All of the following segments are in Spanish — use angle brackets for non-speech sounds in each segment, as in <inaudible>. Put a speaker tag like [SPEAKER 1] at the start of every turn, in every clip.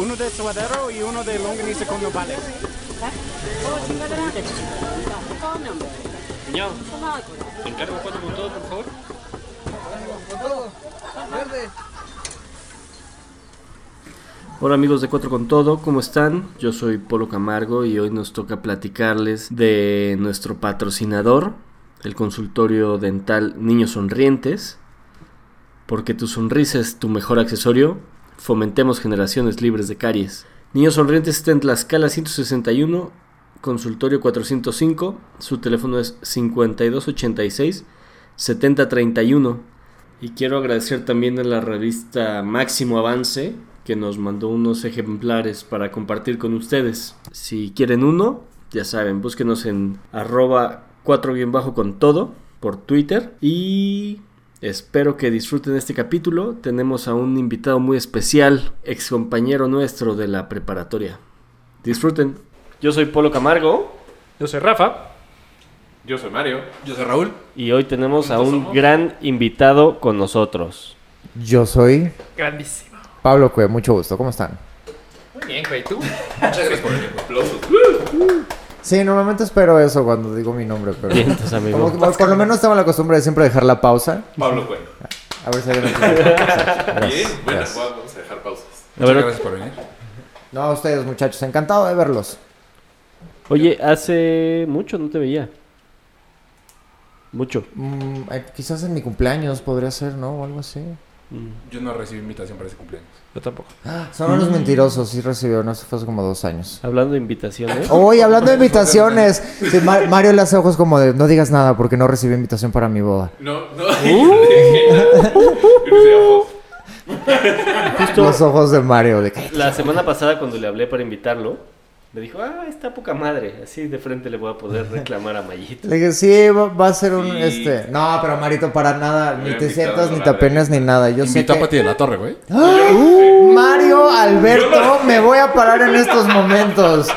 [SPEAKER 1] Uno de suadero y uno de longaniza con nopales.
[SPEAKER 2] ¿te encargo cuatro con todo, por favor? Hola amigos de Cuatro con Todo, ¿cómo están? Yo soy Polo Camargo y hoy nos toca platicarles de nuestro patrocinador, el consultorio dental Niños Sonrientes. Porque tu sonrisa es tu mejor accesorio, fomentemos generaciones libres de caries. Niños Sonrientes está en Tlaxcala 161, consultorio 405, su teléfono es 5286 7031. Y quiero agradecer también a la revista Máximo Avance que nos mandó unos ejemplares para compartir con ustedes. Si quieren uno, ya saben, búsquenos en arroba 4 bajo con todo por Twitter y espero que disfruten este capítulo. Tenemos a un invitado muy especial, ex compañero nuestro de la preparatoria. Disfruten. Yo soy Polo Camargo
[SPEAKER 3] Yo soy Rafa.
[SPEAKER 4] Yo soy Mario.
[SPEAKER 5] Yo soy Raúl.
[SPEAKER 2] y hoy tenemos a
[SPEAKER 4] ¿Juntos
[SPEAKER 2] un
[SPEAKER 4] somos?
[SPEAKER 2] gran invitado con nosotros.
[SPEAKER 6] Yo soy
[SPEAKER 3] Grandísimo.
[SPEAKER 6] Pablo Cue, mucho gusto, ¿cómo están?
[SPEAKER 3] Muy bien, güey. ¿Tú?
[SPEAKER 5] Muchas gracias por venir.
[SPEAKER 4] Aplausos. <laughs>
[SPEAKER 6] Sí, normalmente espero eso cuando digo mi nombre, pero...
[SPEAKER 2] Vientos, amigo.
[SPEAKER 6] Como que por lo menos tengo la costumbre de siempre dejar la pausa.
[SPEAKER 4] Pablo Cue.
[SPEAKER 6] A ver si alguien. <laughs>
[SPEAKER 4] Bien,
[SPEAKER 6] gracias.
[SPEAKER 4] vamos a dejar pausas.
[SPEAKER 2] A ver,
[SPEAKER 5] gracias por venir.
[SPEAKER 6] No, a ustedes muchachos, encantado de verlos.
[SPEAKER 2] oye, hace mucho no te veía. Mucho.
[SPEAKER 6] Mm, eh, quizás en mi cumpleaños podría ser, ¿no? O algo así.
[SPEAKER 2] Mm.
[SPEAKER 5] Yo no recibí invitación para ese cumpleaños.
[SPEAKER 3] Yo tampoco. <gasps>
[SPEAKER 6] Son unos mentirosos, sí recibió, no sé, fue hace como dos años.
[SPEAKER 2] Hablando de invitaciones.
[SPEAKER 6] Oye, hablando de <laughs> invitaciones, sí, Mario le hace ojos como de no digas nada porque no recibí invitación para mi boda.
[SPEAKER 4] No, no. <laughs> <laughs>
[SPEAKER 2] Justo
[SPEAKER 6] Los ojos de Mario, de
[SPEAKER 2] la semana pasada cuando le hablé para invitarlo, me dijo, ah, está poca madre. Así de frente le voy a poder reclamar a Mayito.
[SPEAKER 6] Le dije, sí, va, va a ser un,
[SPEAKER 4] Sí.
[SPEAKER 6] este... No, pero Marito, para nada,
[SPEAKER 4] Me
[SPEAKER 6] ni te sientas, ni te apenas, ni nada. Yo sé
[SPEAKER 5] Invitó a
[SPEAKER 6] que...
[SPEAKER 5] Pati de la Torre, güey.
[SPEAKER 6] ¡Ah! ¡Uh! Mario Alberto, me voy a parar en estos momentos.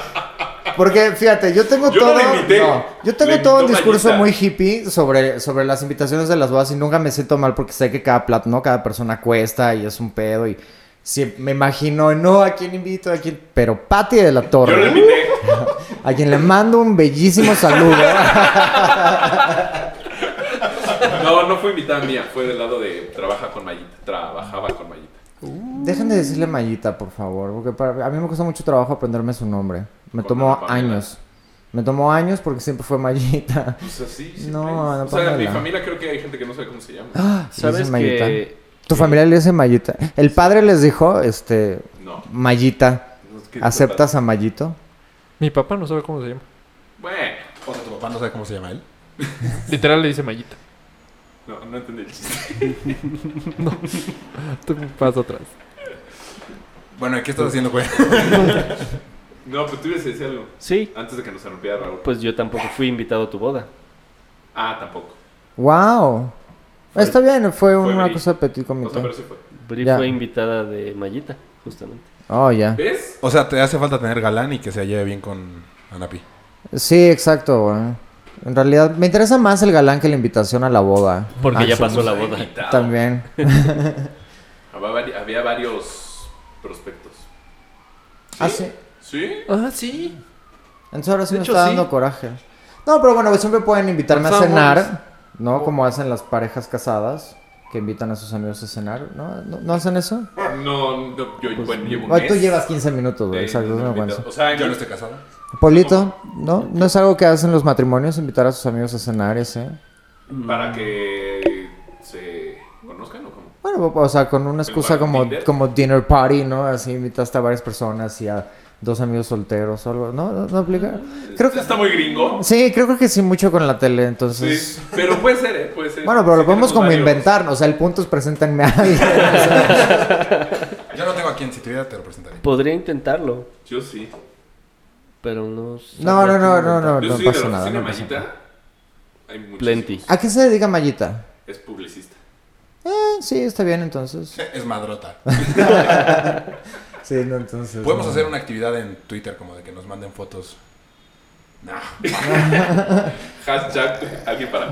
[SPEAKER 6] Porque, fíjate, yo tengo
[SPEAKER 4] Yo
[SPEAKER 6] todo...
[SPEAKER 4] invité.
[SPEAKER 6] no, yo tengo todo un discurso
[SPEAKER 4] Mayita.
[SPEAKER 6] muy hippie sobre, sobre las invitaciones de las bodas y nunca me siento mal porque sé que cada plato, ¿no? Cada persona cuesta y es un pedo y... Sí, me imagino, no, ¿a quién invito? ¿A quién? Pero Pati de la
[SPEAKER 4] Yo
[SPEAKER 6] Torre.
[SPEAKER 4] lo invité. <laughs>
[SPEAKER 6] A quien le mando un bellísimo saludo.
[SPEAKER 4] No, no fue invitada mía. Fue del lado de trabaja con Mayita. Trabajaba con Mayita.
[SPEAKER 6] Dejen de decirle Mayita, por favor, porque para- a mí me cuesta mucho trabajo aprenderme su nombre. Me tomó años. Me tomó años porque siempre fue Mayita.
[SPEAKER 4] Pues así. <laughs>
[SPEAKER 6] No, no,
[SPEAKER 4] O sea, en mi familia creo que hay gente que no sabe cómo se llama.
[SPEAKER 6] Ah, ¿le
[SPEAKER 2] ¿Sabes que
[SPEAKER 6] ¿Tu familia le dice Mayita? El padre les dijo, este,
[SPEAKER 4] No.
[SPEAKER 6] Mayita.
[SPEAKER 4] no
[SPEAKER 6] ¿Aceptas a Mayito?
[SPEAKER 3] Mi papá no sabe cómo se llama.
[SPEAKER 4] Bueno.
[SPEAKER 5] O sea, tu papá no sabe cómo se llama él. <laughs>
[SPEAKER 3] Literal le dice Mayita.
[SPEAKER 4] No, no entendí el chiste. <laughs>
[SPEAKER 3] Tú vas atrás.
[SPEAKER 5] Bueno, ¿y ¿qué estás haciendo, güey? <laughs>
[SPEAKER 4] No, pues tú ibas a decir algo.
[SPEAKER 2] Sí,
[SPEAKER 4] Antes de que nos rompiera Raúl.
[SPEAKER 2] pues yo tampoco fui invitado a tu boda.
[SPEAKER 4] Ah, tampoco.
[SPEAKER 6] ¡Wow! Está bien, fue una
[SPEAKER 4] Bri.
[SPEAKER 6] cosa petit
[SPEAKER 4] O
[SPEAKER 6] comité.
[SPEAKER 4] sea, pero sí fue.
[SPEAKER 2] Bri
[SPEAKER 6] Ya.
[SPEAKER 2] fue invitada de Mayita, justamente.
[SPEAKER 6] Oh, ya.
[SPEAKER 4] ¿Ves?
[SPEAKER 5] O sea, te hace falta tener galán y que se lleve bien con Anapi.
[SPEAKER 6] Sí, exacto, güey. En realidad, me interesa más el galán que la invitación a la boda.
[SPEAKER 2] Porque
[SPEAKER 6] Ah,
[SPEAKER 2] ya pasó la boda.
[SPEAKER 4] Invitado.
[SPEAKER 6] También. <laughs>
[SPEAKER 4] Había, vari- había varios prospectos.
[SPEAKER 6] Ah, sí.
[SPEAKER 4] ¿Sí?
[SPEAKER 3] Ah, sí.
[SPEAKER 6] Entonces ahora sí
[SPEAKER 3] De
[SPEAKER 6] me
[SPEAKER 3] hecho,
[SPEAKER 6] está
[SPEAKER 3] sí.
[SPEAKER 6] dando coraje. No, pero bueno, siempre pueden invitarme a cenar, ¿no? Como hacen las parejas casadas, que invitan a sus amigos a cenar, ¿no? ¿No, no hacen eso?
[SPEAKER 4] No, no, yo bueno, llevo un
[SPEAKER 6] Pues, tú llevas 15 minutos, güey, exacto,
[SPEAKER 4] de
[SPEAKER 6] no me
[SPEAKER 4] invitado.
[SPEAKER 6] cuento.
[SPEAKER 4] O sea,
[SPEAKER 5] Yo no estoy casado.
[SPEAKER 6] Polito, ¿no? ¿No es algo que hacen los matrimonios, invitar a sus amigos a cenar, ese?
[SPEAKER 4] para que se conozcan o cómo.
[SPEAKER 6] Bueno, o sea, con una excusa
[SPEAKER 4] ¿Como
[SPEAKER 6] como dinner party, ¿no? Así invitaste a varias personas y a dos amigos solteros o algo, ¿no? ¿No, no aplica? Creo que...
[SPEAKER 4] Está muy gringo.
[SPEAKER 6] Sí, creo que sí mucho con la tele,
[SPEAKER 4] Sí,
[SPEAKER 6] entonces...
[SPEAKER 4] pero puede ser, ¿eh? Puede ser.
[SPEAKER 6] Bueno, pero lo
[SPEAKER 4] Sí,
[SPEAKER 6] podemos como
[SPEAKER 4] varios.
[SPEAKER 6] inventar, o sea, el punto es preséntenme a alguien. o sea. <laughs>
[SPEAKER 5] Yo no tengo a quien, si tuviera te lo presentaré.
[SPEAKER 2] Podría intentarlo,
[SPEAKER 4] Yo sí.
[SPEAKER 2] pero no.
[SPEAKER 6] No, no, no, no, no,
[SPEAKER 4] Yo
[SPEAKER 6] no
[SPEAKER 4] soy de
[SPEAKER 6] pasa nada.
[SPEAKER 4] oficina
[SPEAKER 6] No pasa nada.
[SPEAKER 4] Mayita. Hay.
[SPEAKER 2] Plenty.
[SPEAKER 6] ¿A qué se dedica Mayita?
[SPEAKER 4] Es publicista.
[SPEAKER 6] Eh, sí, está bien entonces.
[SPEAKER 5] Es madrota. <laughs>
[SPEAKER 6] Sí, no, entonces.
[SPEAKER 5] Podemos
[SPEAKER 6] no.
[SPEAKER 5] hacer una actividad en Twitter como de que nos manden fotos. No. <laughs>
[SPEAKER 4] Hashtag alguien para.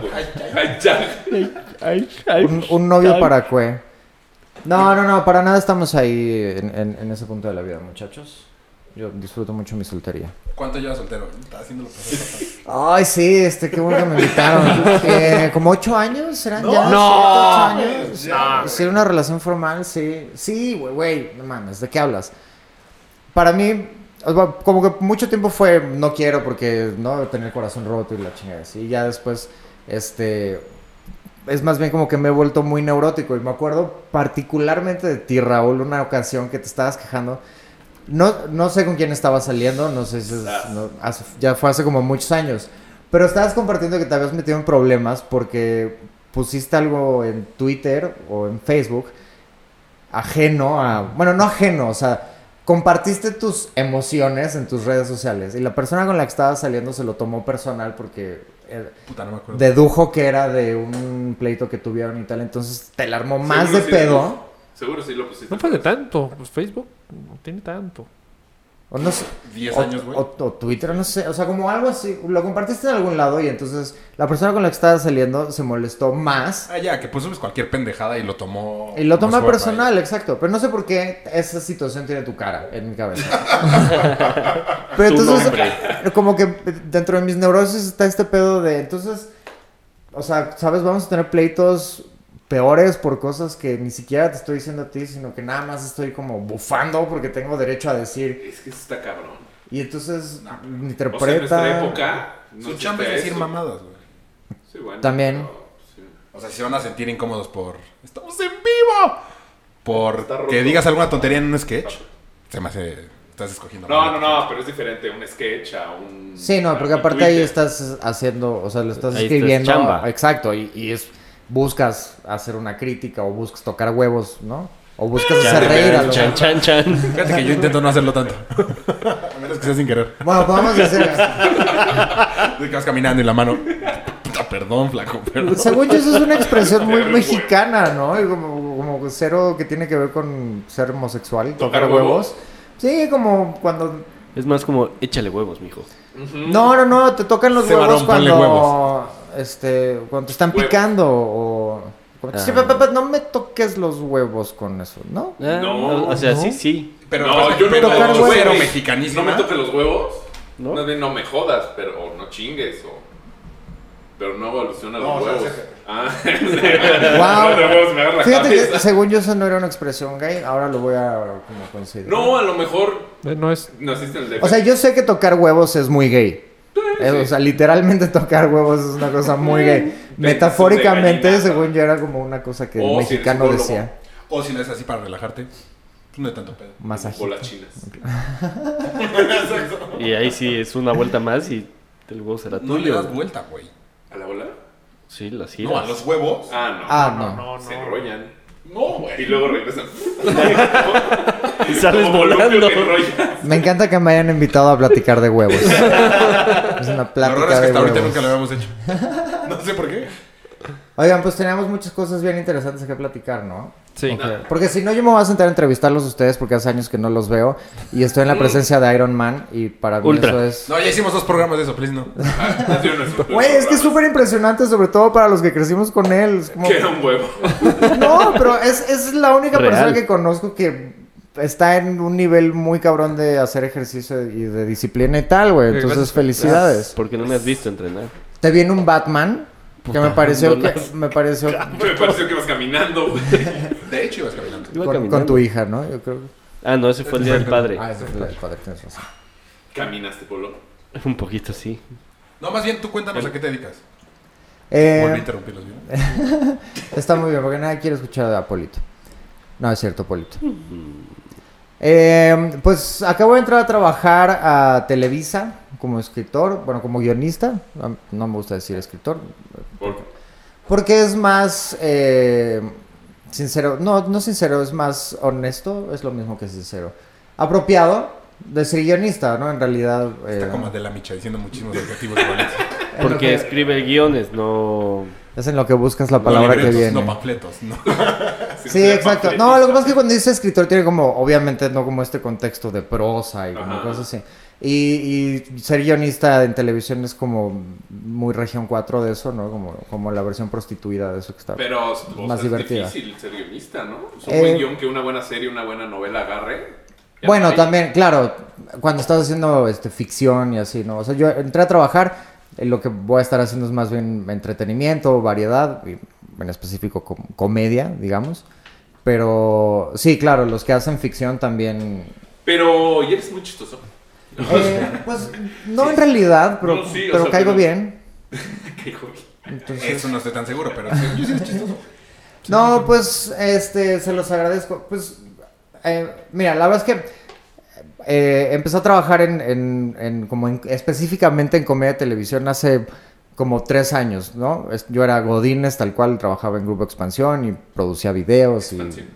[SPEAKER 4] Hashtag.
[SPEAKER 2] Ay,
[SPEAKER 6] Un, un novio para Cue. No, no, no, para nada estamos ahí en, en- en ese punto de la vida, muchachos. Yo disfruto mucho mi soltería.
[SPEAKER 5] ¿Cuánto llevas soltero? Está haciéndolo pasar fatal.
[SPEAKER 6] Ay, sí, este, qué bueno que me invitaron. <laughs> Eh, ¿Como ocho años serán ya?
[SPEAKER 5] No.
[SPEAKER 6] ¿Siete, ocho años? Sí, una relación formal, sí. Sí, güey, güey, no mames, ¿de qué hablas? Para mí, como que mucho tiempo fue, no quiero porque, no, tener el corazón roto y la chingada. Y ya después, este, es más bien como que me he vuelto muy neurótico. Y me acuerdo particularmente de ti, Raúl, una ocasión que te estabas quejando. No, no sé con quién estaba saliendo, no sé si es- no, hace- ya fue hace como muchos años. Pero estabas compartiendo que te habías metido en problemas porque pusiste algo en Twitter o en Facebook ajeno a... Bueno, no ajeno, o sea, compartiste tus emociones en tus redes sociales y la persona con la que estabas saliendo se lo tomó personal porque eh,
[SPEAKER 5] Puta, no me acuerdo.
[SPEAKER 6] dedujo que era de un pleito que tuvieron y tal, entonces te la armó más de pedo.
[SPEAKER 4] Seguro sí lo pusiste.
[SPEAKER 3] No fue de tanto. Pues Facebook no tiene tanto.
[SPEAKER 6] O no sé.
[SPEAKER 5] 10
[SPEAKER 6] o,
[SPEAKER 5] años, güey.
[SPEAKER 6] o- o Twitter, no sé. O sea, como algo así. Lo compartiste en algún lado y entonces la persona con la que estaba saliendo se molestó más.
[SPEAKER 5] Ah, ya, que pues subes cualquier pendejada y lo tomó.
[SPEAKER 6] Y lo
[SPEAKER 5] fuera
[SPEAKER 6] personal, exacto. Pero no sé por qué esa situación tiene tu cara en mi cabeza. <laughs> Pero
[SPEAKER 2] Tu
[SPEAKER 6] entonces,
[SPEAKER 2] nombre.
[SPEAKER 6] como que dentro de mis neurosis está este pedo de. Entonces, o sea, ¿sabes? Vamos a tener pleitos peores por cosas que ni siquiera te estoy diciendo a ti, sino que nada más estoy como bufando porque tengo derecho a decir.
[SPEAKER 4] Es que eso está cabrón.
[SPEAKER 6] Y entonces
[SPEAKER 5] No.
[SPEAKER 6] interpreta.
[SPEAKER 4] O sea, en nuestra época. No
[SPEAKER 5] Su chamba es decir mamadas, güey.
[SPEAKER 4] Sí, bueno,
[SPEAKER 6] También.
[SPEAKER 4] pero, sí.
[SPEAKER 5] O sea, si se van a sentir incómodos por. ¡Estamos en vivo! Por que digas alguna tontería en un sketch. Se me hace. Estás escogiendo.
[SPEAKER 4] No, no, no, pero es diferente un sketch a un.
[SPEAKER 6] Sí, no, porque aparte ahí estás haciendo, o sea, lo estás
[SPEAKER 2] Ahí estás
[SPEAKER 6] escribiendo.
[SPEAKER 2] chamba.
[SPEAKER 6] Exacto, y, y es buscas hacer una crítica o buscas tocar huevos, ¿no? O buscas hacer reír a los
[SPEAKER 2] chan, chan, chan.
[SPEAKER 5] Fíjate que yo intento no hacerlo tanto. <laughs> a menos que sea sin querer.
[SPEAKER 6] Bueno, podemos decir.
[SPEAKER 5] De que vas caminando y la mano. Puta, perdón, flaco, pero.
[SPEAKER 6] Según yo, eso es una expresión muy <laughs> mexicana, ¿no? Y como, como cero que tiene que ver con ser homosexual, tocar,
[SPEAKER 4] ¿Tocar
[SPEAKER 6] huevos.
[SPEAKER 4] huevos?
[SPEAKER 6] Sí, como cuando.
[SPEAKER 2] Es más como, échale huevos, mijo.
[SPEAKER 6] No, no, no, te tocan los huevos cuando.
[SPEAKER 5] huevos.
[SPEAKER 6] Este, cuando te están picando o. como, sí,
[SPEAKER 2] Ah.
[SPEAKER 6] papá, no me toques los huevos con eso, ¿no?
[SPEAKER 2] Ah,
[SPEAKER 4] No,
[SPEAKER 2] o sea,
[SPEAKER 6] no.
[SPEAKER 2] sí, sí.
[SPEAKER 5] Pero,
[SPEAKER 4] no, yo no
[SPEAKER 5] pero
[SPEAKER 6] tocar
[SPEAKER 5] cero
[SPEAKER 6] huevos.
[SPEAKER 4] No me toques los huevos.
[SPEAKER 2] ¿No?
[SPEAKER 4] Más bien no me jodas, pero o no chingues o. Pero no evoluciona los
[SPEAKER 5] No, o sea,
[SPEAKER 4] huevos. Ah, <laughs>
[SPEAKER 6] Wow. <laughs>
[SPEAKER 4] de huevos me agarra la
[SPEAKER 6] Fíjate que según yo eso no era una expresión gay, ahora lo voy a como considerar.
[SPEAKER 4] No, a lo mejor
[SPEAKER 3] Eh, No es.
[SPEAKER 4] en el DF.
[SPEAKER 6] O sea, yo sé que tocar huevos es muy gay. <laughs> O sea, literalmente tocar huevos es una cosa muy gay. Metafóricamente, según yo, era como una cosa que el
[SPEAKER 4] O
[SPEAKER 6] mexicano decía.
[SPEAKER 5] O si no es así para relajarte. Pues no hay tanto pedo.
[SPEAKER 6] Masajito.
[SPEAKER 4] bolas chinas. <laughs>
[SPEAKER 2] Y ahí sí es una vuelta más y el huevo será
[SPEAKER 5] No le
[SPEAKER 2] tuyo.
[SPEAKER 5] das vuelta, güey.
[SPEAKER 4] ¿A la bola?
[SPEAKER 2] Sí, las
[SPEAKER 5] No, a
[SPEAKER 2] giras.
[SPEAKER 5] los huevos.
[SPEAKER 4] Ah, no.
[SPEAKER 6] Ah, no.
[SPEAKER 4] Se enrollan.
[SPEAKER 5] No, güey.
[SPEAKER 4] Y luego regresan. <laughs>
[SPEAKER 2] Y sales
[SPEAKER 4] Como
[SPEAKER 2] volando.
[SPEAKER 6] Me encanta que me hayan invitado a platicar de huevos. <laughs> es una
[SPEAKER 5] Lo raro
[SPEAKER 6] plática
[SPEAKER 5] es que
[SPEAKER 6] de
[SPEAKER 5] hasta ahorita
[SPEAKER 6] huevos.
[SPEAKER 5] nunca lo habíamos hecho. <laughs> No sé por qué.
[SPEAKER 6] Oigan, pues teníamos muchas cosas bien interesantes que platicar, ¿no?
[SPEAKER 3] Sí.
[SPEAKER 6] Ok. Porque si no, yo me voy a sentar a entrevistarlos a ustedes porque hace años que no los veo. Y estoy en la presencia de Iron Man y para mí
[SPEAKER 2] Ultra.
[SPEAKER 6] eso es...
[SPEAKER 5] No, ya hicimos dos programas de eso, please, no. <laughs>
[SPEAKER 4] Ah.
[SPEAKER 6] Güey, es que es súper impresionante, sobre todo para los que crecimos con él. Es como-
[SPEAKER 4] Que era un huevo. <laughs>
[SPEAKER 6] No, pero es, es la única
[SPEAKER 2] Real.
[SPEAKER 6] persona que conozco que está en un nivel muy cabrón de hacer ejercicio y de disciplina y tal, güey. Entonces, felicidades.
[SPEAKER 2] Porque no me has visto entrenar.
[SPEAKER 6] Te viene un Batman que me pareció que me pareció <laughs>
[SPEAKER 4] Me pareció que ibas caminando, güey.
[SPEAKER 5] De hecho, ibas caminando.
[SPEAKER 2] Iba
[SPEAKER 6] con,
[SPEAKER 2] caminando.
[SPEAKER 6] con tu hija, ¿no? Yo creo.
[SPEAKER 2] Ah, no, ese fue el día del padre.
[SPEAKER 6] Ah, ese fue la del padre, tienes razón.
[SPEAKER 4] Caminaste, Polo.
[SPEAKER 2] Un poquito, sí.
[SPEAKER 5] No, más bien tú cuéntanos a qué te dedicas.
[SPEAKER 6] Eh,
[SPEAKER 5] Volví a interrumpirlos bien. <laughs>
[SPEAKER 6] Está muy bien, porque nadie quiere escuchar a Polito. No, es cierto, Polito. Eh, pues acabo de entrar a trabajar a Televisa como escritor, bueno, como guionista. No- me gusta decir escritor,
[SPEAKER 4] Por-
[SPEAKER 6] porque es más eh, sincero. No, no sincero, es más honesto, es lo mismo que sincero. Apropiado de ser guionista, ¿no? En realidad. eh,
[SPEAKER 5] Está como Adela Micha diciendo muchísimos objetivos <laughs>
[SPEAKER 2] Porque
[SPEAKER 6] que-
[SPEAKER 2] escribe guiones, no...
[SPEAKER 6] Es en lo que buscas la palabra que
[SPEAKER 5] libretos,
[SPEAKER 6] viene.
[SPEAKER 5] No panfletos, no. <laughs>
[SPEAKER 6] Sí, exacto. No, lo que pasa es que cuando dice escritor tiene como, obviamente, no como este contexto de prosa y como
[SPEAKER 4] Ajá.
[SPEAKER 6] cosas así. Y, y ser guionista en televisión es como muy región 4 de eso, ¿no? Como, como la versión prostituida de eso que está.
[SPEAKER 4] Pero
[SPEAKER 6] Más
[SPEAKER 4] sea,
[SPEAKER 6] divertida.
[SPEAKER 4] es difícil ser guionista, ¿no? Es un
[SPEAKER 6] Eh,
[SPEAKER 4] buen guion que una buena serie, una buena novela agarre.
[SPEAKER 6] Bueno, también, claro, cuando estás haciendo este, ficción y así, ¿no? O sea, yo entré a trabajar, eh, lo que voy a estar haciendo es más bien entretenimiento, variedad, y en específico com- comedia, digamos. Pero sí, claro, los que hacen ficción también...
[SPEAKER 4] Pero y eres muy chistoso. <laughs>
[SPEAKER 6] Eh, pues no en realidad, pero,
[SPEAKER 4] No, sí, o
[SPEAKER 6] pero
[SPEAKER 4] sea,
[SPEAKER 6] caigo
[SPEAKER 4] pero-
[SPEAKER 6] bien. <laughs>
[SPEAKER 4] Hijo.
[SPEAKER 6] Entonces,
[SPEAKER 5] Eso no estoy tan seguro, pero sí, yo sí eres chistoso. <laughs>
[SPEAKER 6] No, pues, este, se los agradezco. Pues, eh, mira, la verdad es que eh, empecé a trabajar en, en- en- como en- específicamente en comedia de televisión hace como tres años, ¿no? Es- Yo era Godínez, tal cual, trabajaba en Grupo Expansión y producía videos y...
[SPEAKER 4] Expansión.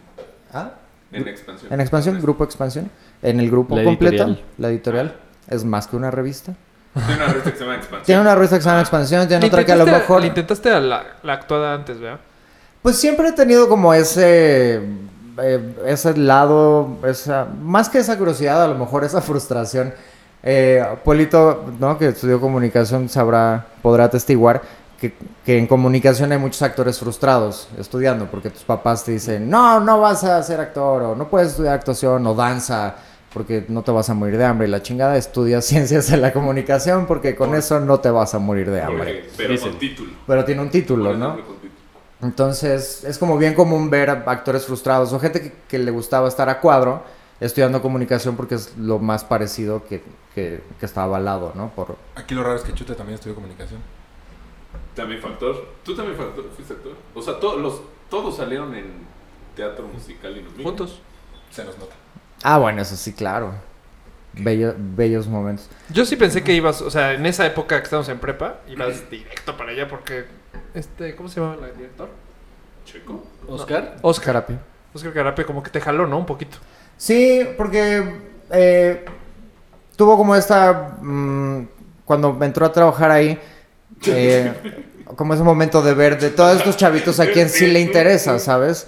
[SPEAKER 6] ¿Ah?
[SPEAKER 4] En expansión.
[SPEAKER 6] En Expansión, Grupo Expansión. En el grupo
[SPEAKER 2] La
[SPEAKER 6] completo,
[SPEAKER 2] editorial.
[SPEAKER 6] la editorial. Es más que una revista.
[SPEAKER 4] Tiene una revista que se llama Expansión.
[SPEAKER 6] Tiene una revista que se llama Expansión, tiene
[SPEAKER 3] Le
[SPEAKER 6] otra que a lo mejor...
[SPEAKER 3] Le intentaste a la, la actuada antes, ¿verdad?
[SPEAKER 6] Pues siempre he tenido como ese, eh, ese lado, esa, más que esa curiosidad, a lo mejor esa frustración. Eh, Polito, ¿no? que estudió comunicación, sabrá, podrá atestiguar que, que en comunicación hay muchos actores frustrados estudiando, porque tus papás te dicen, no, no vas a ser actor, o no puedes estudiar actuación, o danza, porque no te vas a morir de hambre. Y la chingada estudia ciencias de la comunicación, porque con eso no te vas a morir de hambre.
[SPEAKER 4] Pero
[SPEAKER 2] Dicen.
[SPEAKER 4] con título.
[SPEAKER 6] Pero tiene un título,
[SPEAKER 4] Con
[SPEAKER 6] ¿no?
[SPEAKER 4] título.
[SPEAKER 6] Entonces, es como bien común ver a actores frustrados o gente que, que le gustaba estar a cuadro estudiando comunicación porque es lo más parecido que, que, que está avalado, ¿no? Por...
[SPEAKER 5] Aquí lo raro es que Chute también estudió comunicación.
[SPEAKER 4] También fue actor. Tú también fue actor- fuiste actor. O sea, to- los, todos salieron en teatro musical y vimos.
[SPEAKER 3] Juntos.
[SPEAKER 5] Se nos nota.
[SPEAKER 6] Ah, bueno, eso sí, claro. Bello- bellos momentos.
[SPEAKER 3] Yo sí pensé que ibas, o sea, en esa época que estábamos en prepa, ibas directo para allá porque, este, ¿cómo se llama el director?
[SPEAKER 4] Checo.
[SPEAKER 2] Oscar.
[SPEAKER 3] Oscar.
[SPEAKER 6] Carapio.
[SPEAKER 3] Oscar como que te jaló, ¿no? Un poquito.
[SPEAKER 6] Sí, porque eh, tuvo como esta... mm, cuando entró a trabajar ahí, <laughs> eh, como ese momento de ver de todos estos chavitos a quien sí le interesa, ¿sabes?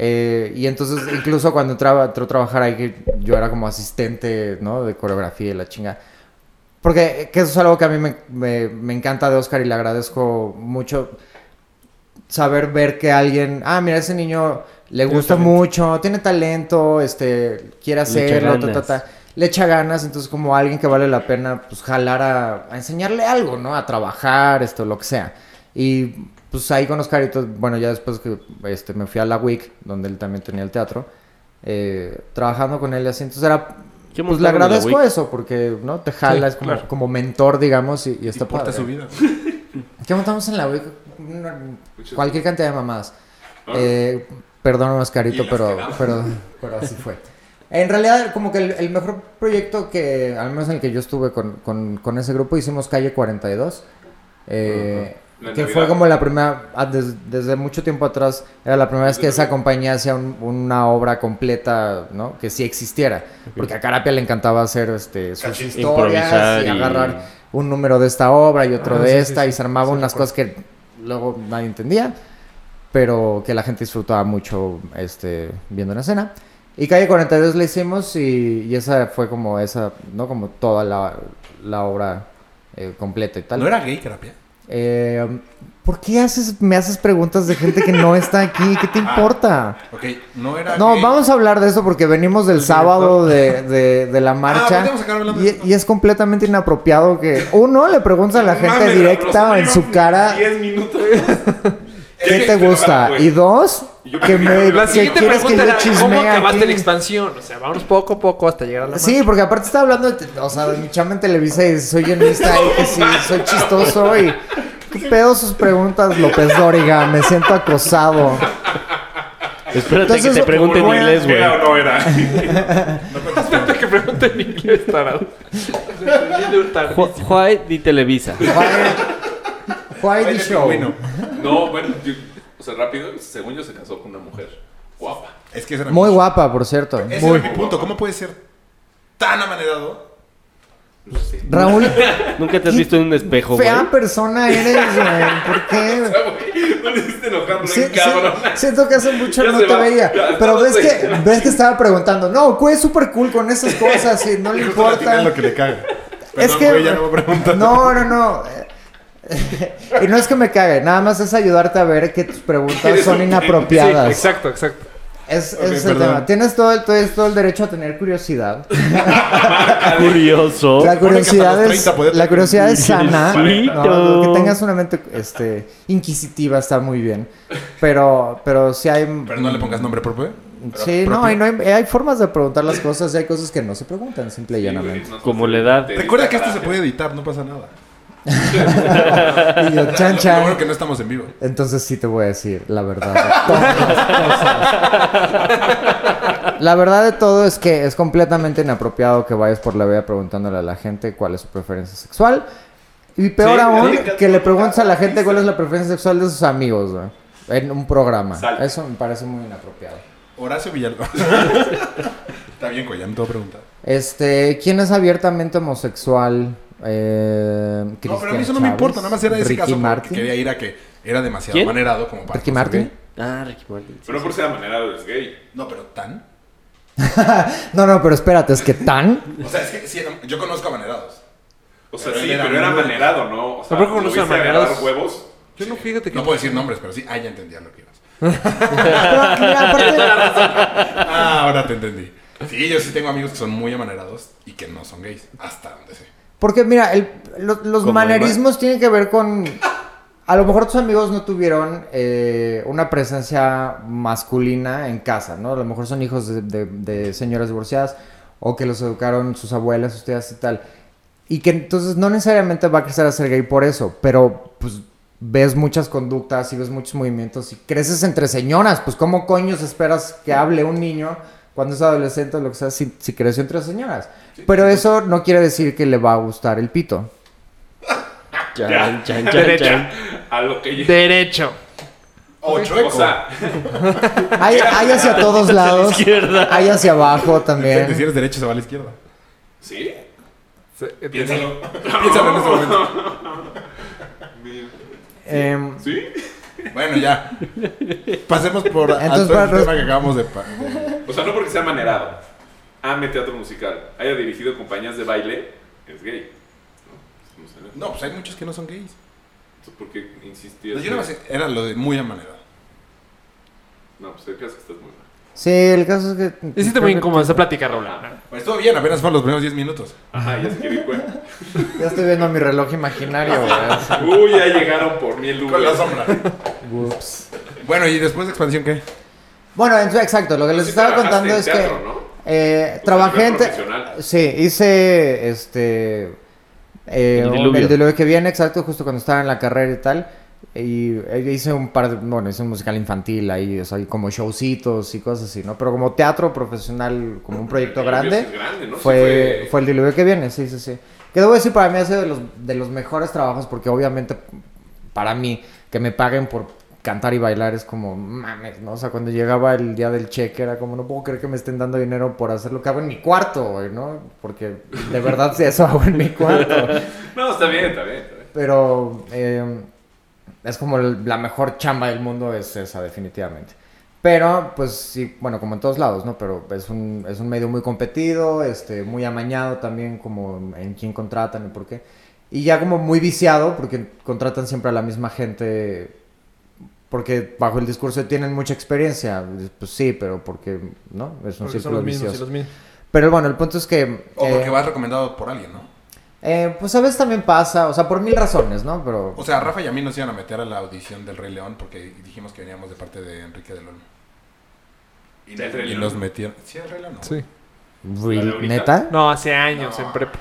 [SPEAKER 6] Eh, y entonces, incluso cuando entraba, entró a trabajar ahí, que yo era como asistente, ¿no? De coreografía y la chinga. Porque eh, que eso es algo que a mí me, me- me encanta de Oscar y le agradezco mucho saber ver que alguien, ah, mira, ese niño le
[SPEAKER 3] Tiene
[SPEAKER 6] gusta
[SPEAKER 3] talento.
[SPEAKER 6] mucho, tiene talento, este, quiere hacerlo, ta, ta, ta. le echa ganas, entonces como alguien que vale la pena, pues jalar a, a enseñarle algo, ¿no? A trabajar, esto, lo que sea. Y pues ahí con Oscarito, bueno, ya después que este, me fui a la WIC, donde él también tenía el teatro, eh, trabajando con él y así, entonces era...
[SPEAKER 2] ¿Qué
[SPEAKER 6] Pues le agradezco eso, porque, ¿no? Te jala,
[SPEAKER 3] Sí,
[SPEAKER 6] es como,
[SPEAKER 3] claro.
[SPEAKER 6] como mentor, digamos, y, y está
[SPEAKER 5] Importa
[SPEAKER 6] padre.
[SPEAKER 5] su vida. <laughs>
[SPEAKER 6] ¿Qué montamos en la WIC? Cualquier cantidad de mamadas.
[SPEAKER 4] Ah.
[SPEAKER 6] Eh, perdón, Oscarito, pero, pero, pero así fue. En realidad, como que el, el mejor proyecto que, al menos en el que yo estuve con, con, con ese grupo, hicimos Calle 42. eh,
[SPEAKER 4] La
[SPEAKER 6] que
[SPEAKER 4] Navidad.
[SPEAKER 6] fue como la primera, ah, des- desde mucho tiempo atrás, era la primera vez que esa compañía hacía un- una obra completa, ¿no? Que sí existiera. Porque a Carapia le encantaba hacer este, sus
[SPEAKER 4] Cachito.
[SPEAKER 6] historias
[SPEAKER 2] Improvisar
[SPEAKER 6] y
[SPEAKER 2] y-
[SPEAKER 6] agarrar un número de esta obra y otro
[SPEAKER 3] Ah,
[SPEAKER 6] de
[SPEAKER 3] sí,
[SPEAKER 6] esta
[SPEAKER 3] sí.
[SPEAKER 6] y se armaba
[SPEAKER 3] Sí,
[SPEAKER 6] unas cosas que luego nadie entendía, pero que la gente disfrutaba mucho este, viendo en escena. Y Calle 42 la hicimos y, y esa fue como esa, ¿no? Como toda la, la obra eh, completa y tal.
[SPEAKER 5] ¿No era gay, Carapia?
[SPEAKER 6] Eh, ¿Por qué haces, me haces preguntas de gente que no está aquí? ¿Qué te <laughs> importa?
[SPEAKER 5] Ok, no era
[SPEAKER 6] No, vamos a hablar de eso porque venimos del sábado de, de- <laughs> de la marcha
[SPEAKER 5] acabar hablando de
[SPEAKER 6] y, es completamente inapropiado que uno le preguntas a la <laughs> gente
[SPEAKER 4] Mames,
[SPEAKER 6] directa en su cara
[SPEAKER 4] 10 minutos.
[SPEAKER 6] Qué te gusta y dos que
[SPEAKER 4] que
[SPEAKER 6] me
[SPEAKER 3] La
[SPEAKER 6] que
[SPEAKER 3] siguiente
[SPEAKER 6] quieres que
[SPEAKER 3] pregunta
[SPEAKER 6] yo
[SPEAKER 3] era, ¿cómo acabaste
[SPEAKER 6] aquí?
[SPEAKER 3] la expansión? O sea, vamos poco a poco hasta llegar a la
[SPEAKER 6] Sí, porque aparte está hablando de, o sea, de mi chamba en Televisa y soy guionista y que sí, <laughs> soy chistoso y qué pedo sus preguntas, López Dóriga, me siento acosado.
[SPEAKER 2] Espérate
[SPEAKER 6] Entonces,
[SPEAKER 2] que te pregunte en inglés, güey.
[SPEAKER 4] ¿Era o no era? <laughs>
[SPEAKER 3] Espérate que pregunte en inglés, tarado.
[SPEAKER 2] Ju- Juárez y Televisa.
[SPEAKER 6] Why the
[SPEAKER 5] Baile
[SPEAKER 6] show?
[SPEAKER 4] No, bueno, yo- o sea, rápido, según yo se casó con una mujer guapa.
[SPEAKER 5] Es que
[SPEAKER 6] Muy guapa, por cierto.
[SPEAKER 5] Ese
[SPEAKER 6] Muy
[SPEAKER 5] era mi punto. ¿Cómo puede ser tan amanerado
[SPEAKER 4] Sí.
[SPEAKER 6] Raúl, <laughs>
[SPEAKER 2] Nunca te has
[SPEAKER 6] ¿Qué
[SPEAKER 2] visto en un espejo, güey.
[SPEAKER 6] fea persona eres, <laughs> güey. ¿Por qué? <laughs>
[SPEAKER 4] No le hiciste enojar,
[SPEAKER 6] Sí,
[SPEAKER 4] cabrón.
[SPEAKER 6] siento que hace mucho
[SPEAKER 4] Ya
[SPEAKER 6] no
[SPEAKER 4] se
[SPEAKER 6] te
[SPEAKER 4] va.
[SPEAKER 6] veía.
[SPEAKER 4] Ya,
[SPEAKER 6] Pero ves que, ves que estaba preguntando, no, güey, es súper cool con esas cosas y no le
[SPEAKER 5] Justo
[SPEAKER 6] importa.
[SPEAKER 5] lo que le caga.
[SPEAKER 6] Es que.
[SPEAKER 5] güey, ya no voy a preguntar.
[SPEAKER 6] No, no, no. <laughs> y no es que me cague, nada más es ayudarte a ver que tus preguntas <laughs> son
[SPEAKER 3] Sí,
[SPEAKER 6] inapropiadas.
[SPEAKER 3] exacto, exacto.
[SPEAKER 6] es el
[SPEAKER 5] perdón.
[SPEAKER 6] tema. Tienes todo, el, tienes todo el derecho a tener curiosidad. <laughs>
[SPEAKER 2] Curioso.
[SPEAKER 6] La curiosidad es,
[SPEAKER 5] 30 puede
[SPEAKER 6] la curiosidad es sana. ¿no? Que tengas una mente este, inquisitiva está muy bien. Pero, pero si hay.
[SPEAKER 5] Pero no le pongas nombre propio.
[SPEAKER 6] Sí, no, hay, no hay, hay formas de preguntar las cosas y hay cosas que no se preguntan, simple y llanamente.
[SPEAKER 2] Como la edad.
[SPEAKER 5] Recuerda que esto se puede editar, no pasa nada. <laughs>
[SPEAKER 6] Y yo, chan,
[SPEAKER 5] Lo- Lo
[SPEAKER 6] chan.
[SPEAKER 5] bueno que no estamos en vivo.
[SPEAKER 6] Entonces sí te voy a decir la verdad de todas las cosas. La verdad de todo es que es completamente inapropiado que vayas por la vida preguntándole a la gente cuál es su preferencia sexual. Y peor
[SPEAKER 4] Sí,
[SPEAKER 6] aún,
[SPEAKER 4] sí,
[SPEAKER 6] que le preguntes a la gente cuál es la preferencia sexual de sus amigos, güey, En un programa. Eso me parece muy inapropiado.
[SPEAKER 5] Horacio Villalobos. <laughs> Está bien, güey, ya no te voy a preguntar.
[SPEAKER 6] Este, ¿quién es abiertamente homosexual? Eh,
[SPEAKER 5] No, pero a mí eso no me importa, nada más era ese
[SPEAKER 6] Ricky
[SPEAKER 5] caso
[SPEAKER 6] Martin.
[SPEAKER 5] quería ir a que era demasiado
[SPEAKER 2] ¿Quién?
[SPEAKER 5] manerado como para...
[SPEAKER 6] Ricky Martin.
[SPEAKER 5] gay.
[SPEAKER 2] Ah, Ricky Martin. sí,
[SPEAKER 4] Pero
[SPEAKER 2] sí.
[SPEAKER 4] por ser manera es gay.
[SPEAKER 5] No, pero tan... <laughs>
[SPEAKER 6] No, no, pero espérate, es que tan.
[SPEAKER 5] O sea, es que sí, yo conozco a manerados.
[SPEAKER 4] O sea,
[SPEAKER 5] Pero
[SPEAKER 4] sí,
[SPEAKER 5] era
[SPEAKER 4] pero era manerado, ¿no? O sea,
[SPEAKER 3] Tampoco
[SPEAKER 4] ¿lo
[SPEAKER 3] conoce a manerados.
[SPEAKER 4] huevos?
[SPEAKER 3] Yo no fíjate que.
[SPEAKER 5] No puedo decir nombres, pero sí, ah, ya entendía lo que ibas. <laughs>
[SPEAKER 6] Pero, mira, aparte,
[SPEAKER 5] Ah, ahora te entendí. Sí, yo sí tengo amigos que son muy amanerados y que no son gays, hasta donde sé.
[SPEAKER 6] Porque mira, el- lo- los manerismos tienen que ver con... A lo mejor tus amigos no tuvieron eh, una presencia masculina en casa, ¿no? A lo mejor son hijos de, de- de señoras divorciadas o que los educaron sus abuelas, sus tías y tal. Y que entonces no necesariamente va a crecer a ser gay por eso, pero pues ves muchas conductas y ves muchos movimientos y creces entre señoras, pues ¿cómo coños esperas que hable un niño cuando es adolescente o lo que sea si, si creció entre señoras? Pero eso no quiere decir que le va a gustar el pito.
[SPEAKER 2] Chan, chan, chan,
[SPEAKER 3] Derecha.
[SPEAKER 2] chan.
[SPEAKER 4] A lo que
[SPEAKER 3] Derecho.
[SPEAKER 5] O chueco.
[SPEAKER 4] O sea, <laughs>
[SPEAKER 6] Hay, hay hacia todos lados,
[SPEAKER 2] izquierda.
[SPEAKER 6] hay hacia abajo
[SPEAKER 5] si
[SPEAKER 6] también.
[SPEAKER 5] eres derecho se va a la izquierda.
[SPEAKER 4] ¿sí?
[SPEAKER 3] Sí, eh,
[SPEAKER 4] Piénsalo.
[SPEAKER 5] Piénsalo en este momento. <laughs>
[SPEAKER 6] Em,
[SPEAKER 4] ¿Sí?
[SPEAKER 5] Bueno, ya. Pasemos por
[SPEAKER 6] Entonces,
[SPEAKER 5] el tema que acabamos de... pa- de-
[SPEAKER 4] O sea, no porque sea manerado, ame teatro musical, haya dirigido compañías de baile, es gay. ¿no? Eso.
[SPEAKER 5] No, pues hay muchos que no son gays.
[SPEAKER 4] Entonces, ¿por qué insistías?
[SPEAKER 5] Yo nada más era lo de muy amanerado.
[SPEAKER 4] No, pues el caso es que estás muy mal.
[SPEAKER 6] sí, el caso es que...
[SPEAKER 3] Hiciste muy incómodo esta plática, Raúl.
[SPEAKER 5] Pues estuvo bien, apenas fueron los primeros 10 minutos.
[SPEAKER 4] Ajá, ya se quiere güey.
[SPEAKER 6] Ya estoy viendo mi reloj imaginario, güey.
[SPEAKER 4] Uy, ya llegaron por mí el Uber.
[SPEAKER 5] Con la sombra.
[SPEAKER 6] Ups.
[SPEAKER 5] Bueno, ¿y después de expansión qué?
[SPEAKER 6] Bueno, en- exacto, lo que les
[SPEAKER 4] Sí
[SPEAKER 6] estaba contando es
[SPEAKER 4] teatro,
[SPEAKER 6] que...
[SPEAKER 4] ¿no?
[SPEAKER 6] Eh, trabajé en... Sí, hice este... eh,
[SPEAKER 2] El diluvio.
[SPEAKER 6] el diluvio que viene, exacto, justo cuando estaba en la carrera y tal. Y eh, hice un par de... Bueno, hice un musical infantil ahí, o sea, como showcitos y cosas así, ¿no? Pero como teatro profesional, como un proyecto
[SPEAKER 4] El
[SPEAKER 6] grande, fue, fue el diluvio que viene, sí, sí, sí. Que debo decir, para mí ha sido de los, de los mejores trabajos porque obviamente para mí que me paguen por cantar y bailar es como, mames, ¿no? O sea, cuando llegaba el día del cheque era como, no puedo creer que me estén dando dinero por hacer lo que hago en mi cuarto, güey, ¿no? Porque de verdad sí, eso hago en mi cuarto. <laughs>
[SPEAKER 4] No, está bien, está bien, está bien.
[SPEAKER 6] Pero eh, es como el- la mejor chamba del mundo es esa, definitivamente. Pero, pues sí, bueno, como en todos lados, ¿no? Pero es un, es un medio muy competido, este, muy amañado también, como en quién contratan y por qué. Y ya como muy viciado, porque contratan siempre a la misma gente, porque bajo el discurso tienen mucha experiencia. Pues sí, pero porque, ¿no? Es un
[SPEAKER 3] Porque son
[SPEAKER 6] círculo
[SPEAKER 3] los mismos y
[SPEAKER 6] vicioso.
[SPEAKER 3] los mismos.
[SPEAKER 6] Pero bueno, el punto es que...
[SPEAKER 5] O
[SPEAKER 6] eh,
[SPEAKER 5] porque vas recomendado por alguien, ¿no?
[SPEAKER 6] eh, pues a veces también pasa, o sea, por mil razones, ¿no? Pero...
[SPEAKER 5] O sea, Rafa y a mí nos iban a meter a la audición del Rey León porque dijimos que veníamos de parte de Enrique del Olmo. Y,
[SPEAKER 4] ¿Del Rey
[SPEAKER 5] y
[SPEAKER 4] León?
[SPEAKER 5] nos metieron... ¿Sí, el Rey León? no?
[SPEAKER 3] Sí.
[SPEAKER 6] ¿Neta?
[SPEAKER 3] No, hace años
[SPEAKER 5] No.
[SPEAKER 3] en prepa.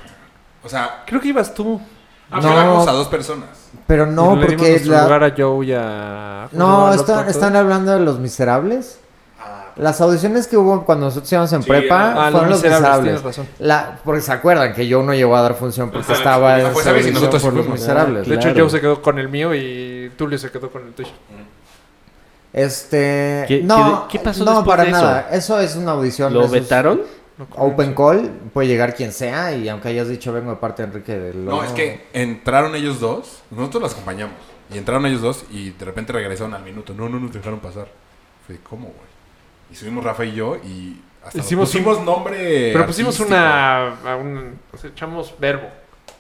[SPEAKER 5] O sea,
[SPEAKER 3] Creo que ibas tú.
[SPEAKER 5] Ah,
[SPEAKER 6] No.
[SPEAKER 5] a dos personas.
[SPEAKER 6] Pero no,
[SPEAKER 3] le dimos
[SPEAKER 6] porque
[SPEAKER 3] nuestro
[SPEAKER 6] la-
[SPEAKER 3] lugar a Joe y a... ¿cómo se
[SPEAKER 6] No,
[SPEAKER 3] el
[SPEAKER 6] están, hablando de Los Miserables.
[SPEAKER 5] Ah,
[SPEAKER 6] Las audiciones que hubo cuando nosotros íbamos en
[SPEAKER 4] Sí,
[SPEAKER 6] prepa
[SPEAKER 3] Ah,
[SPEAKER 6] fueron Los Miserables.
[SPEAKER 3] tienes razón.
[SPEAKER 6] La, porque se acuerdan que yo no llegó a dar función porque
[SPEAKER 4] Ajá,
[SPEAKER 6] estaba en
[SPEAKER 5] pues,
[SPEAKER 6] audición
[SPEAKER 5] nosotros
[SPEAKER 6] por Los. Miserables.
[SPEAKER 3] De hecho,
[SPEAKER 2] Claro.
[SPEAKER 3] Joe se quedó con el mío y Tulio se quedó con el tuyo.
[SPEAKER 6] Este...
[SPEAKER 2] ¿Qué-
[SPEAKER 6] no,
[SPEAKER 2] qué- qué pasó
[SPEAKER 6] no,
[SPEAKER 2] después
[SPEAKER 6] para
[SPEAKER 2] de eso?
[SPEAKER 6] nada. Eso es una audición.
[SPEAKER 2] ¿Lo
[SPEAKER 6] eso es- Open call, puede llegar quien sea y aunque hayas dicho vengo de parte de Enrique del
[SPEAKER 5] No, es que entraron ellos dos, nosotros los acompañamos. Y entraron ellos dos y de repente regresaron al minuto. No, no nos dejaron pasar. Fue, ¿cómo, güey? Y subimos Rafa y yo y hasta
[SPEAKER 3] Hicimos
[SPEAKER 5] pusimos nombre.
[SPEAKER 3] Pero pusimos
[SPEAKER 5] artístico.
[SPEAKER 3] una. a un- o sea, echamos verbo.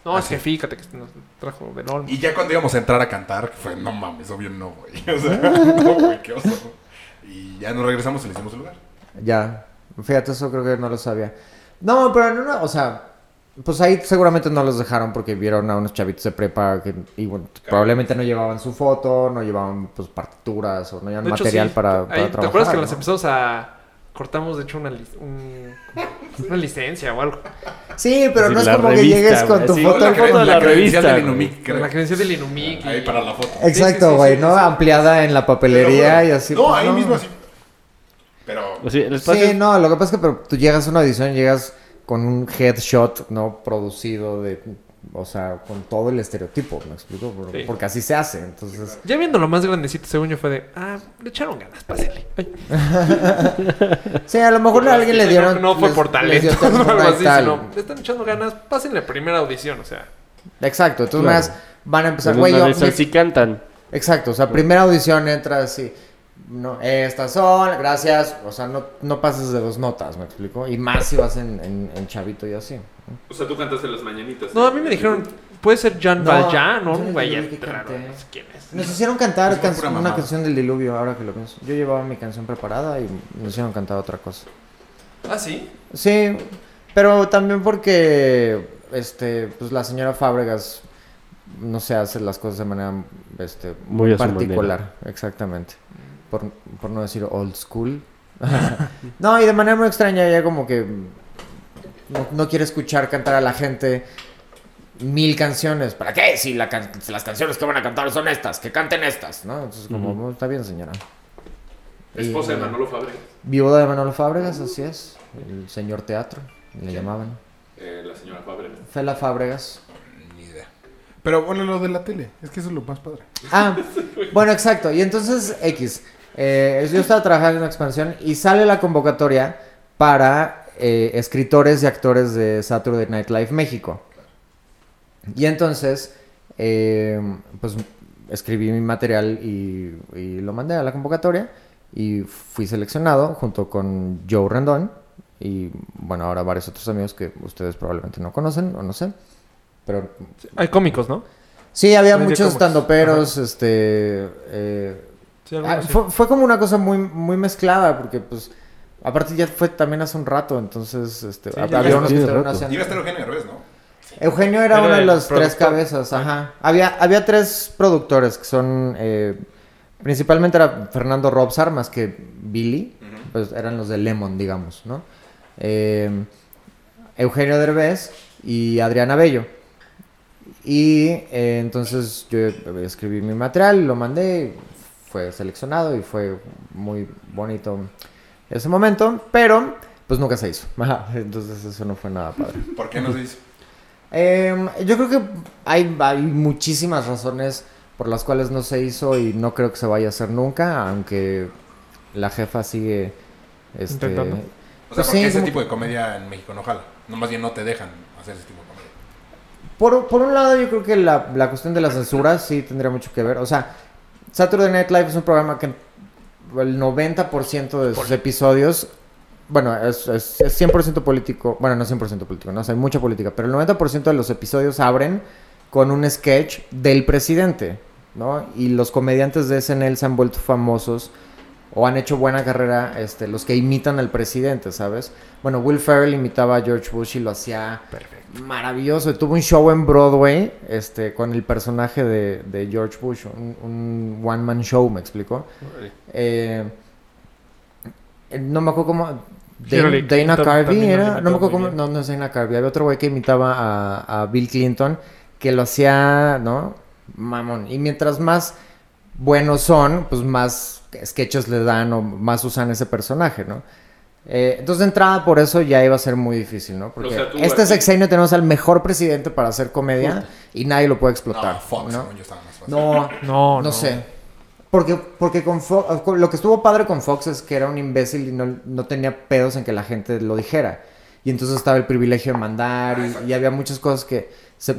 [SPEAKER 3] No,
[SPEAKER 5] Ah,
[SPEAKER 3] es que
[SPEAKER 5] sí.
[SPEAKER 3] fíjate que nos trajo de norma.
[SPEAKER 5] Y ya cuando íbamos a entrar a cantar, fue, no mames, obvio no, güey. <laughs> O sea, <laughs> no, güey, qué oso. Y ya nos regresamos y le hicimos el lugar.
[SPEAKER 6] Ya, fíjate, eso creo que no lo sabía. No, pero no, no, o sea, pues ahí seguramente no los dejaron porque vieron a unos chavitos de prepa que y, bueno, probablemente no llevaban su foto, no llevaban pues partituras o no llevaban
[SPEAKER 3] De hecho,
[SPEAKER 6] material
[SPEAKER 3] sí,
[SPEAKER 6] para,
[SPEAKER 3] ahí,
[SPEAKER 6] para
[SPEAKER 3] ¿Te
[SPEAKER 6] trabajar.
[SPEAKER 3] acuerdas que
[SPEAKER 6] ¿no?
[SPEAKER 3] las empezamos a. Cortamos, de hecho, una, lic- un- <laughs> una licencia o algo.
[SPEAKER 6] Sí, pero
[SPEAKER 2] Así,
[SPEAKER 6] no es
[SPEAKER 2] la
[SPEAKER 6] como que llegues con tu
[SPEAKER 2] sí,
[SPEAKER 6] foto.
[SPEAKER 2] la de la
[SPEAKER 5] credencial
[SPEAKER 2] revista,
[SPEAKER 5] del. Inumic, creo.
[SPEAKER 3] La credencial del Inumic. y-
[SPEAKER 5] Ahí para la foto.
[SPEAKER 6] Exacto,
[SPEAKER 3] Sí, sí, sí,
[SPEAKER 6] güey,
[SPEAKER 3] sí,
[SPEAKER 6] ¿no?
[SPEAKER 3] sí.
[SPEAKER 6] Ampliada en la papelería y así.
[SPEAKER 5] No,
[SPEAKER 6] pues,
[SPEAKER 5] ahí mismo así.
[SPEAKER 2] El espacio
[SPEAKER 6] Sí, no, lo que pasa es que pero tú llegas a una edición, llegas con un headshot, ¿no? Producido de, o sea, con todo el estereotipo, ¿me explico? Por-
[SPEAKER 3] Sí.
[SPEAKER 6] Porque así se hace, entonces...
[SPEAKER 3] Ya viendo lo más grandecito, según yo, fue de. Ah, le echaron ganas, pásenle. Ay, <laughs>
[SPEAKER 6] Sí, a lo mejor a alguien le
[SPEAKER 3] no-
[SPEAKER 6] dieron...
[SPEAKER 3] No, fue
[SPEAKER 6] les-
[SPEAKER 3] por talento <laughs> o
[SPEAKER 6] ternura
[SPEAKER 3] algo
[SPEAKER 6] y
[SPEAKER 3] así, sino. Le están echando ganas, pásenle primera audición, o sea.
[SPEAKER 6] Exacto, entonces
[SPEAKER 2] Claro.
[SPEAKER 6] más van a empezar, güey, yo-
[SPEAKER 2] sí cantan.
[SPEAKER 6] Exacto, o sea, primera audición entra así. No, estas son, gracias. O sea, no, no pases de dos notas, ¿me explico? Y más si vas en, en, en chavito y así.
[SPEAKER 4] O sea, tú cantaste las mañanitas.
[SPEAKER 3] No, a mí me dijeron, puede ser Jean
[SPEAKER 6] No,
[SPEAKER 3] Valjean, ¿no? Un güey
[SPEAKER 6] yo que
[SPEAKER 3] raro,
[SPEAKER 6] canté.
[SPEAKER 3] no sé quién es.
[SPEAKER 6] Nos hicieron cantar can- una canción del diluvio, ahora que lo pienso. Yo llevaba mi canción preparada y nos hicieron cantar otra cosa.
[SPEAKER 3] Ah, sí.
[SPEAKER 6] Sí, pero también porque este, pues la señora Fábregas no se hace las cosas de manera este,
[SPEAKER 2] Muy
[SPEAKER 6] particular, exactamente. Por, por no decir old school. <laughs> no, y de manera muy extraña ella como que no, no quiere escuchar cantar a la gente mil canciones. ¿Para qué? Si la can- si las canciones que van a cantar son estas, que canten estas, ¿no? Entonces como. "Oh, está bien señora.
[SPEAKER 4] Esposa de
[SPEAKER 6] Y-
[SPEAKER 4] Manolo Fabregas.
[SPEAKER 6] Viuda de Manolo Fábregas, así es. El señor teatro, le llamaban.
[SPEAKER 4] Eh, la señora Fabregas.
[SPEAKER 6] Fela Fábregas.
[SPEAKER 5] Ni idea. Pero bueno, lo de la tele. Es que eso es lo más padre.
[SPEAKER 6] Ah, bueno, exacto. Y entonces, X. eh, yo estaba trabajando en una expansión y sale la convocatoria para eh, escritores y actores de Saturday Night Live México. Y entonces, eh, pues escribí mi material y, y lo mandé a la convocatoria y fui seleccionado junto con Joe Rendón y, bueno, ahora varios otros amigos que ustedes probablemente no conocen o no sé. Pero
[SPEAKER 3] Hay cómicos, ¿no?
[SPEAKER 6] sí, había muchos
[SPEAKER 3] cómicos.
[SPEAKER 6] estandoperos, este... eh,
[SPEAKER 3] Sí,
[SPEAKER 6] Ah, fue, fue como una cosa muy, muy mezclada, porque pues, aparte ya fue también hace un rato, entonces, este,
[SPEAKER 3] Sí,
[SPEAKER 6] había unos que estaban
[SPEAKER 2] rato.
[SPEAKER 6] haciendo-
[SPEAKER 5] Iba a estar Eugenio Derbez, ¿no?
[SPEAKER 6] Eugenio era
[SPEAKER 3] Era
[SPEAKER 6] uno de los tres cabezas, ajá. Había, había tres productores que son, eh, principalmente era Fernando Robsar más que Billy, pues eran los de Lemon, digamos, ¿no? Eh, Eugenio Derbez y Adriana Bello. Y eh, entonces yo escribí mi material, lo mandé, fue seleccionado y fue muy bonito ese momento, pero pues nunca se hizo. <laughs> Entonces eso no fue nada padre. <laughs>
[SPEAKER 5] ¿Por qué no se hizo?
[SPEAKER 6] Em, yo creo que hay, hay muchísimas razones por las cuales no se hizo y no creo que se vaya a hacer nunca, aunque la jefa sigue este,
[SPEAKER 3] Intentando.
[SPEAKER 5] O sea,
[SPEAKER 6] Pues
[SPEAKER 5] ¿por qué
[SPEAKER 6] sí,
[SPEAKER 5] ese
[SPEAKER 6] como-
[SPEAKER 5] tipo de comedia en México no jala? No, más bien no te dejan hacer ese tipo de comedia.
[SPEAKER 6] Por, por un lado, yo creo que la, la cuestión de la censura sí tendría mucho que ver. O sea, Saturday Night Live es un programa que el 90% de sus episodios, bueno, es, es, es 100% político, bueno, no 100% político, no, O sea, hay mucha política, pero el 90% de los episodios abren con un sketch del presidente, ¿no? Y los comediantes de SNL se han vuelto famosos o han hecho buena carrera este, los que imitan al presidente, ¿sabes? Bueno, Will Ferrell imitaba a George Bush y lo hacía maravilloso. Tuvo un show en Broadway este, con el personaje de, de George Bush, un, un one-man show, ¿me explico? Eh, no me acuerdo cómo... Dana, Carvey era... No me acuerdo cómo... No, no es Dana Carvey. Había otro güey que imitaba a, a Bill Clinton que lo hacía, ¿no? Mamón. Y mientras más buenos son, pues más sketches le dan o más usan ese personaje, ¿no? Eh, entonces de entrada por eso ya iba a ser muy difícil, ¿no? Porque
[SPEAKER 4] sea, tú
[SPEAKER 6] este sexenio tenemos al mejor presidente para hacer comedia y nadie lo puede explotar,
[SPEAKER 5] No, Fox,
[SPEAKER 6] ¿no?
[SPEAKER 5] según yo estaba más fácil.
[SPEAKER 6] No,
[SPEAKER 3] No,
[SPEAKER 6] no, sé. Porque, porque con Fox, lo que estuvo padre con Fox es que era un imbécil y no, no tenía pedos en que la gente lo dijera. Y entonces estaba el privilegio de mandar y, y había muchas cosas que se-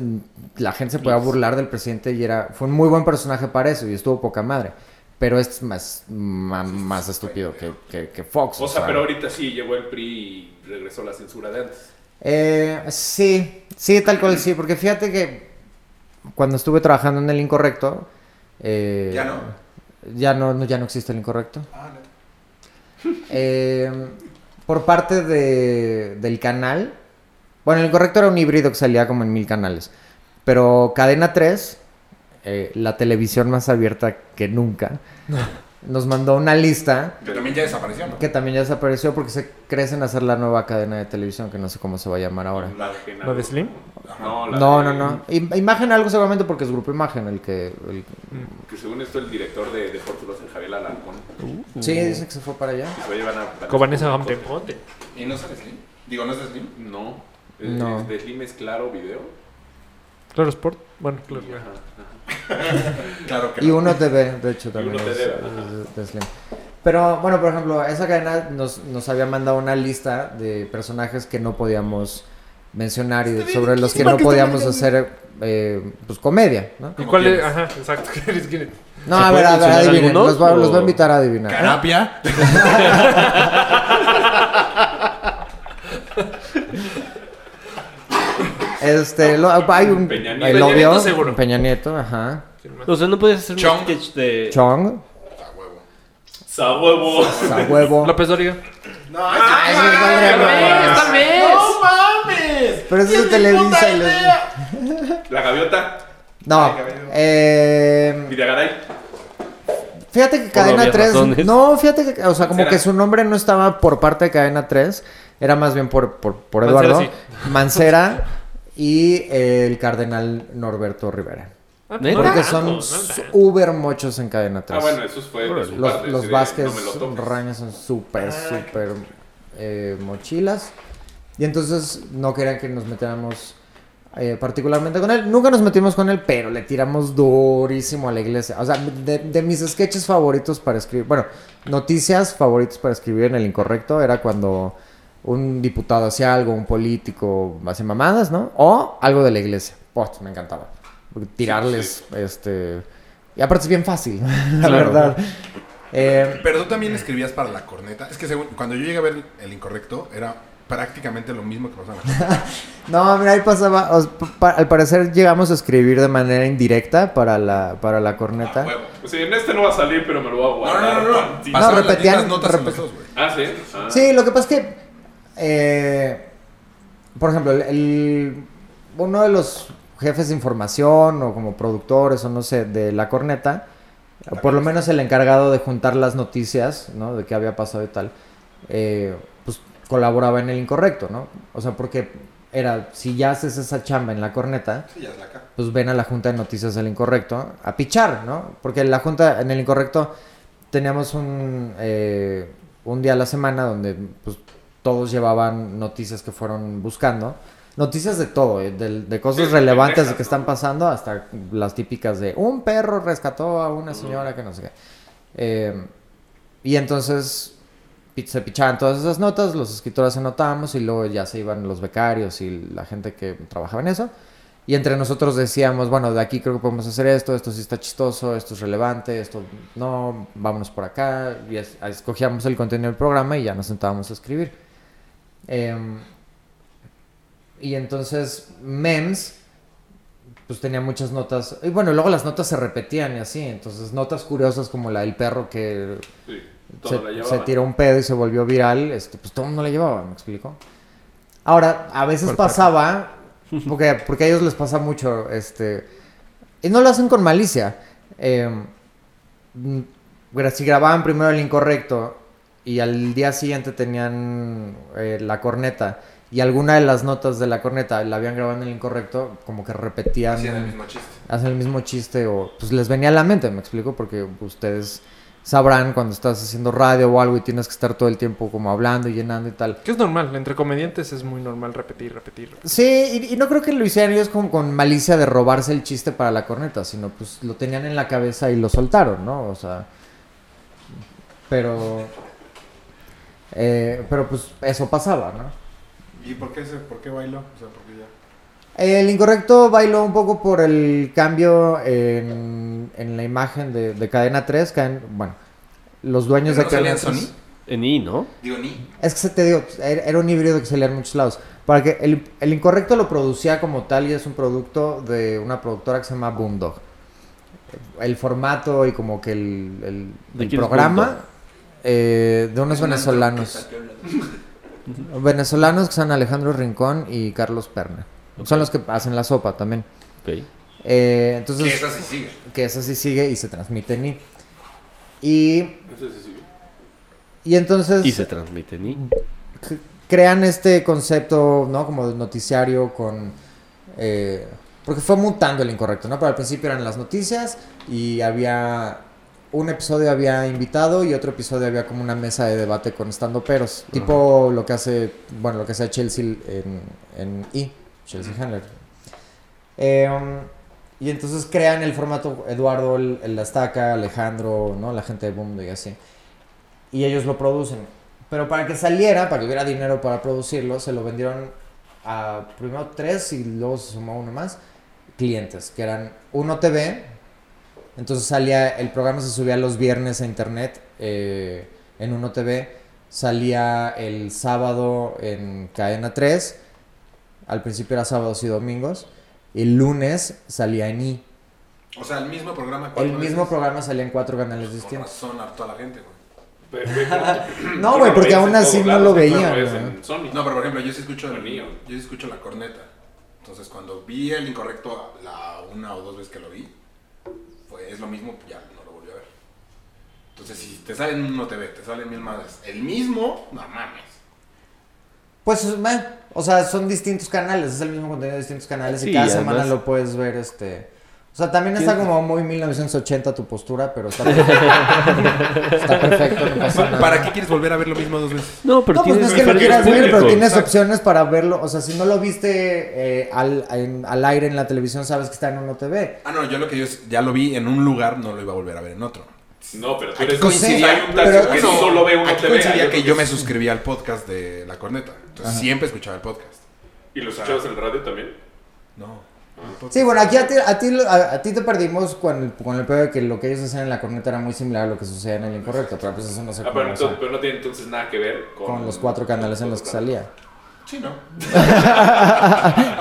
[SPEAKER 6] la gente se podía burlar del presidente y era fue un muy buen personaje para eso y estuvo poca madre. Pero este es más, ma- más, estúpido que, que- que Fox.
[SPEAKER 4] O sea, pero ahorita sí llegó el PRI y regresó la censura de antes.
[SPEAKER 6] Eh, sí, sí, tal cual sí, porque fíjate que cuando estuve trabajando en el incorrecto... eh,
[SPEAKER 5] ¿Ya no?
[SPEAKER 6] Ya no, no- ya no existe el incorrecto.
[SPEAKER 5] Ah, neta.
[SPEAKER 6] Eh, por parte de, del canal. Bueno, el incorrecto era un híbrido que salía como en mil canales. Pero Cadena 3, eh, la televisión más abierta que nunca, <laughs> nos mandó una lista
[SPEAKER 5] Que también ya desapareció, ¿no?
[SPEAKER 6] que también ya desapareció porque se crecen a hacer la nueva cadena de televisión, que no sé cómo se va a llamar ahora.
[SPEAKER 4] La de Genaro.
[SPEAKER 3] ¿La de Slim?
[SPEAKER 4] No, la
[SPEAKER 6] No,
[SPEAKER 4] de-
[SPEAKER 6] no, no. Im- Imagen algo seguramente porque es Grupo Imagen el que... el-
[SPEAKER 4] Que según esto el director de Deportes es Javier Alarcón.
[SPEAKER 6] Sí, dice que se fue para allá.
[SPEAKER 4] Y se va a llevar a... a-
[SPEAKER 3] Con Vanessa Hampton.
[SPEAKER 5] ¿Y no sale Slim? Digo, ¿no es de Slim?
[SPEAKER 4] No. Es-
[SPEAKER 6] No.
[SPEAKER 4] es de Slim es claro video.
[SPEAKER 3] Claro Sport. Bueno, claro.
[SPEAKER 5] Claro que
[SPEAKER 6] Y
[SPEAKER 5] no.
[SPEAKER 6] uno TV, de hecho, también
[SPEAKER 4] Uno
[SPEAKER 6] es,
[SPEAKER 4] TV,
[SPEAKER 6] es
[SPEAKER 4] ajá.
[SPEAKER 6] de Slim. Pero, bueno, por ejemplo, esa cadena nos, nos había mandado una lista de personajes que no podíamos mencionar y de- sobre los que no podíamos hacer, eh, pues, comedia, ¿no?
[SPEAKER 3] ¿Y
[SPEAKER 5] ¿Cómo
[SPEAKER 3] cuál es? Ajá, exacto. <laughs> ¿Quién es? ¿Quién es?
[SPEAKER 6] No,
[SPEAKER 2] ¿Se
[SPEAKER 6] a ver, a ver, adivinen. Los va, los va a invitar a adivinar. ¿eh? <laughs> Este, lo- hay un...
[SPEAKER 4] Peña Nieto.
[SPEAKER 6] el
[SPEAKER 3] Peña
[SPEAKER 6] obvio,
[SPEAKER 3] Nieto seguro.
[SPEAKER 6] Peña Nieto, ajá.
[SPEAKER 2] O sea, no puedes hacer
[SPEAKER 5] Chong.
[SPEAKER 2] un sketch de.
[SPEAKER 6] Chong,
[SPEAKER 5] A huevo.
[SPEAKER 4] ¡Sa huevo!
[SPEAKER 6] a huevo.
[SPEAKER 3] López Dóriga.
[SPEAKER 6] Ay, sí, madre mía.
[SPEAKER 5] ¡No mames!
[SPEAKER 6] Pero eso es de Televisa. y les-
[SPEAKER 4] La gaviota.
[SPEAKER 6] No, eh...
[SPEAKER 4] Videgaray.
[SPEAKER 6] Fíjate que
[SPEAKER 2] Por
[SPEAKER 6] Cadena
[SPEAKER 2] obvias
[SPEAKER 6] 3.
[SPEAKER 2] razones.
[SPEAKER 6] No, fíjate que, o sea, como
[SPEAKER 4] ¿Será?
[SPEAKER 6] que su nombre no estaba por parte de Cadena 3. Era más bien por, por, por
[SPEAKER 3] Mancera,
[SPEAKER 6] Eduardo.
[SPEAKER 3] sí.
[SPEAKER 6] Mancera y el cardenal Norberto Rivera. Porque son uber mochos en Cadena 3.
[SPEAKER 4] Ah, bueno, eso fue
[SPEAKER 6] los
[SPEAKER 4] parte,
[SPEAKER 6] los Vázquez
[SPEAKER 4] no.
[SPEAKER 6] Rañas son súper, súper eh, mochilas. Y entonces no querían que nos metiéramos eh, particularmente con él. Nunca nos metimos con él, pero le tiramos durísimo a la iglesia. O sea, de, de mis sketches favoritos para escribir, bueno, noticias favoritas para escribir en el incorrecto era cuando un diputado hacía algo, un político hacía mamadas, ¿no? O algo de la iglesia. Pues, me encantaba. Tirarles, este... Y aparte es bien fácil, <laughs> la verdad. Eh,
[SPEAKER 5] Pero tú también escribías para la corneta. Es que según, cuando yo llegué a ver el incorrecto, era prácticamente lo mismo que pasaba. en la corneta. <laughs>
[SPEAKER 6] No, mira, ahí pasaba. pa- al parecer llegamos a escribir de manera indirecta para la, para la corneta.
[SPEAKER 4] Huevo. O sea, en este no va a salir, pero me lo voy a
[SPEAKER 5] No,
[SPEAKER 4] guardar.
[SPEAKER 5] no, no, no.
[SPEAKER 6] No,
[SPEAKER 5] las
[SPEAKER 6] repetían-
[SPEAKER 5] notas en
[SPEAKER 6] repet-
[SPEAKER 5] los dos, güey.
[SPEAKER 4] Ah, sí. Ah.
[SPEAKER 6] Sí, lo que pasa es que, eh, por ejemplo, el, el- uno de los jefes de información o como productores o no sé, de la corneta, por lo menos el encargado de juntar las noticias, ¿no? De qué había pasado y tal, eh, pues colaboraba en el incorrecto, ¿no? O sea, porque era, si ya haces esa chamba en la corneta,
[SPEAKER 5] Sí, ya es la acá.
[SPEAKER 6] pues ven a la Junta de Noticias del Incorrecto a pichar, ¿no? Porque la Junta, en el Incorrecto, teníamos un, eh, un día a la semana donde pues, todos llevaban noticias que fueron buscando. Noticias de todo, eh, de, de cosas
[SPEAKER 4] Sí,
[SPEAKER 6] relevantes de que están pasando hasta las típicas de un perro rescató a una señora que no sé qué. Eh, y entonces se pichaban todas esas notas, los escritores anotábamos y luego ya se iban los becarios y la gente que trabajaba en eso. Y entre nosotros decíamos, bueno, de aquí creo que podemos hacer esto, esto sí está chistoso, esto es relevante, esto no, vámonos por acá. Y es- escogíamos el contenido del programa y ya nos sentábamos a escribir. Em, y entonces, MEMS, pues tenía muchas notas. Y bueno, luego las notas se repetían y así. Entonces, notas curiosas como la del perro que
[SPEAKER 4] Sí,
[SPEAKER 6] se, tiró un pedo y se volvió viral, este, pues todo el mundo la llevaba, ¿me explico? Ahora, a veces pasaba, porque, porque a ellos les pasa mucho, este, y no lo hacen con malicia. eh, si grababan primero el incorrecto y al día siguiente tenían eh, la corneta y alguna de las notas de la corneta la habían grabado en el incorrecto, como que repetían
[SPEAKER 5] Hacían el mismo chiste.
[SPEAKER 6] hacen el mismo chiste o pues les venía a la mente, me explico, porque ustedes sabrán cuando estás haciendo radio o algo y tienes que estar todo el tiempo como hablando y llenando y tal.
[SPEAKER 3] Que es normal, entre comediantes es muy normal repetir, repetir. repetir.
[SPEAKER 6] Sí, y, y no creo que lo hicieran ellos como con malicia de robarse el chiste para la corneta, sino pues lo tenían en la cabeza y lo soltaron, ¿no? O sea, pero... eh, pero pues eso pasaba, ¿no?
[SPEAKER 5] ¿Y por qué, se, por qué bailó? O sea, ¿por qué ya?
[SPEAKER 6] El incorrecto bailó un poco por el cambio en, en la imagen de, de Cadena 3. Caden- bueno, los dueños
[SPEAKER 5] ¿Pero
[SPEAKER 6] de
[SPEAKER 5] no
[SPEAKER 6] Cadena
[SPEAKER 5] en
[SPEAKER 6] 3.
[SPEAKER 5] Sony?
[SPEAKER 2] En I, ¿no?
[SPEAKER 5] Digo, ni.
[SPEAKER 6] Es que se te digo, era un híbrido que salía en muchos lados. Para que el, el incorrecto lo producía como tal y es un producto de una productora que se llama Boomdog. El formato y como que el, el-
[SPEAKER 2] ¿De
[SPEAKER 6] el programa? Eh, de unos venezolanos. Venezolanos que son Alejandro Rincón y Carlos Perna. Son los que hacen la sopa también.
[SPEAKER 2] Ok.
[SPEAKER 6] Eh, entonces,
[SPEAKER 5] Que esa sí sigue.
[SPEAKER 6] que esa sí sigue y se transmite en I. Y,
[SPEAKER 4] Eso sí, sí.
[SPEAKER 6] y entonces
[SPEAKER 2] Y se transmite en I.
[SPEAKER 6] crean este concepto, ¿no? Como de noticiario con... eh, porque fue mutando el incorrecto, ¿no? Pero al principio eran las noticias y había... Un episodio había invitado y otro episodio había como una mesa de debate con estando peros. Tipo lo que hace, bueno, lo que hace Chelsea en, en I, Chelsea Handler. Eh, um, y entonces crean el formato Eduardo, el, el Alejandro, ¿no? La gente de Boom y así. Y ellos lo producen. Pero para que saliera, para que hubiera dinero para producirlo, se lo vendieron a primero tres y luego se sumó uno más. Clientes, que eran Uno TV. Entonces salía, el programa se subía los viernes a internet eh, en Uno TV. Salía el sábado en Cadena 3. Al principio era sábados y domingos. Y el lunes salía en I.
[SPEAKER 5] O sea, el mismo programa.
[SPEAKER 6] El
[SPEAKER 5] cuatro
[SPEAKER 6] mismo
[SPEAKER 5] veces.
[SPEAKER 6] programa salía en cuatro canales distintos.
[SPEAKER 5] hartó a la gente, güey. <laughs>
[SPEAKER 6] No, güey, porque aún así no lo veían, ¿no?
[SPEAKER 5] pero por ejemplo, yo sí escucho, el- yo sí escucho la corneta. Entonces, cuando vi el incorrecto la una o dos veces que lo vi, pues es lo mismo, ya no lo volví a ver. Entonces, si te salen uno TV, te salen mil madres, el mismo, no mames.
[SPEAKER 6] Pues, meh, o sea, son distintos canales, es el mismo contenido de distintos canales
[SPEAKER 2] Sí,
[SPEAKER 6] y cada
[SPEAKER 2] y
[SPEAKER 6] semana
[SPEAKER 2] además-
[SPEAKER 6] lo puedes ver, este... O sea, también está como muy 1980 tu postura, pero está perfecto. está perfecto, no pasa nada.
[SPEAKER 5] ¿Para qué quieres volver a ver lo mismo dos veces?
[SPEAKER 2] No, pero
[SPEAKER 6] no, pues no
[SPEAKER 2] tienes
[SPEAKER 6] es que lo quieras ver, pero tienes
[SPEAKER 5] Exacto.
[SPEAKER 6] opciones para verlo. O sea, si no lo viste eh, al, en- al aire en la televisión, sabes que está en uno TV.
[SPEAKER 5] Ah, no, yo lo que yo es- ya lo vi en un lugar, no lo iba a volver a ver en otro.
[SPEAKER 4] No, pero tú eres
[SPEAKER 5] coincidía-
[SPEAKER 4] hay un
[SPEAKER 6] pero-
[SPEAKER 4] que
[SPEAKER 6] no,
[SPEAKER 4] solo ve uno
[SPEAKER 5] Aquí
[SPEAKER 4] TV.
[SPEAKER 5] coincidía que yo me suscribía al podcast de La Corneta. Entonces,
[SPEAKER 6] Ajá.
[SPEAKER 5] siempre escuchaba el podcast.
[SPEAKER 4] ¿Y lo escuchabas en el radio también?
[SPEAKER 5] No.
[SPEAKER 6] Sí, bueno, aquí a ti, a ti, a, a ti te perdimos con el, con el pedo de que lo que ellos hacían en la corneta era muy similar a lo que sucedía en el incorrecto, pero pues eso no se
[SPEAKER 4] Ah, pero, entonces- pero no tiene entonces nada que ver con,
[SPEAKER 6] con los cuatro canales en los que salía.
[SPEAKER 5] Sí, ¿no? <laughs>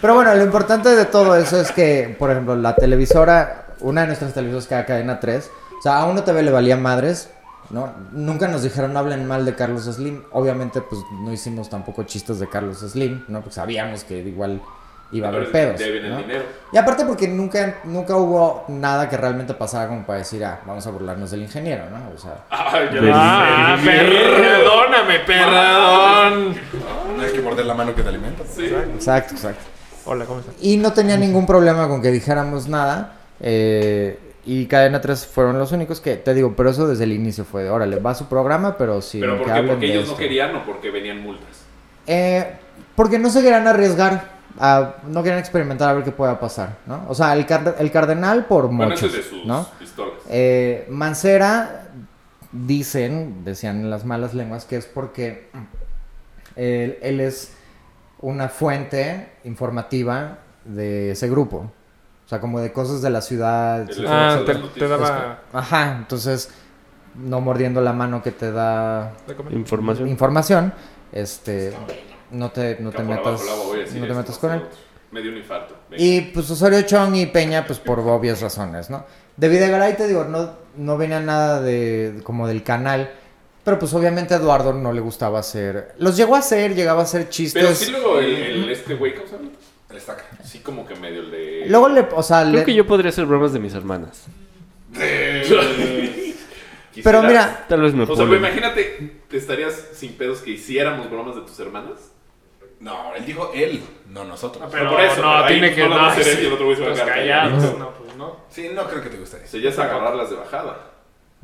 [SPEAKER 6] Pero bueno, lo importante de todo eso es que, por ejemplo, la televisora, una de nuestras televisoras que era cadena 3, o sea, a uno TV le valía madres, ¿no? Nunca nos dijeron no hablen mal de Carlos Slim. Obviamente, pues no hicimos tampoco chistes de Carlos Slim, ¿no? Porque sabíamos que igual iba a haber pedos. Y aparte porque nunca, nunca hubo nada que realmente pasara como para decir, ah, vamos a burlarnos del ingeniero, ¿no? O sea, <laughs>
[SPEAKER 4] yo
[SPEAKER 2] Del-
[SPEAKER 3] Ah, perdóname, perdón.
[SPEAKER 5] No hay que morder la mano que te alimenta.
[SPEAKER 4] Sí.
[SPEAKER 6] exacto, exacto.
[SPEAKER 3] Hola, ¿cómo estás?
[SPEAKER 6] Y no tenía ningún problema con que dijéramos nada. eh, y Cadena 3 fueron los únicos que, te digo, pero eso desde el inicio fue de, órale, va su programa, pero sí.
[SPEAKER 4] ¿Pero ¿Porque
[SPEAKER 6] de
[SPEAKER 4] ellos no
[SPEAKER 6] esto".
[SPEAKER 4] querían o porque venían multas?
[SPEAKER 6] Eh, porque no se querían arriesgar. A- no querían experimentar a ver qué pueda pasar, ¿no? O sea, el, car- el cardenal por
[SPEAKER 4] Bueno,
[SPEAKER 6] muchos,
[SPEAKER 4] de sus
[SPEAKER 6] ¿no? Eh, Mancera, dicen, decían en las malas lenguas, que es porque él, él es una fuente informativa de ese grupo. O sea, como de cosas de la ciudad.
[SPEAKER 3] Ah, te, te daba
[SPEAKER 6] Ajá, entonces, no mordiendo la mano que te da.
[SPEAKER 2] Información.
[SPEAKER 6] información, este, no te, no te metas, no te
[SPEAKER 4] esto,
[SPEAKER 6] metas con él.
[SPEAKER 4] Me dio un infarto. Venga.
[SPEAKER 6] Y pues Osorio Chong y Peña, pues por obvias razones, ¿no? De Videgaray, te digo, no, no venía nada de como del canal. Pero pues obviamente a Eduardo no le gustaba hacer. Los llegó a hacer, llegaba a hacer chistes.
[SPEAKER 4] Pero sí luego el, el- este güey, ¿cómo se llama?
[SPEAKER 5] El estaca.
[SPEAKER 4] Sí como que medio el de...
[SPEAKER 6] Luego le, o sea,
[SPEAKER 2] Creo
[SPEAKER 6] le-
[SPEAKER 2] que yo podría hacer bromas de mis hermanas. <laughs>
[SPEAKER 6] Pero mira,
[SPEAKER 2] Tal vez me
[SPEAKER 4] O sea, güey, imagínate, te estarías sin pedos que hiciéramos bromas de tus hermanas.
[SPEAKER 5] No, él dijo él, no nosotros.
[SPEAKER 3] Ah, Pero
[SPEAKER 4] por eso,
[SPEAKER 3] no,
[SPEAKER 4] pero
[SPEAKER 3] tiene que
[SPEAKER 4] no
[SPEAKER 3] sí.
[SPEAKER 4] y el otro güey se va a quedar
[SPEAKER 3] callados,
[SPEAKER 4] callado.
[SPEAKER 3] no, pues no.
[SPEAKER 5] Sí, no creo que te gustaría.
[SPEAKER 4] Sea, ya es agarrarlas de bajada.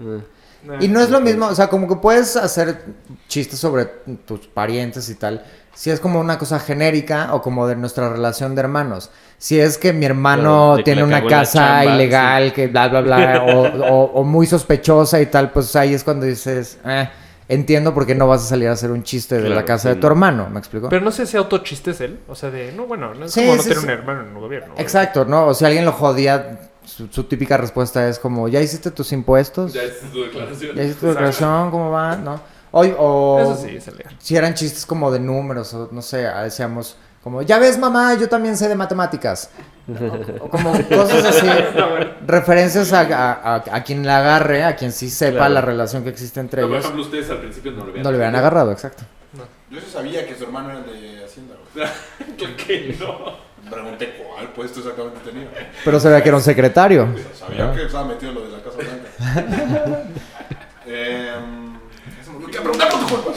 [SPEAKER 2] Eh.
[SPEAKER 6] Y no es lo mismo, o sea, como que puedes hacer chistes sobre tus parientes y tal. Si es como una cosa genérica o como de nuestra relación de hermanos. Si es que mi hermano tiene una casa
[SPEAKER 2] chamba,
[SPEAKER 6] ilegal, que bla, bla, bla, o, o- o muy sospechosa y tal, pues ahí es cuando dices, eh, entiendo por qué no vas a salir a hacer un chiste de la casa
[SPEAKER 2] sí,
[SPEAKER 6] de tu
[SPEAKER 2] no.
[SPEAKER 6] hermano, ¿me explico?
[SPEAKER 3] Pero no sé si autochistes él. O sea, de, no, bueno, no es
[SPEAKER 6] Sí,
[SPEAKER 3] como no tener
[SPEAKER 6] sí.
[SPEAKER 3] un hermano en el gobierno.
[SPEAKER 6] Exacto, ¿no? O si alguien lo jodía, su, su típica respuesta es como, ¿ya hiciste tus impuestos?
[SPEAKER 4] Ya es tu declaración.
[SPEAKER 6] ¿Ya hiciste tu declaración? ¿Cómo va? ¿No? O, o
[SPEAKER 3] Eso sí, es legal.
[SPEAKER 6] si eran chistes como de números, o no sé, decíamos como, ya ves mamá, yo también sé de matemáticas. O, o como cosas así, <laughs> referencias a, a- a- a quien la agarre, a quien sí sepa
[SPEAKER 2] Claro.
[SPEAKER 6] la relación que existe entre
[SPEAKER 4] No, por
[SPEAKER 6] ellos.
[SPEAKER 4] ejemplo, ustedes al principio no lo habían
[SPEAKER 6] No le hubieran agarrado, exacto.
[SPEAKER 5] Yo sí sabía que su hermano era de Hacienda.
[SPEAKER 4] ¿Por <laughs> qué no?
[SPEAKER 5] Pregunté cuál puesto exactamente tenía.
[SPEAKER 6] Pero sabía que era un secretario.
[SPEAKER 5] Sabía que estaba metido en lo de la Casa Blanca. <laughs> eh, eso me olvidó. ¿Qué preguntar por tu culpa?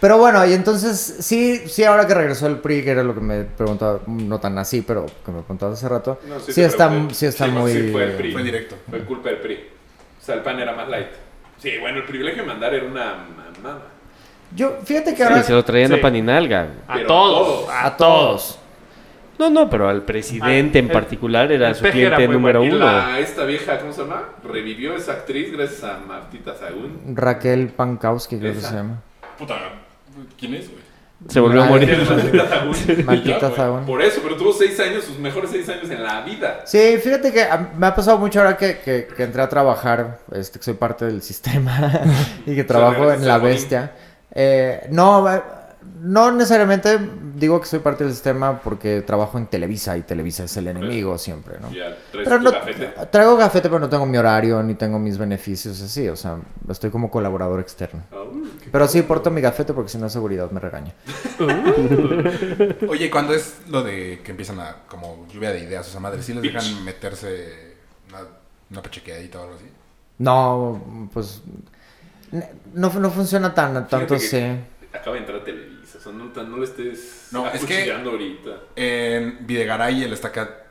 [SPEAKER 6] Pero bueno, y entonces, sí, sí, ahora que regresó el PRI, que era lo que me preguntaba, no tan así, pero que me preguntaba hace rato,
[SPEAKER 4] No,
[SPEAKER 6] sí,
[SPEAKER 4] te
[SPEAKER 6] está, sí está
[SPEAKER 4] Sí,
[SPEAKER 6] muy...
[SPEAKER 4] sí, fue el PRI.
[SPEAKER 5] Fue directo.
[SPEAKER 4] Fue culpa del PRI. O sea, el pan era más light. Sí, bueno, el privilegio de mandar era una mamada.
[SPEAKER 6] Yo, fíjate que
[SPEAKER 2] Sí,
[SPEAKER 6] ahora...
[SPEAKER 2] se lo traían
[SPEAKER 3] Sí.
[SPEAKER 2] a pan y nalga.
[SPEAKER 3] A todos.
[SPEAKER 4] todos.
[SPEAKER 6] A todos.
[SPEAKER 2] No, no, pero al presidente
[SPEAKER 3] Ah,
[SPEAKER 2] en
[SPEAKER 3] el-
[SPEAKER 2] particular era
[SPEAKER 3] el
[SPEAKER 2] su
[SPEAKER 3] era
[SPEAKER 2] cliente número
[SPEAKER 4] Y
[SPEAKER 2] uno.
[SPEAKER 4] la, esta vieja, ¿cómo se llama? Revivió esa actriz gracias a Martita Sagún.
[SPEAKER 6] Raquel Pankowski, creo que se llama.
[SPEAKER 5] Puta, ¿quién es, güey?
[SPEAKER 2] Se volvió a morir.
[SPEAKER 4] Martita. Sagún. <laughs> Por eso, pero tuvo seis años, sus mejores seis años en la vida.
[SPEAKER 6] Sí, fíjate que a- me ha pasado mucho ahora que, que- que entré a trabajar, este, que soy parte del sistema <laughs> y que trabajo
[SPEAKER 4] gracias
[SPEAKER 6] en La
[SPEAKER 4] Godín.
[SPEAKER 6] Bestia. Eh, no, eh, no necesariamente digo que soy parte del sistema porque trabajo en Televisa y Televisa es el enemigo siempre, ¿no?
[SPEAKER 4] Ya, traes
[SPEAKER 6] Pero
[SPEAKER 4] tu
[SPEAKER 6] no,
[SPEAKER 4] gafete.
[SPEAKER 6] traigo gafete, pero no tengo mi horario ni tengo mis beneficios así, o sea, estoy como colaborador externo.
[SPEAKER 4] Ah, qué
[SPEAKER 6] Pero sí porto mi gafete porque si no seguridad me regaña. <laughs>
[SPEAKER 5] Oye, cuando es lo de que empiezan a, como lluvia de ideas, o sea, madre, ¿sí les dejan meterse una, una pachequeadita o algo así?
[SPEAKER 6] No, pues no, no funciona tan tanto
[SPEAKER 4] que Acaba de entrar o sea, no, no le estés
[SPEAKER 5] No, es que-
[SPEAKER 4] ahorita.
[SPEAKER 5] En Videgaray y el Estaca,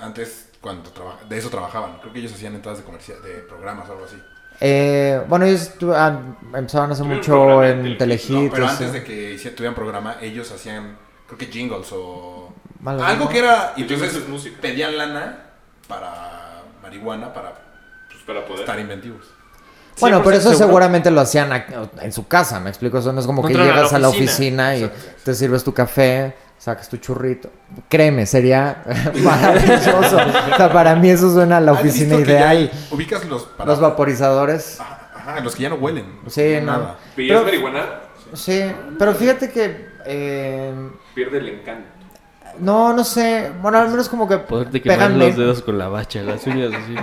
[SPEAKER 5] antes, cuando trabaja, de eso trabajaban. Creo que ellos hacían entradas de comercial, de programas o algo así.
[SPEAKER 6] Eh, bueno, ellos tu- ah, empezaron hace
[SPEAKER 4] Tuvieron
[SPEAKER 6] mucho
[SPEAKER 4] en Telehit,
[SPEAKER 5] No, pero antes de que tuvieran programa, ellos hacían, creo que jingles o...
[SPEAKER 6] Malo,
[SPEAKER 5] algo
[SPEAKER 6] ¿no?
[SPEAKER 5] que era... Y entonces
[SPEAKER 4] es música.
[SPEAKER 5] pedían lana para marihuana, para
[SPEAKER 4] Pues para poder.
[SPEAKER 5] estar inventivos.
[SPEAKER 6] Bueno,
[SPEAKER 3] 100%
[SPEAKER 6] pero eso
[SPEAKER 3] seguro.
[SPEAKER 6] seguramente lo hacían ac- en su casa, ¿me explico? Eso no es como
[SPEAKER 3] No
[SPEAKER 6] que
[SPEAKER 3] entraron a
[SPEAKER 6] llegas
[SPEAKER 3] la
[SPEAKER 6] a la
[SPEAKER 3] oficina.
[SPEAKER 6] oficina y
[SPEAKER 5] Exacto.
[SPEAKER 6] te sirves tu café, sacas tu churrito. Créeme, sería <laughs> maravilloso. O sea, para mí eso suena a la
[SPEAKER 5] ¿Has
[SPEAKER 6] oficina ideal.
[SPEAKER 5] ubicas los... Para,
[SPEAKER 6] Los vaporizadores.
[SPEAKER 5] Ajá, los que ya no huelen.
[SPEAKER 6] Sí, no.
[SPEAKER 5] Nada.
[SPEAKER 4] ¿Y
[SPEAKER 6] Pero-
[SPEAKER 4] es marihuana?
[SPEAKER 6] Sí, pero fíjate que... eh,
[SPEAKER 4] Pierde el encanto.
[SPEAKER 6] No, no sé. Bueno, al menos como que
[SPEAKER 2] Poderte quemar
[SPEAKER 6] pegan
[SPEAKER 2] los dedos con la bacha, las uñas así.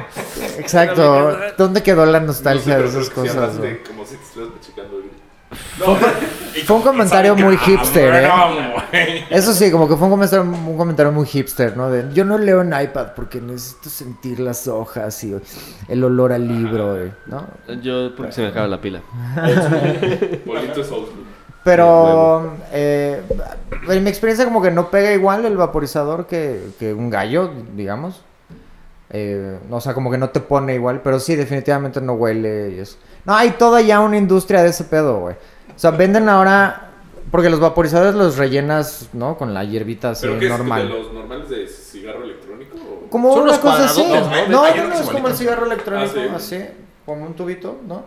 [SPEAKER 6] Exacto. ¿Dónde quedó la nostalgia
[SPEAKER 4] No
[SPEAKER 6] de esas cosas?
[SPEAKER 4] de? Como si te estuvieras machicando ahorita.
[SPEAKER 6] Fue un comentario muy hipster, ¿eh? Eso sí, como que fue un comentario, un comentario muy hipster, ¿no? De, yo no leo en iPad porque necesito sentir las hojas y el olor al libro, ¿no?
[SPEAKER 2] Yo, porque se me acaba la pila. <laughs>
[SPEAKER 4] Bolito es school.
[SPEAKER 6] Pero eh, en mi experiencia como que no pega igual el vaporizador que, que un gallo, digamos. Eh, o sea, como que no te pone igual, pero sí, definitivamente no huele y eso. No, hay toda ya una industria de ese pedo, güey. O sea, venden ahora... Porque los vaporizadores los rellenas, ¿no? Con la hierbita así
[SPEAKER 4] ¿Pero qué es
[SPEAKER 6] normal.
[SPEAKER 4] de los normales de cigarro electrónico? o-
[SPEAKER 6] Como
[SPEAKER 3] Son
[SPEAKER 6] una cosa así.
[SPEAKER 5] ¿no?
[SPEAKER 6] No, no, no, es como el cigarro electrónico,
[SPEAKER 4] Ah, sí.
[SPEAKER 6] así, como un tubito, ¿no?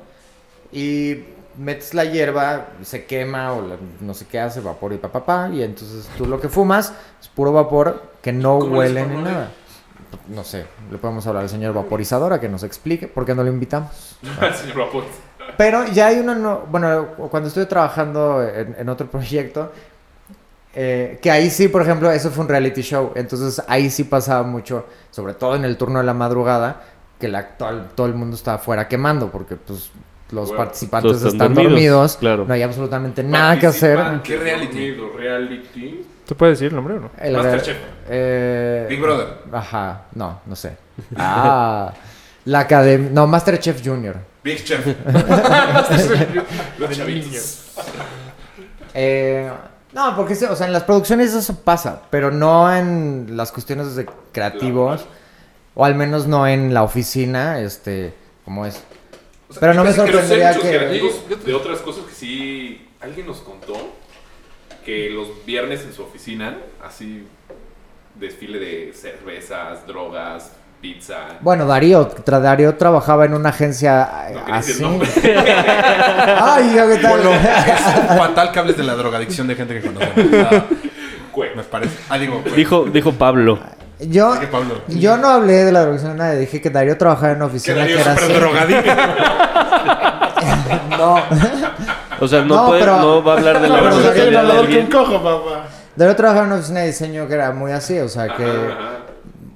[SPEAKER 6] Y metes la hierba, se quema o la- no sé qué hace, vapor y pa, pa, pa, y entonces tú lo que fumas es puro vapor que no
[SPEAKER 4] ¿Cómo
[SPEAKER 6] huele ni nada. No sé, le podemos hablar al señor vaporizador a que nos explique por qué no lo invitamos. <laughs>
[SPEAKER 4] Señor.
[SPEAKER 6] Pero ya hay una, no- bueno, cuando estuve trabajando en, en otro proyecto, eh, que ahí sí, por ejemplo, eso fue un reality show, entonces ahí sí pasaba mucho, sobre todo en el turno de la madrugada, que la, todo, todo el mundo estaba afuera quemando, porque pues los
[SPEAKER 4] Bueno,
[SPEAKER 6] participantes están,
[SPEAKER 2] están
[SPEAKER 6] dormidos,
[SPEAKER 2] dormidos, claro.
[SPEAKER 6] no hay absolutamente nada que hacer.
[SPEAKER 5] ¿Qué reality?
[SPEAKER 4] Reality.
[SPEAKER 3] ¿Te puedes decir el nombre o no?
[SPEAKER 6] El-
[SPEAKER 4] Masterchef.
[SPEAKER 6] eh,
[SPEAKER 5] Big Brother.
[SPEAKER 6] Ajá, no, no sé. <laughs> Ah, la academia, no, Masterchef Junior.
[SPEAKER 5] Big Chef. <laughs>
[SPEAKER 4] Los chavitos.
[SPEAKER 6] Eh, no, porque sí, o sea, en las producciones eso pasa, pero no en las cuestiones de creativos, o al menos no en la oficina, este, como es.
[SPEAKER 5] O sea,
[SPEAKER 6] Pero no me
[SPEAKER 5] que
[SPEAKER 6] sorprendería que...
[SPEAKER 4] creativos de otras cosas que sí. Alguien nos contó que los viernes en su oficina, así desfile de cervezas, drogas, pizza.
[SPEAKER 6] Bueno, Darío, tra- Darío trabajaba en una agencia eh,
[SPEAKER 4] No decir
[SPEAKER 6] así.
[SPEAKER 4] nombre. <laughs>
[SPEAKER 6] Ay, yo qué tal.
[SPEAKER 5] Polo, es <laughs> fatal que hables de la drogadicción de gente que
[SPEAKER 4] Güey.
[SPEAKER 5] me parece. Ah, digo.
[SPEAKER 2] Dijo, dijo Pablo.
[SPEAKER 6] Yo, yo no hablé de la drogadicción, nada, dije que Darío trabajaba en una
[SPEAKER 5] Que
[SPEAKER 6] oficina
[SPEAKER 5] Darío
[SPEAKER 6] que era así.
[SPEAKER 5] drogadicto. <laughs>
[SPEAKER 6] No.
[SPEAKER 2] O sea, no,
[SPEAKER 6] No,
[SPEAKER 2] puede,
[SPEAKER 6] pero-
[SPEAKER 2] no va a hablar de la
[SPEAKER 6] No, pero
[SPEAKER 2] homosexualidad
[SPEAKER 6] Darío
[SPEAKER 2] de alguien.
[SPEAKER 5] cojo, papá.
[SPEAKER 6] Darío trabajaba en una oficina de diseño que era muy así, o sea que...
[SPEAKER 4] Ajá.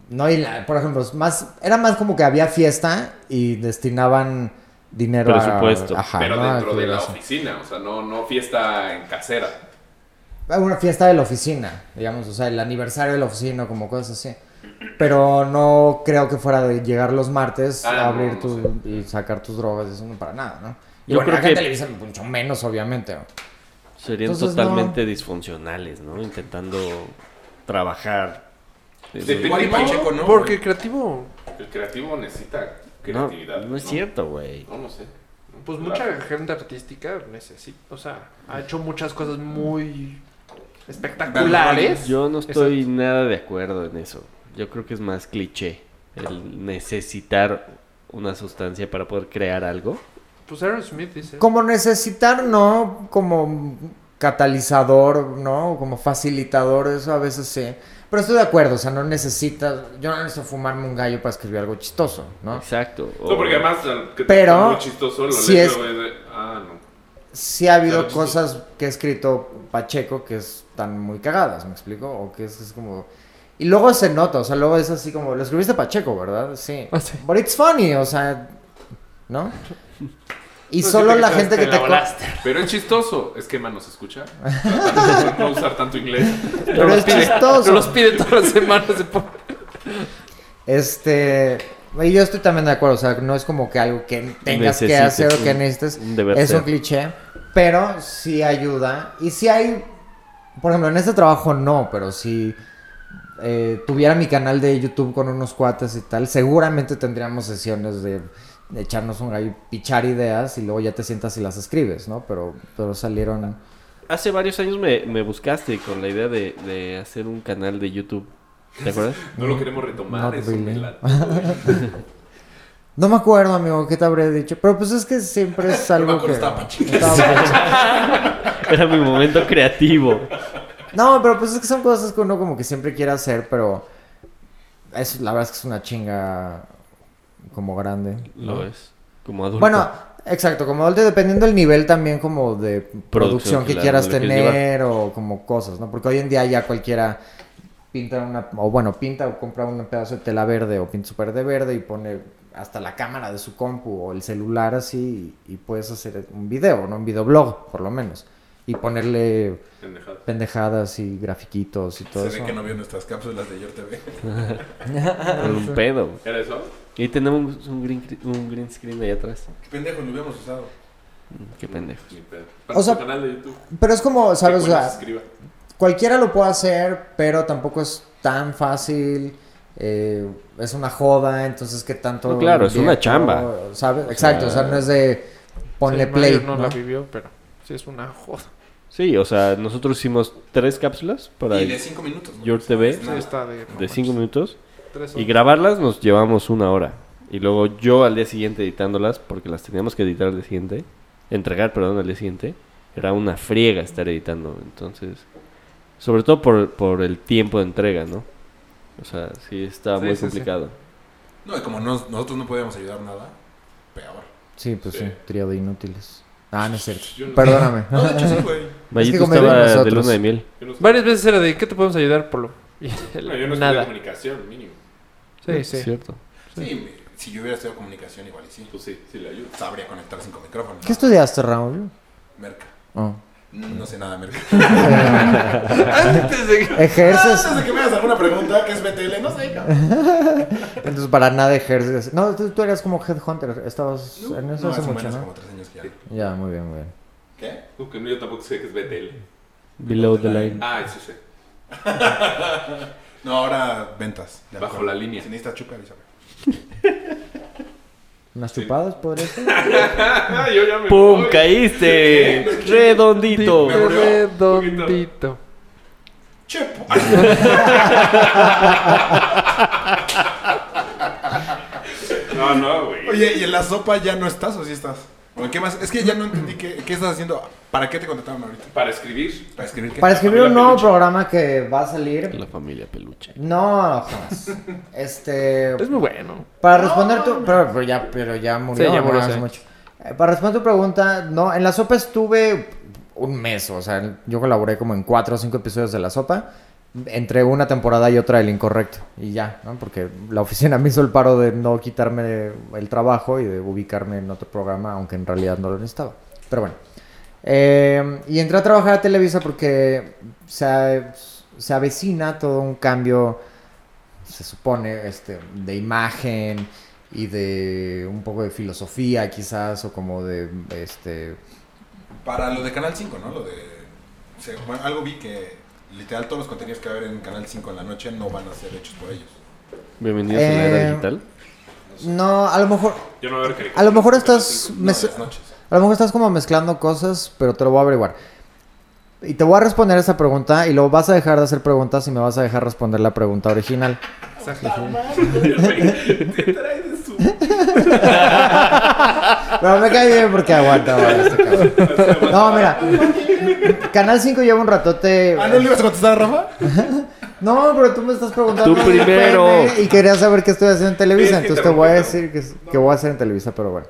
[SPEAKER 6] No, y la- por ejemplo, más, era más como que había fiesta y destinaban dinero
[SPEAKER 2] Presupuesto.
[SPEAKER 6] a... Ajá,
[SPEAKER 4] Pero
[SPEAKER 6] ¿no?
[SPEAKER 4] dentro de la oficina, o sea, no, no fiesta en casera.
[SPEAKER 6] Ah, Una fiesta de la oficina, digamos, o sea, el aniversario de la oficina, como cosas así. Pero no creo que fuera de llegar los martes,
[SPEAKER 4] Ah, no,
[SPEAKER 6] abrir
[SPEAKER 4] no
[SPEAKER 6] tu y sacar tus drogas, eso no para nada, ¿no? Y
[SPEAKER 2] Yo
[SPEAKER 6] bueno,
[SPEAKER 2] creo
[SPEAKER 6] acá en
[SPEAKER 2] que-
[SPEAKER 6] Televisa mucho menos, obviamente.
[SPEAKER 2] Serían
[SPEAKER 6] Entonces,
[SPEAKER 2] totalmente disfuncionales, ¿no? Intentando trabajar.
[SPEAKER 4] Depende-
[SPEAKER 5] Igual y Pacheco, ¿no?
[SPEAKER 3] Porque creativo,
[SPEAKER 4] El creativo necesita creatividad.
[SPEAKER 2] no es cierto, güey.
[SPEAKER 4] No, no sé.
[SPEAKER 3] pues
[SPEAKER 4] Claro.
[SPEAKER 3] mucha gente artística necesita, o sea, ha hecho muchas cosas muy espectaculares.
[SPEAKER 2] Yo no estoy nada de acuerdo en eso. Yo creo que es más cliché el necesitar una sustancia para poder crear algo.
[SPEAKER 3] Pues Aaron Smith dice.
[SPEAKER 6] Como necesitar, ¿no? Como catalizador, ¿no? Como facilitador, eso a veces sí. Pero estoy de acuerdo, o sea, no necesitas... Yo no necesito fumarme un gallo para escribir algo chistoso, ¿no?
[SPEAKER 2] Exacto. o-
[SPEAKER 4] No, porque además, que
[SPEAKER 6] Pero,
[SPEAKER 4] muy chistoso, lo
[SPEAKER 6] si es-
[SPEAKER 4] luego y de- Ah, no.
[SPEAKER 6] Sí ha habido
[SPEAKER 4] Claro,
[SPEAKER 6] cosas que ha escrito Pacheco que están muy cagadas, ¿me explico? O que es, es como... Y luego se nota, o sea, luego es así como... Lo escribiste Pacheco, ¿verdad? Sí.
[SPEAKER 3] Ah, sí.
[SPEAKER 6] But it's funny, o sea... ¿No? Y
[SPEAKER 3] Pues
[SPEAKER 6] solo la gente
[SPEAKER 3] que
[SPEAKER 6] te...
[SPEAKER 3] la.
[SPEAKER 4] Pero es chistoso. Es que, mano, se escucha. <laughs> No usar tanto inglés.
[SPEAKER 6] Pero es
[SPEAKER 3] Pide-
[SPEAKER 6] chistoso.
[SPEAKER 3] no los pide todas las semanas. de
[SPEAKER 6] Este... Y yo estoy también de acuerdo, o sea, no es como que algo que tengas que hacer o que necesites. Es un cliché, pero sí ayuda. Y si hay, por ejemplo, en este trabajo no, pero si eh, tuviera mi canal de YouTube con unos cuates y tal, seguramente tendríamos sesiones de, de echarnos un gallo, pichar ideas y luego ya te sientas y las escribes, ¿no? Pero, pero salieron...
[SPEAKER 2] Hace varios años me, me buscaste con la idea de, de hacer un canal de YouTube. ¿Te acuerdas? <laughs>
[SPEAKER 4] No lo queremos retomar.
[SPEAKER 6] Not
[SPEAKER 4] eso
[SPEAKER 6] really. <laughs>
[SPEAKER 4] me.
[SPEAKER 6] No me acuerdo, amigo, ¿qué te habré dicho? Pero pues es que siempre es <laughs> algo
[SPEAKER 5] acuerdo,
[SPEAKER 6] que...
[SPEAKER 5] estaba. <laughs>
[SPEAKER 6] Estaba. <laughs>
[SPEAKER 2] Era mi momento creativo.
[SPEAKER 6] No, pero pues es que son cosas que uno como que siempre quiere hacer, pero es, la verdad es que es una chinga como grande.
[SPEAKER 2] Lo es. Como adulto.
[SPEAKER 6] Bueno, exacto, como adulto, dependiendo del nivel también como de producción, que
[SPEAKER 2] claro,
[SPEAKER 6] quieras tener o como cosas, ¿no? Porque hoy en día ya cualquiera pinta una, o bueno, pinta o compra un pedazo de tela verde o pinta super de verde y pone hasta la cámara de su compu o el celular así y, y puedes hacer un video, ¿no? Un videoblog, por lo menos. Y ponerle
[SPEAKER 4] Pendejada.
[SPEAKER 6] pendejadas y grafiquitos y todo
[SPEAKER 5] Se
[SPEAKER 6] eso.
[SPEAKER 5] ve que no vio nuestras cápsulas de Yor TV.
[SPEAKER 2] Con un <laughs> pedo.
[SPEAKER 4] ¿Era eso?
[SPEAKER 2] Y tenemos un green, un green screen ahí atrás.
[SPEAKER 5] Qué pendejo, lo hubiéramos usado.
[SPEAKER 2] Mm, Qué pendejo.
[SPEAKER 6] O sea,
[SPEAKER 4] canal de YouTube.
[SPEAKER 6] Pero es como, ¿sabes? O sea,
[SPEAKER 4] se
[SPEAKER 6] cualquiera lo puede hacer, pero tampoco es tan fácil. Eh, es una joda, entonces qué tanto.
[SPEAKER 2] No, claro, es una chamba.
[SPEAKER 6] ¿Sabes? Exacto, o sea, no es de ponle
[SPEAKER 3] Sí,
[SPEAKER 6] play.
[SPEAKER 3] No,
[SPEAKER 6] ¿no?
[SPEAKER 3] la vivió, pero sí es una joda.
[SPEAKER 2] Sí, o sea, nosotros hicimos tres cápsulas para
[SPEAKER 5] Y de 5 minutos. ¿no?
[SPEAKER 2] Your TV
[SPEAKER 3] Sí, está de.
[SPEAKER 2] de cinco minutos. Y grabarlas nos llevamos una hora. Y luego yo al día siguiente editándolas, porque las teníamos que editar al día siguiente, entregar, perdón, al día siguiente, era una friega estar editando. Entonces, sobre todo por, por el tiempo de entrega, ¿no? O sea, sí está
[SPEAKER 4] Sí,
[SPEAKER 2] muy
[SPEAKER 4] sí, sí.
[SPEAKER 2] complicado.
[SPEAKER 5] No, y como no- nosotros no podíamos ayudar nada, peor.
[SPEAKER 6] Sí, pues sí, de inútiles. Ah, no es cierto.
[SPEAKER 4] No-
[SPEAKER 6] Perdóname.
[SPEAKER 5] No, de hecho sí, güey. <laughs>
[SPEAKER 2] Mayito
[SPEAKER 6] como de
[SPEAKER 2] estaba de luna de miel.
[SPEAKER 4] No.
[SPEAKER 3] Varias veces era de, ¿qué te podemos ayudar, Polo? <laughs>
[SPEAKER 4] No, yo no
[SPEAKER 3] nada.
[SPEAKER 4] comunicación, mínimo.
[SPEAKER 3] Sí, sí.
[SPEAKER 2] Cierto.
[SPEAKER 5] Sí, si yo hubiera estudiado comunicación, igual y sí.
[SPEAKER 4] Pues sí, sí le ayudo.
[SPEAKER 5] Sabría conectar cinco micrófonos.
[SPEAKER 6] ¿Qué estudiaste, Raúl?
[SPEAKER 5] Merca.
[SPEAKER 6] Oh.
[SPEAKER 5] No sé nada, Merca. <laughs>
[SPEAKER 3] Antes de que-
[SPEAKER 6] ¿Ejerces?
[SPEAKER 5] Antes de que me hagas alguna pregunta, ¿qué es BTL? No sé, cabrón.
[SPEAKER 6] Entonces, para nada ejerces. No, tú, tú eras como headhunter. Estabas
[SPEAKER 5] No,
[SPEAKER 6] en eso
[SPEAKER 5] no,
[SPEAKER 6] hace mucho, ¿no?
[SPEAKER 5] como tres años que ya.
[SPEAKER 6] Ya, muy bien, muy bien.
[SPEAKER 5] ¿Qué?
[SPEAKER 4] Uh, que no, yo tampoco sé qué es BTL.
[SPEAKER 2] Below the line.
[SPEAKER 4] Ah, sí sé. <laughs>
[SPEAKER 5] No, ahora ventas.
[SPEAKER 4] Bajo la línea.
[SPEAKER 5] Si necesitas chupa, avísame. <laughs>
[SPEAKER 6] ¿Unas chupadas podría ser? <laughs>
[SPEAKER 4] Yo ya me
[SPEAKER 2] ¡Pum!
[SPEAKER 4] voy.
[SPEAKER 2] ¡Caíste! ¡Redondito!
[SPEAKER 3] Redondito.
[SPEAKER 5] Chepo. <laughs> <laughs>
[SPEAKER 4] No, no, güey.
[SPEAKER 5] Oye, ¿y en la sopa ya no estás o sí estás? ¿O qué más? Es que ya no entendí qué, qué estás haciendo. ¿Para qué te contrataron ahorita?
[SPEAKER 4] Para escribir.
[SPEAKER 5] ¿Para escribir qué?
[SPEAKER 6] Para escribir un nuevo
[SPEAKER 4] peluche.
[SPEAKER 6] programa que va a salir.
[SPEAKER 2] La familia peluche.
[SPEAKER 6] No, jamás. <laughs> Este.
[SPEAKER 3] Es muy bueno.
[SPEAKER 6] Para responder tu. Pero, pero ya, pero ya murió.
[SPEAKER 3] Sí, ya murió.
[SPEAKER 6] Hace mucho. Eh, Para responder tu pregunta, no, en la sopa estuve un mes, o sea, yo colaboré como en cuatro o cinco episodios de la sopa, entre una temporada y otra el incorrecto, y ya, ¿no? Porque la oficina <laughs> me hizo el paro de no quitarme el trabajo y de ubicarme en otro programa, aunque en realidad no lo necesitaba. Pero bueno. Eh, y entré a trabajar a Televisa porque se, se avecina todo un cambio se supone, este, de imagen y de un poco de filosofía quizás, o como de, este,
[SPEAKER 5] Para lo de Canal 5, ¿no? Lo de... algo vi que literal todos los contenidos que va a haber en Canal 5 en la noche no van a ser hechos por ellos.
[SPEAKER 2] Bienvenidos a la
[SPEAKER 6] Eh,
[SPEAKER 2] era digital.
[SPEAKER 6] no, a lo mejor,
[SPEAKER 4] Yo no voy a ver
[SPEAKER 6] a lo mejor estás,
[SPEAKER 4] en
[SPEAKER 5] No,
[SPEAKER 6] mez-
[SPEAKER 5] las noches.
[SPEAKER 6] a lo mejor estás como mezclando cosas, pero te lo voy a averiguar. Y te voy a responder esa pregunta y luego vas a dejar de hacer preguntas y me vas a dejar responder la pregunta original. <laughs>
[SPEAKER 4] Te trae de su...
[SPEAKER 6] Pero me cae bien porque aguanta. ahora este cabrón. No, mira. Canal 5 lleva un ratote.
[SPEAKER 5] Ah, ¿no le ibas a contestar a Rafa? <laughs>
[SPEAKER 6] No, pero tú me estás preguntando.
[SPEAKER 2] Tú primero.
[SPEAKER 6] PM Y quería saber qué estoy haciendo en Televisa. Entonces te voy a decir que, que voy a hacer en Televisa, pero bueno.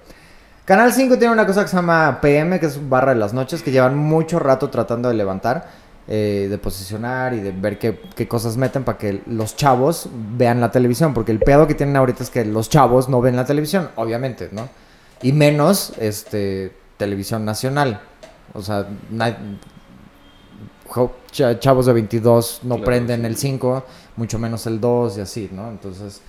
[SPEAKER 6] Canal 5 tiene una cosa que se llama PM, que es barra de las noches, que llevan mucho rato tratando de levantar, eh, de posicionar y de ver qué, qué cosas meten para que los chavos vean la televisión. Porque el pedo que tienen ahorita es que los chavos no ven la televisión, obviamente, ¿no? Y menos este, televisión nacional. O sea, chavos de 22 no
[SPEAKER 2] Claro,
[SPEAKER 6] prenden
[SPEAKER 2] sí.
[SPEAKER 6] el 5, mucho menos el 2 y así, ¿no? Entonces,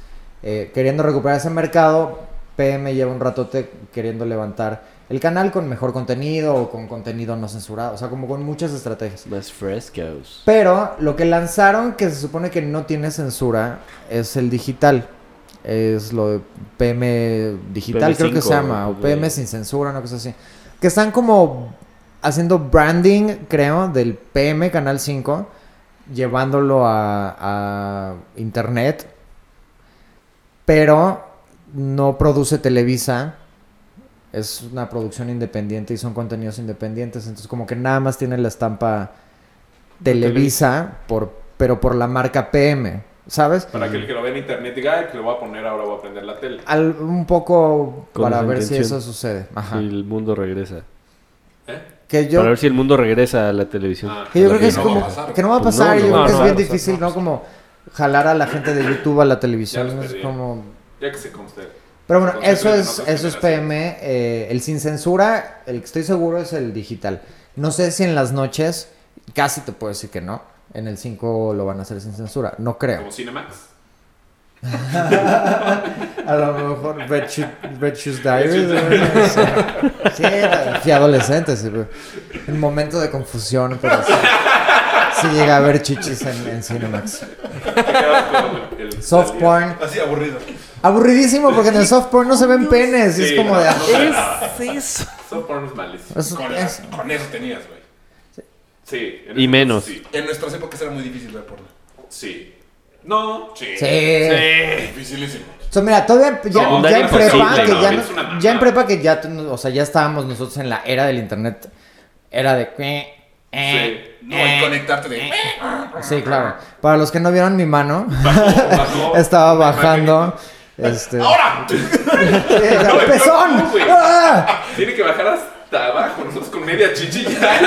[SPEAKER 6] eh, queriendo recuperar ese mercado, PM lleva un ratote queriendo levantar el canal con mejor contenido o con contenido no censurado, o sea, como con muchas estrategias.
[SPEAKER 2] Más frescos.
[SPEAKER 6] Pero lo que lanzaron, que se supone que no tiene censura, es el digital. Es lo de PM digital, creo que
[SPEAKER 2] PM5,
[SPEAKER 6] se llama, o
[SPEAKER 2] de-
[SPEAKER 6] PM sin censura, una cosa así. Que están como haciendo branding, creo, del PM Canal 5, llevándolo a, a internet, pero no produce Televisa. Es una producción independiente y son contenidos independientes. Entonces, como que nada más tiene la estampa Televisa, por, pero por la marca PM, ¿sabes?
[SPEAKER 4] Para que el que lo ve en internet diga, ay, que le voy a poner ahora, voy a prender la tele.
[SPEAKER 6] Al- un poco
[SPEAKER 2] Con
[SPEAKER 6] para ver si eso sucede. Ajá.
[SPEAKER 2] Si el mundo regresa.
[SPEAKER 4] ¿Eh?
[SPEAKER 6] Que yo,
[SPEAKER 2] Para ver si el mundo regresa a la televisión.
[SPEAKER 4] Ah.
[SPEAKER 6] que yo creo que es
[SPEAKER 5] no va
[SPEAKER 6] como
[SPEAKER 5] a pasar.
[SPEAKER 6] que no va a
[SPEAKER 2] Pues
[SPEAKER 6] pasar.
[SPEAKER 2] no,
[SPEAKER 6] yo
[SPEAKER 2] no,
[SPEAKER 6] creo que
[SPEAKER 2] no,
[SPEAKER 6] es bien difícil, ¿no? Como jalar a la gente de YouTube a la televisión.
[SPEAKER 4] Ya
[SPEAKER 6] es como
[SPEAKER 4] Ya que se conste.
[SPEAKER 6] Pero bueno,
[SPEAKER 4] Entonces,
[SPEAKER 6] eso es, eso es. PM. eh, el sin censura, el que estoy seguro es el digital. No sé si en las noches, casi te puedo decir que no. En el 5 lo van a hacer sin censura. No creo.
[SPEAKER 4] Como Cinemax. <laughs>
[SPEAKER 6] A lo mejor Red, Shoe- Red Shoes Diaries. no sé. Sí, era- fui adolescente. sí, pero un momento de confusión, pero sí, sí llega a haber chichis en, en Cinemax. Soft porn.
[SPEAKER 5] Así aburrido.
[SPEAKER 6] Aburridísimo porque en el soft porn no se ven penes. y es como
[SPEAKER 4] no,
[SPEAKER 6] de.
[SPEAKER 4] no,
[SPEAKER 6] "Ah,
[SPEAKER 4] no, no. Soft porn es malísimo.
[SPEAKER 6] es-
[SPEAKER 5] Con,
[SPEAKER 6] es-
[SPEAKER 5] con eso tenías, güey.
[SPEAKER 4] Sí. en
[SPEAKER 2] Y
[SPEAKER 4] ese-
[SPEAKER 2] menos.
[SPEAKER 4] Sí.
[SPEAKER 5] En nuestras épocas era muy difícil ver porno.
[SPEAKER 4] Sí. No. Sí.
[SPEAKER 6] Sí.
[SPEAKER 5] Dificilísimo.
[SPEAKER 6] O sea, mira, todavía ya,
[SPEAKER 4] No,
[SPEAKER 6] ya en prepa, que
[SPEAKER 2] no,
[SPEAKER 6] ya, no- ya en prepa que ya, o sea, ya estábamos nosotros en la era del internet. Era de... eh, eh,
[SPEAKER 4] Sí.
[SPEAKER 5] No, y conectarte de.
[SPEAKER 6] Sí, claro. Para los que no vieron mi mano,
[SPEAKER 4] Bajó, <laughs> bajó.
[SPEAKER 6] estaba bajando. Este.
[SPEAKER 4] ¡Ahora! <laughs>
[SPEAKER 6] ¡Eh, <laughs>
[SPEAKER 4] No,
[SPEAKER 6] ¡Pezón! ¡Ah!
[SPEAKER 4] Tiene que bajar hasta abajo. Nosotros con media chichilla. <laughs>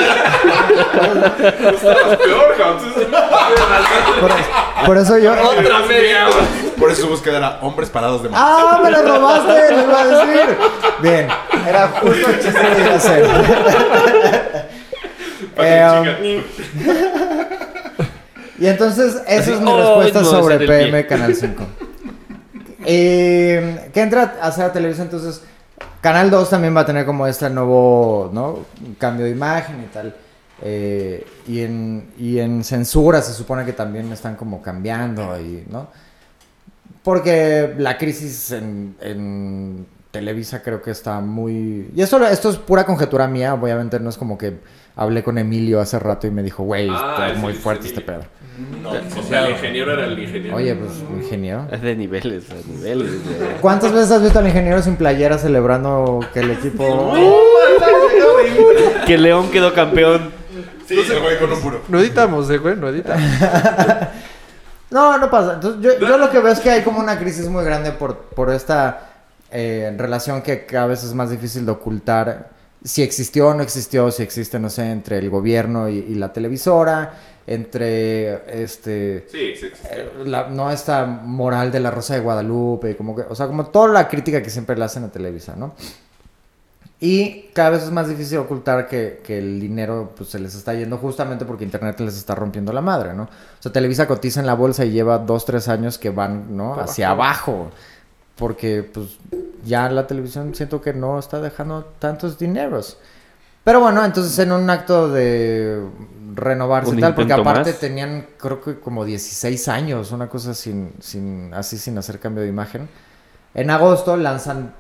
[SPEAKER 4] Estabas peor.
[SPEAKER 6] Por, por eso yo.
[SPEAKER 4] Otra media.
[SPEAKER 5] Por eso su búsqueda era hombres parados de mano.
[SPEAKER 6] ¡Ah! ¡Me lo robaste! ¡Lo iba a decir! Bien, era justo el chiste que iba a hacer. Eh, Y entonces, esa es mi
[SPEAKER 2] Oh,
[SPEAKER 6] respuesta
[SPEAKER 2] no,
[SPEAKER 6] sobre PM
[SPEAKER 2] pie.
[SPEAKER 6] Canal 5. Eh, que entra a hacer a televisión, entonces Canal 2 también va a tener como este nuevo ¿no? cambio de imagen y tal. Eh, y, en, y en censura se supone que también están como cambiando y, ¿no? Porque la crisis en, en Televisa creo que está muy... Y esto, esto es pura conjetura mía, obviamente no es como que hablé con Emilio hace rato y me dijo, güey,
[SPEAKER 4] Ah,
[SPEAKER 6] está muy fuerte este pedo.
[SPEAKER 5] No,
[SPEAKER 4] O sea, el ingeniero era el ingeniero.
[SPEAKER 6] Oye, pues, ingeniero.
[SPEAKER 2] Es de niveles, de niveles. de-
[SPEAKER 6] ¿Cuántas veces has visto al ingeniero sin playera celebrando que el equipo...
[SPEAKER 2] Que León quedó campeón.
[SPEAKER 5] Sí, se fue con un puro.
[SPEAKER 3] No editamos, eh, güey, no editamos. <laughs>
[SPEAKER 6] No, no pasa. Entonces, yo, yo lo que veo es que hay como una crisis muy grande por, por esta eh, relación que cada vez es más difícil de ocultar. Si existió o no existió, si existe, no sé, entre el gobierno y, y la televisora, entre este...
[SPEAKER 4] Sí, sí, sí.
[SPEAKER 6] eh, la- no esta moral de la Rosa de Guadalupe, como que, o sea, como toda la crítica que siempre le hacen a Televisa, ¿no? Y cada vez es más difícil ocultar que, que el dinero pues, se les está yendo justamente porque Internet les está rompiendo la madre, ¿no? O sea, Televisa cotiza en la bolsa y lleva dos, tres años que van, ¿no? Hacia abajo. Porque, pues, ya la televisión siento que no está dejando tantos dineros. Pero bueno, entonces en un acto de renovarse y tal, porque aparte
[SPEAKER 2] más.
[SPEAKER 6] tenían creo que como 16 años, una cosa sin, sin, así sin hacer cambio de imagen. En agosto lanzan,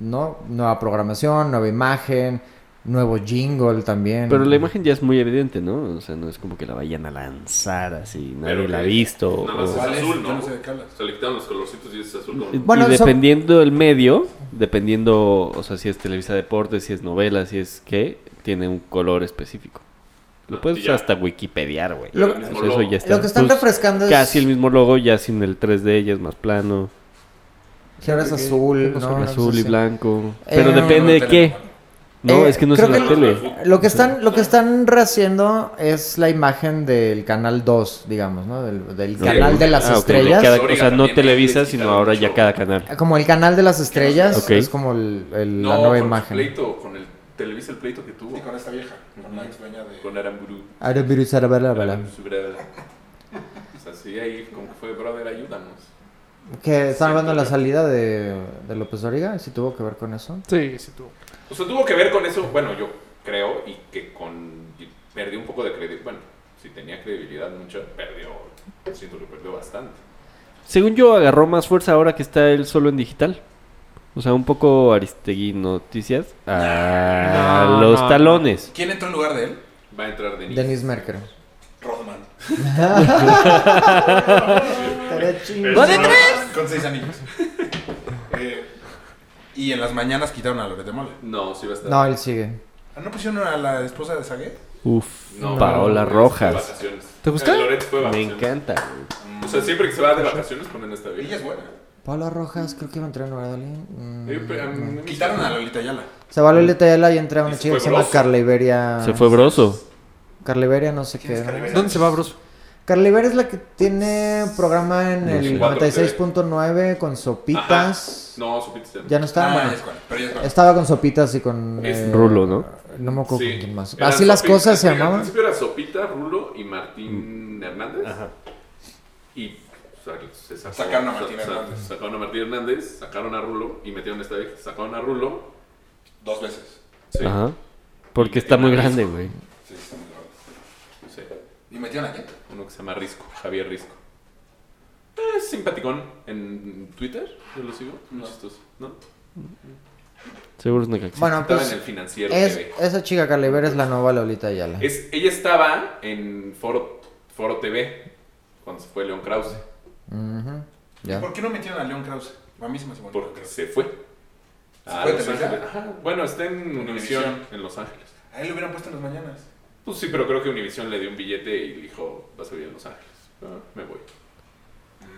[SPEAKER 6] ¿no? Nueva programación, nueva imagen, nuevo jingle también.
[SPEAKER 2] Pero la imagen ya es muy evidente, ¿no? O sea, no es como que la vayan a lanzar así, nadie
[SPEAKER 4] Pero
[SPEAKER 2] la ha visto.
[SPEAKER 4] Nada más
[SPEAKER 2] o-
[SPEAKER 4] es azul, ¿no?
[SPEAKER 5] no.
[SPEAKER 4] Se le quitaron los colorcitos y es azul como...
[SPEAKER 2] Y
[SPEAKER 6] Bueno, eso-
[SPEAKER 2] dependiendo el medio, dependiendo, o sea, si es Televisa Deportes, si es novela, si es qué, tiene un color específico. Lo
[SPEAKER 4] Ah,
[SPEAKER 2] puedes
[SPEAKER 4] y
[SPEAKER 2] usar
[SPEAKER 4] ya.
[SPEAKER 2] hasta Wikipediar, güey.
[SPEAKER 6] Lo-
[SPEAKER 2] O sea, eso ya está.
[SPEAKER 6] Lo que están
[SPEAKER 2] Pues,
[SPEAKER 6] refrescando es...
[SPEAKER 2] Casi el mismo logo, ya sin el 3D, ya es más plano.
[SPEAKER 6] Que ahora es azul, ¿no?
[SPEAKER 2] azul
[SPEAKER 6] No sé
[SPEAKER 2] y
[SPEAKER 6] si-
[SPEAKER 2] blanco.
[SPEAKER 6] Eh,
[SPEAKER 2] Pero
[SPEAKER 6] no,
[SPEAKER 2] depende de
[SPEAKER 5] no,
[SPEAKER 2] qué. No,
[SPEAKER 6] Eh,
[SPEAKER 2] es que no es la
[SPEAKER 6] que-
[SPEAKER 2] tele.
[SPEAKER 6] Lo que están, lo que están rehaciendo es la imagen del canal 2, digamos, ¿no? Del, canal de las
[SPEAKER 2] Ah,
[SPEAKER 6] estrellas.
[SPEAKER 2] cada- o
[SPEAKER 4] Origa
[SPEAKER 2] sea, no Televisa, sino ahora ya cada canal.
[SPEAKER 6] Como el canal de las estrellas
[SPEAKER 2] Ok.
[SPEAKER 6] es como el, el-
[SPEAKER 4] No,
[SPEAKER 6] la nueva
[SPEAKER 4] con su
[SPEAKER 6] imagen.
[SPEAKER 4] pleito, con el Televisa el pleito que tuvo.
[SPEAKER 5] Sí, con esta vieja, con la ex dueña de...
[SPEAKER 4] Con Aramburu.
[SPEAKER 6] Ahora.
[SPEAKER 4] O sea, sí, ahí como que fue, brother, ayúdanos.
[SPEAKER 6] Que están hablando de la salida de, de López Doriga, si tuvo que ver con eso.
[SPEAKER 3] Sí, sí, tú.
[SPEAKER 4] O sea, tuvo que ver con eso, bueno, yo creo, y que con... y perdió un poco de credibilidad. Bueno, si tenía credibilidad mucho, perdió... Siento que perdió bastante.
[SPEAKER 2] Según yo, agarró más fuerza ahora que está él solo en digital. O sea, un poco Aristegui Noticias. A
[SPEAKER 3] No,
[SPEAKER 2] los
[SPEAKER 3] no,
[SPEAKER 2] talones.
[SPEAKER 5] ¿Quién entró en lugar de él?
[SPEAKER 4] Va a entrar Denise.
[SPEAKER 6] Denis Merker.
[SPEAKER 5] Rodman. <laughs> <laughs>
[SPEAKER 6] ¡Va
[SPEAKER 2] de
[SPEAKER 5] Con seis anillos. Eh, y en las mañanas quitaron a Loret de Mola.
[SPEAKER 4] No, sí va a estar.
[SPEAKER 6] No, él sigue.
[SPEAKER 5] ¿Ah, ¿No pusieron a la esposa de Sagué?
[SPEAKER 2] Uf,
[SPEAKER 4] No,
[SPEAKER 2] Paola
[SPEAKER 4] no,
[SPEAKER 2] Rojas.
[SPEAKER 4] fue de vacaciones.
[SPEAKER 3] ¿Te gusta?
[SPEAKER 4] Loret fue de
[SPEAKER 2] Me
[SPEAKER 4] vacaciones.
[SPEAKER 2] encanta. güey.
[SPEAKER 4] O sea, siempre que se va de vacaciones ponen esta
[SPEAKER 5] Ella
[SPEAKER 4] vieja.
[SPEAKER 5] es buena.
[SPEAKER 6] Paula Rojas, creo que iba a entrar en lugar de alguien. Mm,
[SPEAKER 4] Eh, pero,
[SPEAKER 5] Quitaron a Lolita Ayala.
[SPEAKER 6] Se va Lolita Ayala y entra una
[SPEAKER 4] Y se
[SPEAKER 6] chica
[SPEAKER 4] fue
[SPEAKER 6] que se llama
[SPEAKER 4] Broso.
[SPEAKER 6] Carla Iberia.
[SPEAKER 2] Se fue broso.
[SPEAKER 6] Carla Iberia, no sé
[SPEAKER 5] ¿Quién
[SPEAKER 6] qué.
[SPEAKER 3] ¿Dónde se va, Bruce?
[SPEAKER 6] Carla Iberia es la que tiene programa en
[SPEAKER 2] No
[SPEAKER 6] el
[SPEAKER 2] sé.
[SPEAKER 6] 96.9 con Sopitas.
[SPEAKER 4] No, Sopitas ya no.
[SPEAKER 6] Ya no está.
[SPEAKER 5] Ah,
[SPEAKER 6] bueno,
[SPEAKER 5] es pero es
[SPEAKER 6] estaba con Sopitas y con.
[SPEAKER 4] Es
[SPEAKER 6] eh,
[SPEAKER 2] Rulo, ¿no?
[SPEAKER 6] No me acuerdo
[SPEAKER 4] Sí.
[SPEAKER 6] con quién más. Así las cosas se
[SPEAKER 4] Al
[SPEAKER 6] llamaban.
[SPEAKER 4] principio era Sopita, Rulo y Martín Hernández.
[SPEAKER 2] Ajá.
[SPEAKER 4] Y o sea, se sacó-
[SPEAKER 5] Sacaron a Martín
[SPEAKER 4] sa-
[SPEAKER 5] Hernández.
[SPEAKER 4] Sacaron a Martín Hernández, sacaron a Rulo y metieron esta vieja. Sacaron a Rulo.
[SPEAKER 5] Dos veces.
[SPEAKER 4] Sí.
[SPEAKER 2] Ajá. Porque está muy grande, güey.
[SPEAKER 5] Sí, está muy grande.
[SPEAKER 4] sí.
[SPEAKER 5] ¿Y metieron a quién?
[SPEAKER 4] Uno que se llama Risco, Javier Risco. Es simpaticón en Twitter. Yo lo sigo. Muy chistoso. ¿No?
[SPEAKER 2] Seguro es Necaxa.
[SPEAKER 6] Bueno,
[SPEAKER 4] Estaba
[SPEAKER 6] pues.
[SPEAKER 4] en el financiero
[SPEAKER 6] Es,
[SPEAKER 4] TV.
[SPEAKER 6] esa chica Carla Iberia es la nueva Lolita Ayala.
[SPEAKER 4] Es, ella estaba en Foro, Foro TV cuando se fue León Krause.
[SPEAKER 6] Ya.
[SPEAKER 5] ¿Por qué no metieron a León Krause? A mí se me hace bueno.
[SPEAKER 4] Porque se fue. A
[SPEAKER 5] fue
[SPEAKER 4] Los? Ángeles. Ajá. Bueno, está en Univision
[SPEAKER 5] Univisión.
[SPEAKER 4] en Los Ángeles.
[SPEAKER 5] A él lo hubieran puesto en las mañanas.
[SPEAKER 4] Pues sí, pero creo que Univision le dio un billete y dijo, vas a vivir en Los Ángeles. Ah, me voy.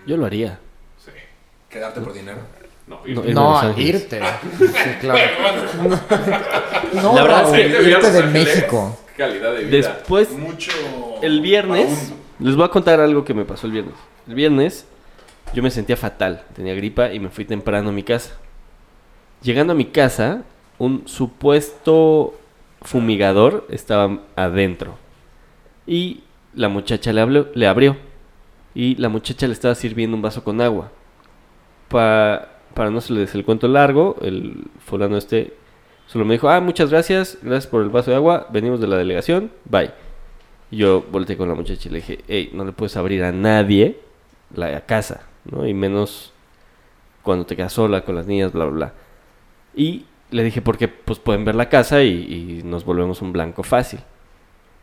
[SPEAKER 2] Yo lo haría.
[SPEAKER 4] Sí.
[SPEAKER 5] Quedarte por dinero.
[SPEAKER 4] No,
[SPEAKER 2] No, a
[SPEAKER 6] No,
[SPEAKER 2] Ángeles.
[SPEAKER 6] irte. Sí, <laughs> claro. <laughs> No,
[SPEAKER 2] La verdad es que
[SPEAKER 4] Irte
[SPEAKER 6] irte de México.
[SPEAKER 4] Calidad de vida.
[SPEAKER 2] Después,
[SPEAKER 5] Mucho.
[SPEAKER 2] el viernes, les voy a contar algo que me pasó el viernes. El viernes yo me sentía fatal, tenía gripa y me fui temprano a mi casa. Llegando a mi casa, un supuesto fumigador estaba adentro. Y la muchacha le, habló- le abrió. Y la muchacha le estaba sirviendo un vaso con agua. Pa- para no se les el cuento largo, el fulano este solo me dijo, ah, muchas gracias, gracias por el vaso de agua, venimos de la delegación, bye. Yo volteé con la muchacha y le dije, hey, no le puedes abrir a nadie la casa, ¿no? Y menos cuando te quedas sola con las niñas, bla, bla, bla. Y le dije, porque pues pueden ver la casa y, y nos volvemos un blanco fácil.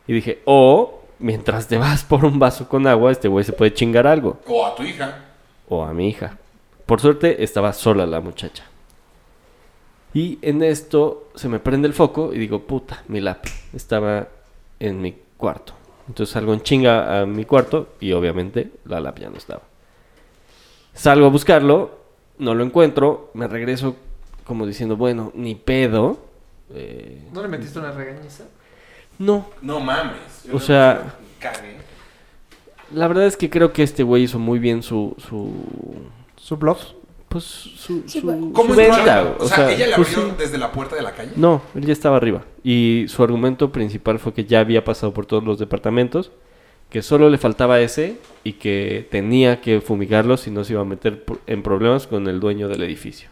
[SPEAKER 2] Y dije, o mientras te vas por un vaso con agua, este güey se puede chingar algo.
[SPEAKER 5] O a tu hija.
[SPEAKER 2] O a mi hija. Por suerte estaba sola la muchacha. Y en esto se me prende el foco y digo, puta, mi lap estaba en mi cuarto. Entonces salgo en chinga a mi cuarto y obviamente la lap ya no estaba. Salgo a buscarlo, no lo encuentro, me regreso como diciendo, bueno, ni pedo. Eh,
[SPEAKER 3] ¿No le metiste una regañiza?
[SPEAKER 2] no,
[SPEAKER 5] No mames. Yo
[SPEAKER 2] O sea-
[SPEAKER 5] cagué.
[SPEAKER 2] la verdad es que creo que este güey hizo muy bien su... su
[SPEAKER 3] ¿Su blog?
[SPEAKER 2] pues su, su,
[SPEAKER 5] ¿Cómo
[SPEAKER 2] su venta.
[SPEAKER 5] O sea, ella le
[SPEAKER 2] pues,
[SPEAKER 5] abrió
[SPEAKER 2] sí.
[SPEAKER 5] desde la puerta de la calle.
[SPEAKER 2] No, él ya estaba arriba. Y su argumento principal fue que ya había pasado por todos los departamentos, que solo le faltaba ese y que tenía que fumigarlo si no se iba a meter en problemas con el dueño del edificio.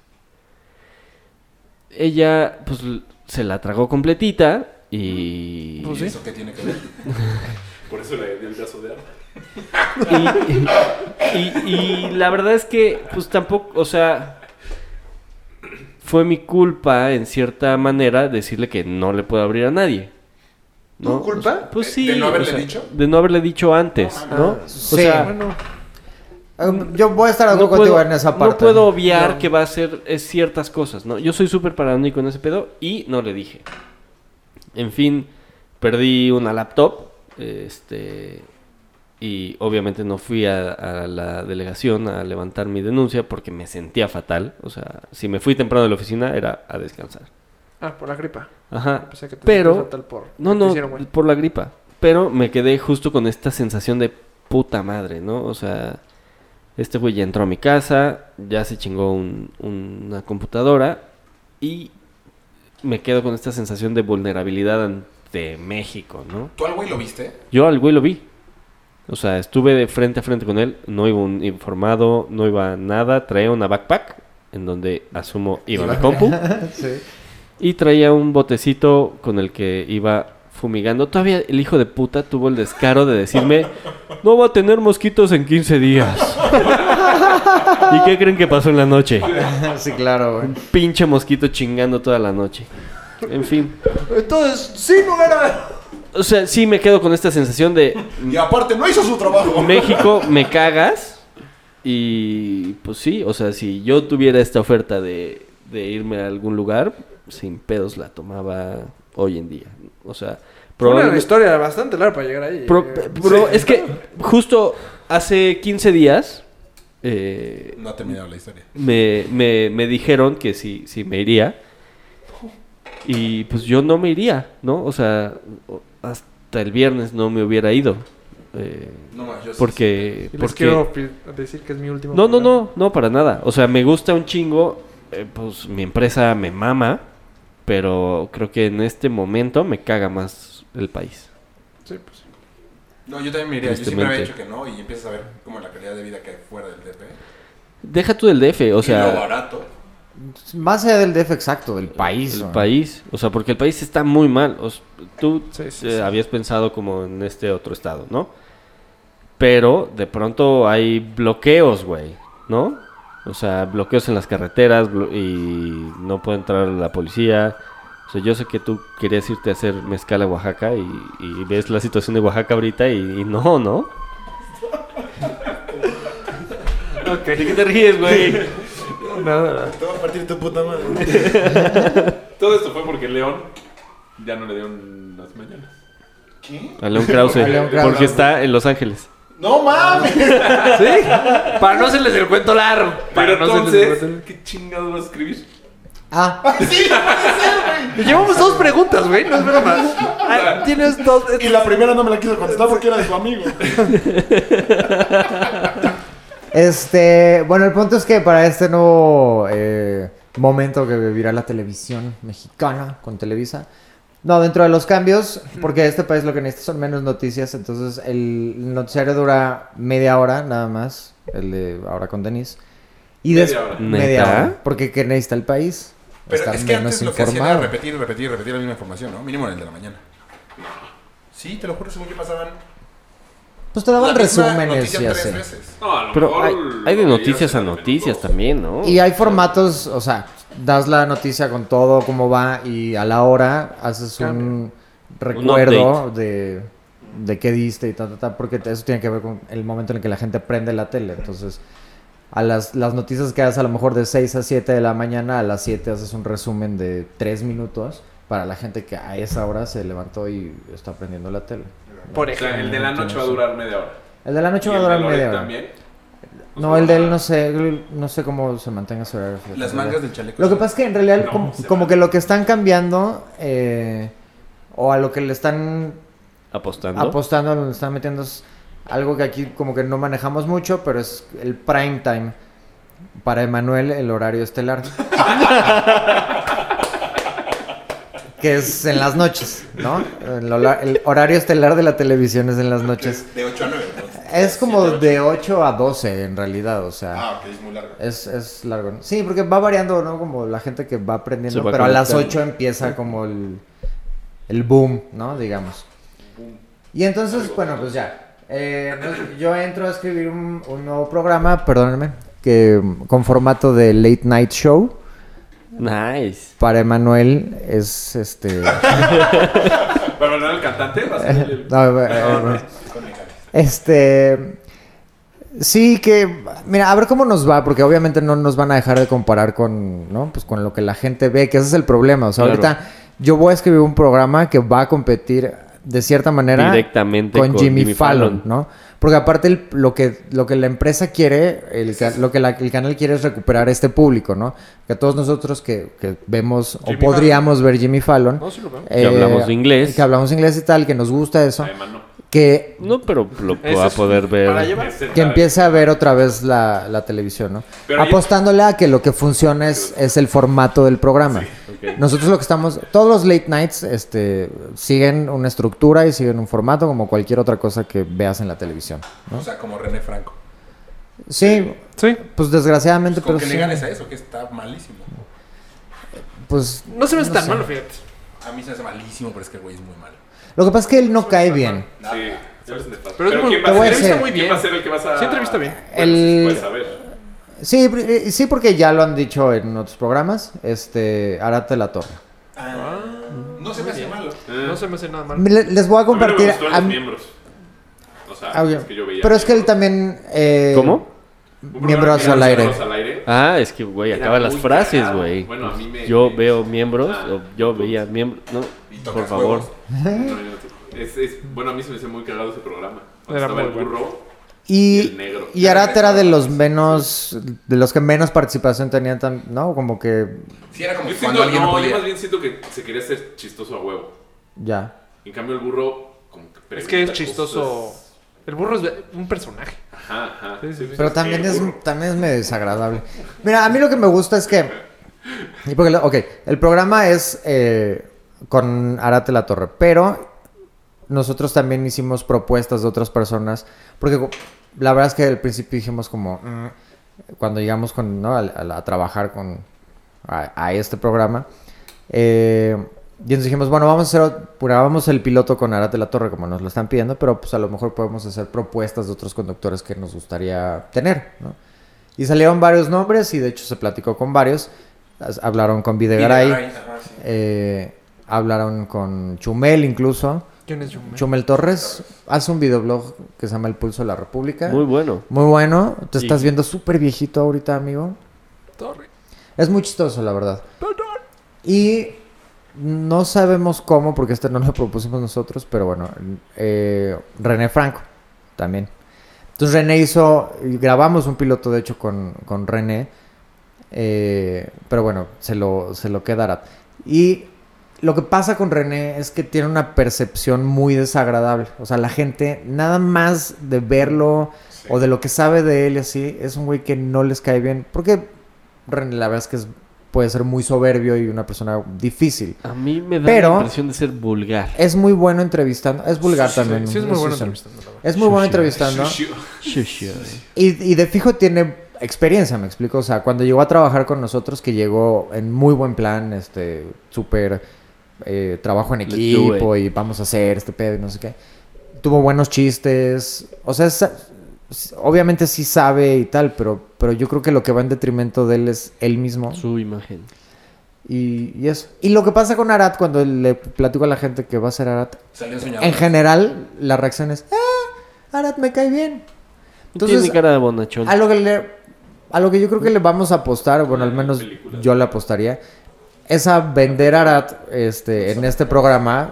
[SPEAKER 2] Ella, pues, se la tragó completita y...
[SPEAKER 3] Pues
[SPEAKER 5] ¿Y eso qué tiene que ver? <laughs>
[SPEAKER 4] Por eso le dio el brazo de arma.
[SPEAKER 2] y, y- y la verdad es que, pues tampoco, o sea, fue mi culpa en cierta manera decirle que no le puedo abrir a nadie. ¿no?
[SPEAKER 3] ¿Tu culpa?
[SPEAKER 2] O sea, pues
[SPEAKER 5] ¿De-
[SPEAKER 2] sí.
[SPEAKER 5] de no haberle
[SPEAKER 2] o sea,
[SPEAKER 5] dicho?
[SPEAKER 2] De no haberle dicho antes,
[SPEAKER 5] No
[SPEAKER 2] o
[SPEAKER 6] Sí.
[SPEAKER 2] sea,
[SPEAKER 3] Bueno,
[SPEAKER 6] Yo voy a estar de
[SPEAKER 2] no
[SPEAKER 6] acuerdo contigo
[SPEAKER 2] puedo,
[SPEAKER 6] en esa parte.
[SPEAKER 2] no puedo obviar
[SPEAKER 3] No.
[SPEAKER 2] que va a ser es ciertas cosas, ¿no? Yo soy súper paranoico en ese pedo y no le dije. En fin, perdí una laptop, este, y obviamente no fui a, a la delegación a levantar mi denuncia porque me sentía fatal. O sea, si me fui temprano de la oficina era a descansar.
[SPEAKER 3] ah, por la gripa.
[SPEAKER 2] Ajá.
[SPEAKER 3] Pensé que te
[SPEAKER 2] Pero-
[SPEAKER 3] sentías fatal por
[SPEAKER 2] No, no, por la gripa. Pero me quedé justo con esta sensación de puta madre, ¿no? O sea, este güey ya entró a mi casa, ya se chingó un- una computadora y me quedo con esta sensación de vulnerabilidad ante México, ¿no?
[SPEAKER 5] ¿Tú al güey lo viste?
[SPEAKER 2] Yo al güey lo vi. O sea, estuve de frente a frente con él, no iba un informado, no iba nada, traía una backpack en donde asumo iba mi compu. <laughs>
[SPEAKER 6] Sí.
[SPEAKER 2] Y traía un botecito con el que iba fumigando. Todavía el hijo de puta tuvo el descaro de decirme, no va a tener mosquitos en 15 días. <laughs> ¿Y qué creen que pasó en la noche? <laughs>
[SPEAKER 6] sí, claro, güey.
[SPEAKER 2] Pinche mosquito chingando toda la noche. En fin.
[SPEAKER 3] Entonces, sí, no era.
[SPEAKER 2] O sea, sí me quedo con esta sensación de
[SPEAKER 5] Y aparte no hizo su trabajo.
[SPEAKER 2] México, me cagas. Y pues sí, o sea, si yo tuviera esta oferta de, de irme a algún lugar, sin pedos la tomaba hoy en día. O sea,
[SPEAKER 3] Fue una
[SPEAKER 2] probablemente...
[SPEAKER 3] historia bastante larga para llegar ahí.
[SPEAKER 2] Pro-
[SPEAKER 3] Eh,
[SPEAKER 2] pero es que justo hace 15 días eh,
[SPEAKER 5] No ha terminado la historia.
[SPEAKER 2] me, me- me dijeron que si, si me iría. Y pues yo no me iría, ¿no? O sea, hasta el viernes no me hubiera ido. eh,
[SPEAKER 5] No más, yo sí-
[SPEAKER 2] porque...
[SPEAKER 3] y les
[SPEAKER 2] porque...
[SPEAKER 3] quiero decir que es mi último.
[SPEAKER 2] No, no,
[SPEAKER 3] programa.
[SPEAKER 2] no, no, para nada. O sea, me gusta un chingo. eh, pues mi empresa me mama. Pero creo que en este momento me caga más el país.
[SPEAKER 3] Sí, pues.
[SPEAKER 5] No, yo también me iría. Yo siempre había dicho que no y empiezas a ver como la calidad de vida que hay fuera del DP.
[SPEAKER 2] Deja tú del DF, o
[SPEAKER 5] y lo
[SPEAKER 2] sea,
[SPEAKER 5] barato.
[SPEAKER 6] Más allá del DF exacto, del país.
[SPEAKER 2] el
[SPEAKER 6] güey.
[SPEAKER 2] país. O sea, porque el país está muy mal. O s- tú
[SPEAKER 3] Sí, sí,
[SPEAKER 2] eh,
[SPEAKER 3] sí.
[SPEAKER 2] habías pensado como en este otro estado, ¿no? Pero de pronto hay bloqueos, güey, ¿no? O sea, bloqueos en las carreteras y no puede entrar la policía. O sea, yo sé que tú querías irte a hacer mezcal a Oaxaca y, y ves la situación de Oaxaca ahorita y, y no, ¿no? ¿De qué te ríes, güey?
[SPEAKER 3] Nada, nada.
[SPEAKER 5] Te va a partir tu puta madre. <laughs>
[SPEAKER 4] Todo esto fue porque León ya no le dio las mañanas.
[SPEAKER 5] ¿Qué?
[SPEAKER 2] A León Krause,
[SPEAKER 6] A León Krause.
[SPEAKER 2] porque está en Los Ángeles.
[SPEAKER 5] ¡No mames!
[SPEAKER 3] ¿Sí? Para no hacerles el cuento largo. Para
[SPEAKER 4] Pero
[SPEAKER 3] no hacerles el
[SPEAKER 4] entonces,
[SPEAKER 3] cuento-
[SPEAKER 4] ¿qué chingados vas a escribir?
[SPEAKER 6] Ah,
[SPEAKER 3] Llevamos dos preguntas, güey. No es broma. Ah, Tienes dos.
[SPEAKER 5] Y la primera no me la quiso contestar porque era de su amigo.
[SPEAKER 6] este. Bueno, el punto es que para este nuevo eh, momento que vivirá la televisión mexicana con Televisa. No, dentro de los cambios, porque este país lo que necesita son menos noticias, entonces el noticiario dura media hora nada más, el de ahora con Denis. Y
[SPEAKER 4] Media hora.
[SPEAKER 6] Media
[SPEAKER 2] ¿Neta?
[SPEAKER 6] hora. Porque ¿qué necesita el país?
[SPEAKER 5] Pero
[SPEAKER 6] Estar
[SPEAKER 5] es que
[SPEAKER 6] menos
[SPEAKER 5] antes lo que hacían era repetir, repetir, repetir la misma información, ¿no? Mínimo en el de la mañana. Sí, te lo juro, según que pasaban.
[SPEAKER 6] Pues te daban resúmenes y
[SPEAKER 5] tres
[SPEAKER 6] así.
[SPEAKER 4] No,
[SPEAKER 2] Pero
[SPEAKER 4] mejor
[SPEAKER 2] hay, hay de noticias a noticias también, ¿no?
[SPEAKER 6] Y hay formatos, o sea, das la noticia con todo, cómo va, y a la hora haces un... recuerdo de, de qué diste y tal, tal, tal, porque eso tiene que ver con el momento en el que la gente prende la tele. Entonces, a las, las noticias que haces a lo mejor de 6 a 7 de la mañana, a las 7 haces un resumen de 3 minutos para la gente que a esa hora se levantó y está prendiendo la tele.
[SPEAKER 3] Por
[SPEAKER 4] O sea,
[SPEAKER 3] ejemplo.
[SPEAKER 4] el de la noche va a durar media hora.
[SPEAKER 6] El de la noche
[SPEAKER 4] ¿Y
[SPEAKER 6] va a
[SPEAKER 4] el
[SPEAKER 6] durar media hora.
[SPEAKER 4] también?
[SPEAKER 6] No,
[SPEAKER 4] sea,
[SPEAKER 6] el de él no sé, no sé cómo se mantenga ese horario.
[SPEAKER 5] Las mangas del chaleco.
[SPEAKER 6] Lo que pasa es que en realidad
[SPEAKER 4] No,
[SPEAKER 6] como, que lo que están cambiando eh, o a lo que le están
[SPEAKER 2] Apostando.
[SPEAKER 6] apostando, lo que están metiendo es algo que aquí como que no manejamos mucho, pero es el prime time. Para Emanuel el horario estelar. <laughs> que es en las noches, ¿no? El, horario estelar de la televisión es en las noches.
[SPEAKER 5] De 8 a 9, entonces.
[SPEAKER 6] Es como de 8 a 12 en realidad, o sea.
[SPEAKER 5] Ah, ok, es muy largo.
[SPEAKER 6] Es, es largo. ¿no? Sí, porque va variando, ¿no? Como la gente que va aprendiendo,
[SPEAKER 2] va
[SPEAKER 6] pero a las
[SPEAKER 2] conectando.
[SPEAKER 6] 8 empieza como el, el boom, ¿no? Digamos. Y entonces, bueno, pues ya. Eh, pues, yo entro a escribir un, un nuevo programa, perdónenme, que con formato de late night show.
[SPEAKER 2] Nice.
[SPEAKER 6] Para Emanuel es este... <laughs>
[SPEAKER 4] No era el cantante, va a ser el- <laughs>
[SPEAKER 6] No, eh, eh, Este. Sí, que. Mira, a ver cómo nos va, porque obviamente no nos van a dejar de comparar con, ¿no? Pues con lo que la gente ve, que ese es el problema. O sea,
[SPEAKER 2] Claro.
[SPEAKER 6] ahorita yo voy a escribir un programa que va a competir de cierta manera
[SPEAKER 2] Directamente
[SPEAKER 6] con,
[SPEAKER 2] con
[SPEAKER 6] Jimmy,
[SPEAKER 2] Jimmy
[SPEAKER 6] Fallon,
[SPEAKER 2] Fallon.
[SPEAKER 6] ¿no? Porque aparte el- lo que lo que la empresa quiere, el, lo que la- el canal quiere es recuperar este público, ¿no? Que todos nosotros que, que vemos
[SPEAKER 3] Jimmy
[SPEAKER 6] o podríamos ver Jimmy Fallon,
[SPEAKER 3] No, sí lo veo.
[SPEAKER 6] eh,
[SPEAKER 2] hablamos inglés.
[SPEAKER 6] que hablamos inglés y tal, que nos gusta eso,
[SPEAKER 4] Además, no.
[SPEAKER 6] Que
[SPEAKER 2] No, pero lo va a poder
[SPEAKER 3] Para
[SPEAKER 2] ver.
[SPEAKER 3] llevar.
[SPEAKER 6] Que empiece a ver otra vez la, la televisión, ¿no?
[SPEAKER 4] Pero
[SPEAKER 6] Apostándole a que lo que funciona es, es el formato del programa. Nosotros lo que estamos, todos los late nights este, siguen una estructura y siguen un formato como cualquier otra cosa que veas en la televisión.
[SPEAKER 5] O sea, como René Franco.
[SPEAKER 6] Sí,
[SPEAKER 3] Sí.
[SPEAKER 6] pues desgraciadamente,
[SPEAKER 5] Pues, ¿Con
[SPEAKER 6] pero
[SPEAKER 5] qué
[SPEAKER 6] sí.
[SPEAKER 5] le ganes a eso? Que está malísimo.
[SPEAKER 6] Pues
[SPEAKER 3] No se me hace
[SPEAKER 6] No
[SPEAKER 3] tan
[SPEAKER 6] sé.
[SPEAKER 3] malo, fíjate.
[SPEAKER 5] A mí se me hace malísimo, pero es que el güey es muy malo.
[SPEAKER 6] Lo que pasa es que él no cae bien.
[SPEAKER 5] Nada.
[SPEAKER 4] Sí.
[SPEAKER 3] Pero muy-
[SPEAKER 4] ¿quién va
[SPEAKER 6] te
[SPEAKER 4] a
[SPEAKER 6] voy a
[SPEAKER 4] ser?
[SPEAKER 3] muy bien.
[SPEAKER 4] ¿Quién va a ser el que vas a...?
[SPEAKER 3] Sí, entrevista bien.
[SPEAKER 4] Bueno,
[SPEAKER 6] El-
[SPEAKER 4] sí, puedes saber.
[SPEAKER 6] Sí, eh, sí, porque ya lo han dicho en otros programas. Este, Arate la Torre.
[SPEAKER 5] Ah, no se me hace malo.
[SPEAKER 4] Eh,
[SPEAKER 3] No se me hace nada mal.
[SPEAKER 6] Le- Les voy a
[SPEAKER 4] a mí no me
[SPEAKER 6] compartir.
[SPEAKER 4] gustó en
[SPEAKER 6] a
[SPEAKER 4] los miembros. O sea,
[SPEAKER 6] Ah,
[SPEAKER 4] es que yo veía...
[SPEAKER 6] Pero es que él también. eh,
[SPEAKER 2] ¿Cómo?
[SPEAKER 6] Miembros al aire.
[SPEAKER 4] Miembros al aire.
[SPEAKER 2] Ah, es que, güey, acaba las frases, güey.
[SPEAKER 4] Bueno, a mí me-
[SPEAKER 2] Yo
[SPEAKER 4] me-
[SPEAKER 2] veo miembros,
[SPEAKER 4] Ah,
[SPEAKER 2] o yo veía miembros. No, por favor.
[SPEAKER 4] Es, es, bueno, a mí se me hizo muy cagado ese programa.
[SPEAKER 3] Era
[SPEAKER 4] estaba el
[SPEAKER 3] bueno.
[SPEAKER 4] burro
[SPEAKER 6] Y,
[SPEAKER 4] y el negro.
[SPEAKER 6] y Arate era de los menos. De los que menos participación tenían, tan, ¿no? Como que.
[SPEAKER 5] Sí, era como
[SPEAKER 4] Yo
[SPEAKER 5] cuando
[SPEAKER 4] siento,
[SPEAKER 5] alguien
[SPEAKER 4] no, yo
[SPEAKER 5] podía.
[SPEAKER 4] más bien siento que se quería hacer chistoso a huevo.
[SPEAKER 6] Ya.
[SPEAKER 4] En cambio, el burro, como que
[SPEAKER 3] Es que es chistoso.
[SPEAKER 4] cosas.
[SPEAKER 3] El burro es un personaje.
[SPEAKER 4] Ajá, ajá.
[SPEAKER 3] Sí, sí, sí.
[SPEAKER 6] Pero también es,
[SPEAKER 4] burro.
[SPEAKER 6] también es medio desagradable. Mira, a mí lo que me gusta es que. <laughs> y porque, ok, el programa es eh, con Arate La Torre, pero nosotros también hicimos propuestas de otras personas. Porque la verdad es que al principio dijimos, como. "Mm", cuando llegamos con, ¿no? a, a- a trabajar con, a, a este programa. eh, y entonces dijimos, bueno, vamos a hacer, grabamos el piloto con Arate La Torre como nos lo están pidiendo, pero pues a lo mejor podemos hacer propuestas de otros conductores que nos gustaría tener, ¿no? Y salieron varios nombres y de hecho se platicó con varios. Hablaron con Videgaray,
[SPEAKER 5] Videgaray,
[SPEAKER 6] eh, hablaron con Chumel incluso.
[SPEAKER 3] ¿Quién es Jumel?
[SPEAKER 6] Chumel Torres hace un videoblog que se llama El Pulso de la República.
[SPEAKER 2] Muy bueno.
[SPEAKER 6] Muy bueno. Te
[SPEAKER 2] Sí.
[SPEAKER 6] estás viendo súper viejito ahorita, amigo.
[SPEAKER 3] Torre.
[SPEAKER 6] Es muy chistoso, la verdad. Y no sabemos cómo, porque este no lo propusimos nosotros, pero bueno, eh, René Franco también. Entonces René hizo, grabamos un piloto de hecho con, con René, eh, pero bueno, se lo, se lo quedará. Y lo que pasa con René es que tiene una percepción muy desagradable. O sea, la gente, nada más de verlo o de lo que sabe de él y así, es un güey que no les cae bien. Porque René, la verdad es que es- puede ser muy soberbio y una persona difícil.
[SPEAKER 2] A mí me da
[SPEAKER 6] Pero-
[SPEAKER 2] la impresión de ser vulgar.
[SPEAKER 6] Es muy bueno entrevistando. Es vulgar
[SPEAKER 4] Sí,
[SPEAKER 6] también.
[SPEAKER 3] Sí, es muy bueno entrevistando.
[SPEAKER 6] Es muy bueno entrevistando. Y, y de fijo tiene experiencia, me explico. O sea, cuando llegó a trabajar con nosotros, que llegó en muy buen plan, este, súper eh, trabajo en equipo y vamos a hacer este pedo y no sé qué. Tuvo buenos chistes. O sea, obviamente sí sabe y tal, pero, pero yo creo que lo que va en detrimento de él es él mismo.
[SPEAKER 2] Su imagen.
[SPEAKER 6] Y, y eso. Y lo que pasa con Arat cuando le platico a la gente que va a ser Arat,
[SPEAKER 5] Salió
[SPEAKER 6] en general la reacción es, ah, Arat me cae bien.
[SPEAKER 2] Tiene
[SPEAKER 6] Entonces,
[SPEAKER 2] cara de bonachón.
[SPEAKER 6] a lo que le, a lo que yo creo que le vamos a apostar, bueno, al menos yo le apostaría, es a vender a Arat este, en este programa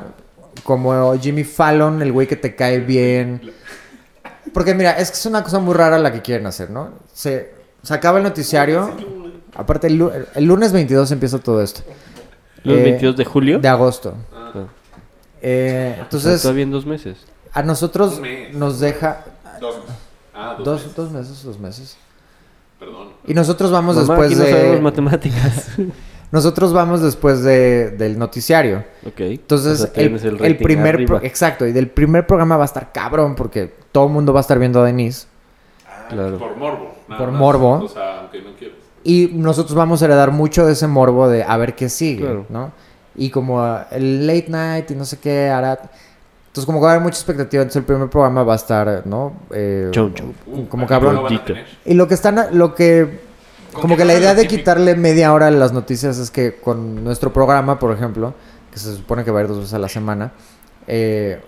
[SPEAKER 6] como Jimmy Fallon, el güey que te cae bien. Porque mira, es que es una cosa muy rara la que quieren hacer, ¿no? Se, se acaba el noticiario. Aparte, el, lu- el lunes 22 empieza todo esto.
[SPEAKER 2] ¿Los
[SPEAKER 6] Eh,
[SPEAKER 2] 22 de julio?
[SPEAKER 6] De agosto.
[SPEAKER 2] Ah.
[SPEAKER 6] Eh, entonces,
[SPEAKER 2] todavía en dos meses.
[SPEAKER 6] a nosotros
[SPEAKER 4] mes.
[SPEAKER 6] nos deja...
[SPEAKER 5] Dos meses.
[SPEAKER 4] Ah, dos,
[SPEAKER 6] Dos,
[SPEAKER 4] meses.
[SPEAKER 6] dos meses, dos meses.
[SPEAKER 4] Perdón.
[SPEAKER 6] Y nosotros vamos
[SPEAKER 2] Mamá,
[SPEAKER 6] después
[SPEAKER 2] aquí no
[SPEAKER 6] de...
[SPEAKER 2] sabemos matemáticas. <laughs>
[SPEAKER 6] Nosotros vamos después de, del noticiario.
[SPEAKER 2] ok.
[SPEAKER 6] Entonces,
[SPEAKER 2] O sea,
[SPEAKER 6] el, primer...
[SPEAKER 2] arriba.
[SPEAKER 6] pro- exacto, y del primer programa va a estar cabrón porque todo el mundo va a estar viendo a Denise.
[SPEAKER 2] Claro.
[SPEAKER 4] Por morbo. nada
[SPEAKER 6] Por
[SPEAKER 4] más.
[SPEAKER 6] morbo.
[SPEAKER 4] O sea, aunque no quieras.
[SPEAKER 6] Y nosotros vamos a heredar mucho de ese morbo de a ver qué sigue,
[SPEAKER 2] Claro.
[SPEAKER 6] ¿no? Y como ah, el late night y no sé qué hará... Entonces como que va a haber mucha expectativa. Entonces el primer programa va a estar, ¿no? Eh,
[SPEAKER 2] Choncho.
[SPEAKER 6] Como
[SPEAKER 4] ¿a qué
[SPEAKER 6] cabrón.
[SPEAKER 4] no?
[SPEAKER 6] Y lo que están, lo que,
[SPEAKER 5] ¿Con
[SPEAKER 6] como que la idea de quitarle media hora a las noticias es que con nuestro programa, por ejemplo, que se supone que va a ir dos veces a la semana, eh,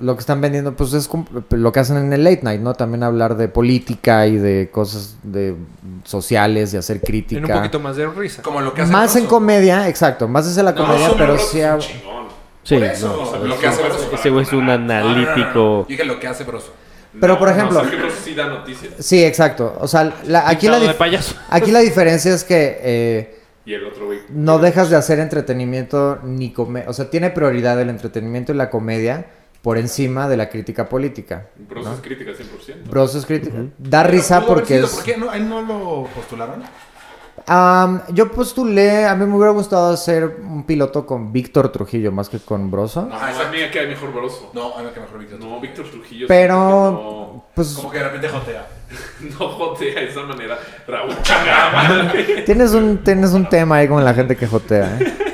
[SPEAKER 6] lo que están vendiendo, pues es lo que hacen en el late night, ¿no? También hablar de política y de cosas de sociales y hacer crítica.
[SPEAKER 3] En un poquito más de risa.
[SPEAKER 5] Como lo que hace
[SPEAKER 6] Más en comedia, exacto, más es en la
[SPEAKER 4] No,
[SPEAKER 6] comedia, pero sí...
[SPEAKER 4] es un
[SPEAKER 6] hab-
[SPEAKER 4] chingón.
[SPEAKER 2] Sí,
[SPEAKER 5] Por eso,
[SPEAKER 2] no.
[SPEAKER 5] o sea, lo que hace Broso.
[SPEAKER 2] Ese güey es un
[SPEAKER 5] No, no, no, no.
[SPEAKER 2] analítico.
[SPEAKER 5] Dije lo que hace Broso.
[SPEAKER 6] Pero,
[SPEAKER 4] No,
[SPEAKER 6] por
[SPEAKER 4] no,
[SPEAKER 6] ejemplo-
[SPEAKER 4] o sea, que Broso sí da noticias.
[SPEAKER 6] Sí, exacto. O sea, la- aquí, la
[SPEAKER 3] de payaso. <laughs>
[SPEAKER 6] aquí la diferencia es que... eh,
[SPEAKER 4] Y el otro güey.
[SPEAKER 6] no dejas de hacer entretenimiento ni comedia. O sea, tiene prioridad el entretenimiento y la comedia por encima de la crítica política.
[SPEAKER 4] Broso es crítica 100%.
[SPEAKER 6] Bros es crítica. Da risa porque es...
[SPEAKER 5] ¿Por qué no, no lo postularon?
[SPEAKER 6] Yo postulé, a mí me hubiera gustado hacer un piloto con Víctor Trujillo más que con Broso.
[SPEAKER 5] No,
[SPEAKER 4] Ah, esa amiga que hay mejor Broso.
[SPEAKER 5] No, a mí que mejor Víctor.
[SPEAKER 4] No, Víctor Trujillo.
[SPEAKER 6] Pero, pues,
[SPEAKER 5] Como que de repente jotea.
[SPEAKER 4] No, <laughs> no jotea de esa manera. Raúl madre. <laughs>
[SPEAKER 6] tienes un, tienes un tema ahí con la gente que jotea, ¿eh? <laughs>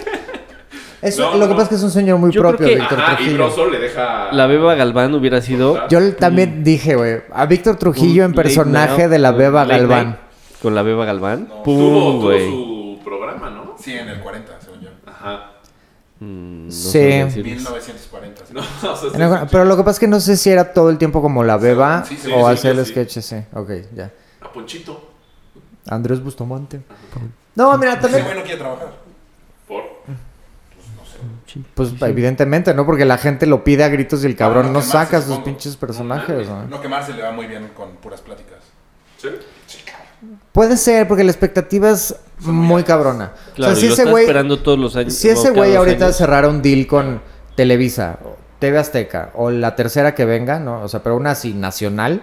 [SPEAKER 6] Eso,
[SPEAKER 4] No,
[SPEAKER 6] lo que
[SPEAKER 4] no.
[SPEAKER 6] pasa es que es un señor muy
[SPEAKER 2] Yo
[SPEAKER 6] propio,
[SPEAKER 2] que-
[SPEAKER 6] Víctor
[SPEAKER 4] Ajá, y
[SPEAKER 6] Trujillo.
[SPEAKER 4] Broso le deja.
[SPEAKER 2] La Beba Galván hubiera sido.
[SPEAKER 6] Yo también dije, güey, a Víctor Trujillo
[SPEAKER 2] un
[SPEAKER 6] en personaje
[SPEAKER 2] night-
[SPEAKER 6] de la Beba Galván.
[SPEAKER 2] night Con la Beba Galván.
[SPEAKER 5] No.
[SPEAKER 2] Pum,
[SPEAKER 4] Tuvo, tuvo su programa, ¿no?
[SPEAKER 5] Sí, en el 40, según yo.
[SPEAKER 4] Ajá.
[SPEAKER 2] Mm, no
[SPEAKER 6] Sí.
[SPEAKER 2] sabría decirles.
[SPEAKER 5] 1940. sí. <laughs>
[SPEAKER 4] No, o sea,
[SPEAKER 6] En el- Pero lo que pasa es que no sé si era todo el tiempo como la beba
[SPEAKER 5] Sí, sí,
[SPEAKER 6] o
[SPEAKER 4] sí,
[SPEAKER 6] hacer
[SPEAKER 4] sí,
[SPEAKER 6] el
[SPEAKER 4] sí.
[SPEAKER 6] sketch sí. Ok, ya.
[SPEAKER 4] A Ponchito.
[SPEAKER 6] Andrés Bustamante. No, mira,
[SPEAKER 5] Ese
[SPEAKER 6] también.
[SPEAKER 5] güey no quiere trabajar.
[SPEAKER 4] Por.
[SPEAKER 6] Pues evidentemente, ¿no? Porque la gente lo pide a gritos y el cabrón
[SPEAKER 5] no
[SPEAKER 6] no
[SPEAKER 5] quemarse,
[SPEAKER 6] saca sus pinches personajes, ¿no?
[SPEAKER 5] No quemarse le va muy bien con puras pláticas.
[SPEAKER 4] ¿Sí?
[SPEAKER 6] Puede ser, porque la expectativa es muy cabrona.
[SPEAKER 2] Claro,
[SPEAKER 6] o sea, si
[SPEAKER 2] lo
[SPEAKER 6] ese güey.
[SPEAKER 2] esperando todos los años.
[SPEAKER 6] Si ese güey ahorita
[SPEAKER 2] años.
[SPEAKER 6] cerrara un deal con Televisa, TV Azteca, o la tercera que venga, ¿no? O sea, pero una así nacional,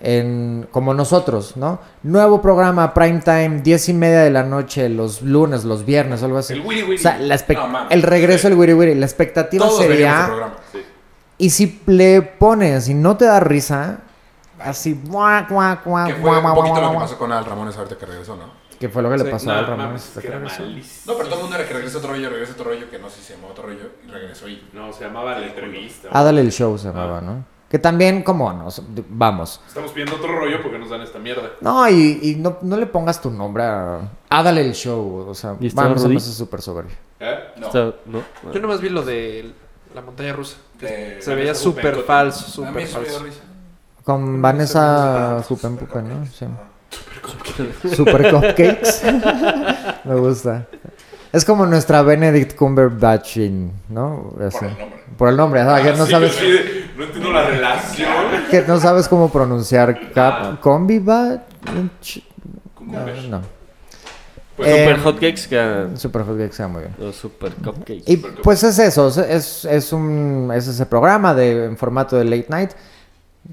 [SPEAKER 6] en, como nosotros, ¿no? Nuevo programa, prime time, diez y media de la noche, los lunes, los viernes, algo así.
[SPEAKER 4] El Wiri Wiri.
[SPEAKER 6] O sea, la espe-
[SPEAKER 5] No, mames.
[SPEAKER 6] el regreso del Wiri Wiri. La expectativa
[SPEAKER 5] Todos
[SPEAKER 6] sería.
[SPEAKER 5] programa.
[SPEAKER 4] Sí.
[SPEAKER 6] Y si le pones y no te da risa, así. guau, guau, guau,
[SPEAKER 5] Que fue un poquito lo que pasó con Al Ramones ahorita que regresó, ¿no?
[SPEAKER 6] Que fue lo que le pasó
[SPEAKER 4] No,
[SPEAKER 6] al Ramón.
[SPEAKER 4] mames, es que malísimo.
[SPEAKER 5] No, pero todo el mundo era que regrese otro rollo, regrese otro rollo, que no sé si se llamaba otro rollo, y regresó y...
[SPEAKER 4] No, se llamaba La Entrevista.
[SPEAKER 6] Ah, dale el show se llamaba, ¿no? Que también, como no, vamos.
[SPEAKER 4] Estamos pidiendo otro rollo porque nos dan esta mierda.
[SPEAKER 6] No, y, y no, no le pongas tu nombre a. Ah, dale el show. O sea,
[SPEAKER 2] ¿Y
[SPEAKER 6] vamos, me
[SPEAKER 2] Rudy?
[SPEAKER 6] súper soberbio.
[SPEAKER 4] ¿Eh?
[SPEAKER 5] No.
[SPEAKER 2] Está- ¿no?
[SPEAKER 3] Yo nomás vi lo de la montaña rusa.
[SPEAKER 5] De-
[SPEAKER 3] Se veía súper falso,
[SPEAKER 5] A mí
[SPEAKER 3] súper
[SPEAKER 5] eso me dio
[SPEAKER 3] falso.
[SPEAKER 5] risa.
[SPEAKER 6] Con Vanessa Jupen Pupen, ¿no? Sí. Super Cupcakes. <laughs> me gusta. Es como nuestra Benedict Cumberbatch, ¿no? Así.
[SPEAKER 5] Por el nombre.
[SPEAKER 6] Por el nombre, ajá, que no
[SPEAKER 4] Sí,
[SPEAKER 6] sabes,
[SPEAKER 4] sí no entiendo la relación.
[SPEAKER 6] que no sabes cómo pronunciar Cap Combibatch. No, no.
[SPEAKER 4] Pues,
[SPEAKER 6] Eh,
[SPEAKER 2] Super hotcakes que.
[SPEAKER 6] Super Cupcakes está muy bien.
[SPEAKER 2] Los super cupcakes.
[SPEAKER 6] Y pues es eso, es- es, es un es ese programa de en formato de late night.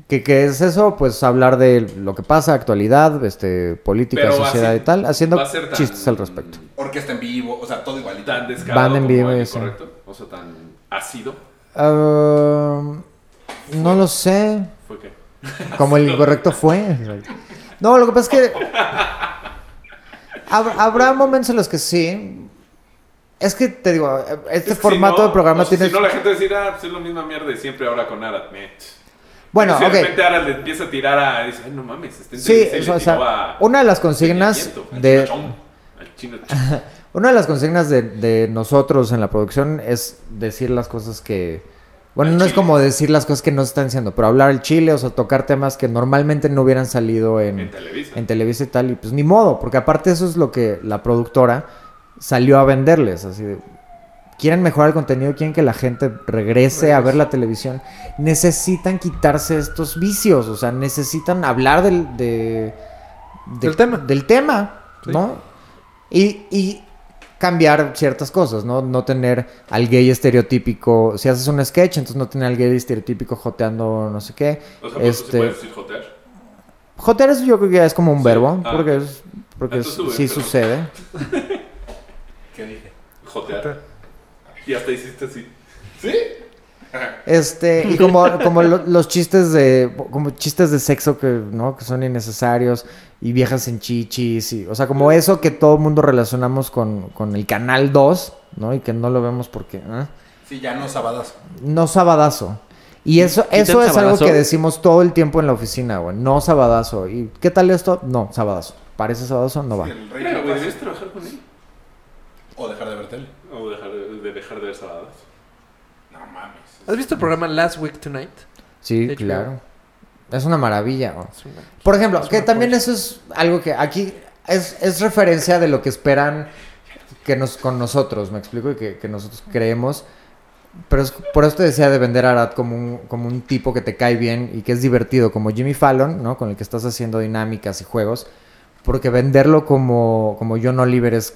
[SPEAKER 6] Que qué es eso? Pues hablar de lo que pasa, actualidad, este, política,
[SPEAKER 4] Pero
[SPEAKER 6] sociedad
[SPEAKER 4] así
[SPEAKER 6] y tal, haciendo chistes al respecto.
[SPEAKER 5] Orquesta en vivo, o sea, todo igualito.
[SPEAKER 4] Tan descarado
[SPEAKER 6] Banda en vivo,
[SPEAKER 4] correcto. O sea, tan ácido.
[SPEAKER 6] Ah, no lo sé,
[SPEAKER 4] Fue que. <laughs>
[SPEAKER 6] como el incorrecto fue. No, lo que pasa es que hab- habrá momentos en los que sí. Es que te digo, este
[SPEAKER 4] Es que
[SPEAKER 6] formato
[SPEAKER 4] si no,
[SPEAKER 6] de programa
[SPEAKER 4] o sea,
[SPEAKER 6] tiene...
[SPEAKER 4] Si no, la gente decirá, pues es la misma mierda de siempre ahora con Arad.
[SPEAKER 6] Bueno,
[SPEAKER 4] si de repente Arad le empieza a tirar a. Dice, ay, no mames, este
[SPEAKER 6] Sí,
[SPEAKER 4] se
[SPEAKER 6] o sea, una de las consignas de...
[SPEAKER 4] Chachón". Al chino. <laughs>
[SPEAKER 6] Una de las consignas de, de nosotros en la producción es decir las cosas que... Bueno,
[SPEAKER 4] Al
[SPEAKER 6] no es como decir las cosas que no se están diciendo, pero hablar el chile, o sea, tocar temas que normalmente no hubieran salido en,
[SPEAKER 4] En Televisa.
[SPEAKER 6] en Televisa y tal, y pues ni modo, porque aparte eso es lo que la productora salió a venderles, así de, quieren mejorar el contenido, quieren que la gente regrese a ver la televisión, necesitan quitarse estos vicios, o sea, necesitan hablar del, de- de-
[SPEAKER 3] Del tema.
[SPEAKER 6] del tema,
[SPEAKER 3] Sí.
[SPEAKER 6] ¿no? Y, y cambiar ciertas cosas, ¿no? No tener al gay estereotípico, si haces un sketch, entonces no tener al gay estereotípico joteando no sé qué.
[SPEAKER 4] O sea, pues, ¿se
[SPEAKER 6] este,
[SPEAKER 4] puede decir jotear?
[SPEAKER 6] Jotear es, yo creo que ya es como un
[SPEAKER 4] Sí.
[SPEAKER 6] verbo,
[SPEAKER 4] Ah,
[SPEAKER 6] porque es, porque
[SPEAKER 4] Ah,
[SPEAKER 6] es-
[SPEAKER 4] sube,
[SPEAKER 6] sí sucede. <laughs>
[SPEAKER 5] ¿Qué dije?
[SPEAKER 4] Jotear. Y hasta hiciste así.
[SPEAKER 5] ¿Sí?
[SPEAKER 6] Este, y como, como lo- los chistes de, como chistes de sexo que, ¿no? Que son innecesarios y viejas en chichis y, o sea, como eso que todo el mundo relacionamos con, con el canal 2, ¿no? Y que no lo vemos porque, ¿eh?
[SPEAKER 5] Sí, ya no sabadas.
[SPEAKER 6] No sabadazo. Y eso,
[SPEAKER 2] ¿Quitan
[SPEAKER 6] eso es algo
[SPEAKER 2] sabadazo?
[SPEAKER 6] que decimos todo el tiempo en la oficina, güey. No sabadazo. ¿Y qué tal esto? No, sabadazo. ¿Parece sabadazo? No va.
[SPEAKER 5] Sí, el rey pase.
[SPEAKER 4] debes trabajar con él.
[SPEAKER 5] O dejar de ver tele.
[SPEAKER 4] O dejar de, de dejar de ver saladas.
[SPEAKER 5] No mames.
[SPEAKER 3] ¿Has visto el programa Last Week Tonight?
[SPEAKER 6] Sí, claro. Es una maravilla. güey.
[SPEAKER 3] Es una-
[SPEAKER 6] Por ejemplo,
[SPEAKER 3] Es
[SPEAKER 6] que también
[SPEAKER 3] joya.
[SPEAKER 6] eso es algo que aquí es, es referencia de lo que esperan que nos, con nosotros, me explico, y que, que nosotros creemos. Pero es, por eso te decía de vender a Arad como un, como un tipo que te cae bien y que es divertido, como Jimmy Fallon, ¿no? Con el que estás haciendo dinámicas y juegos. Porque venderlo como, como John Oliver es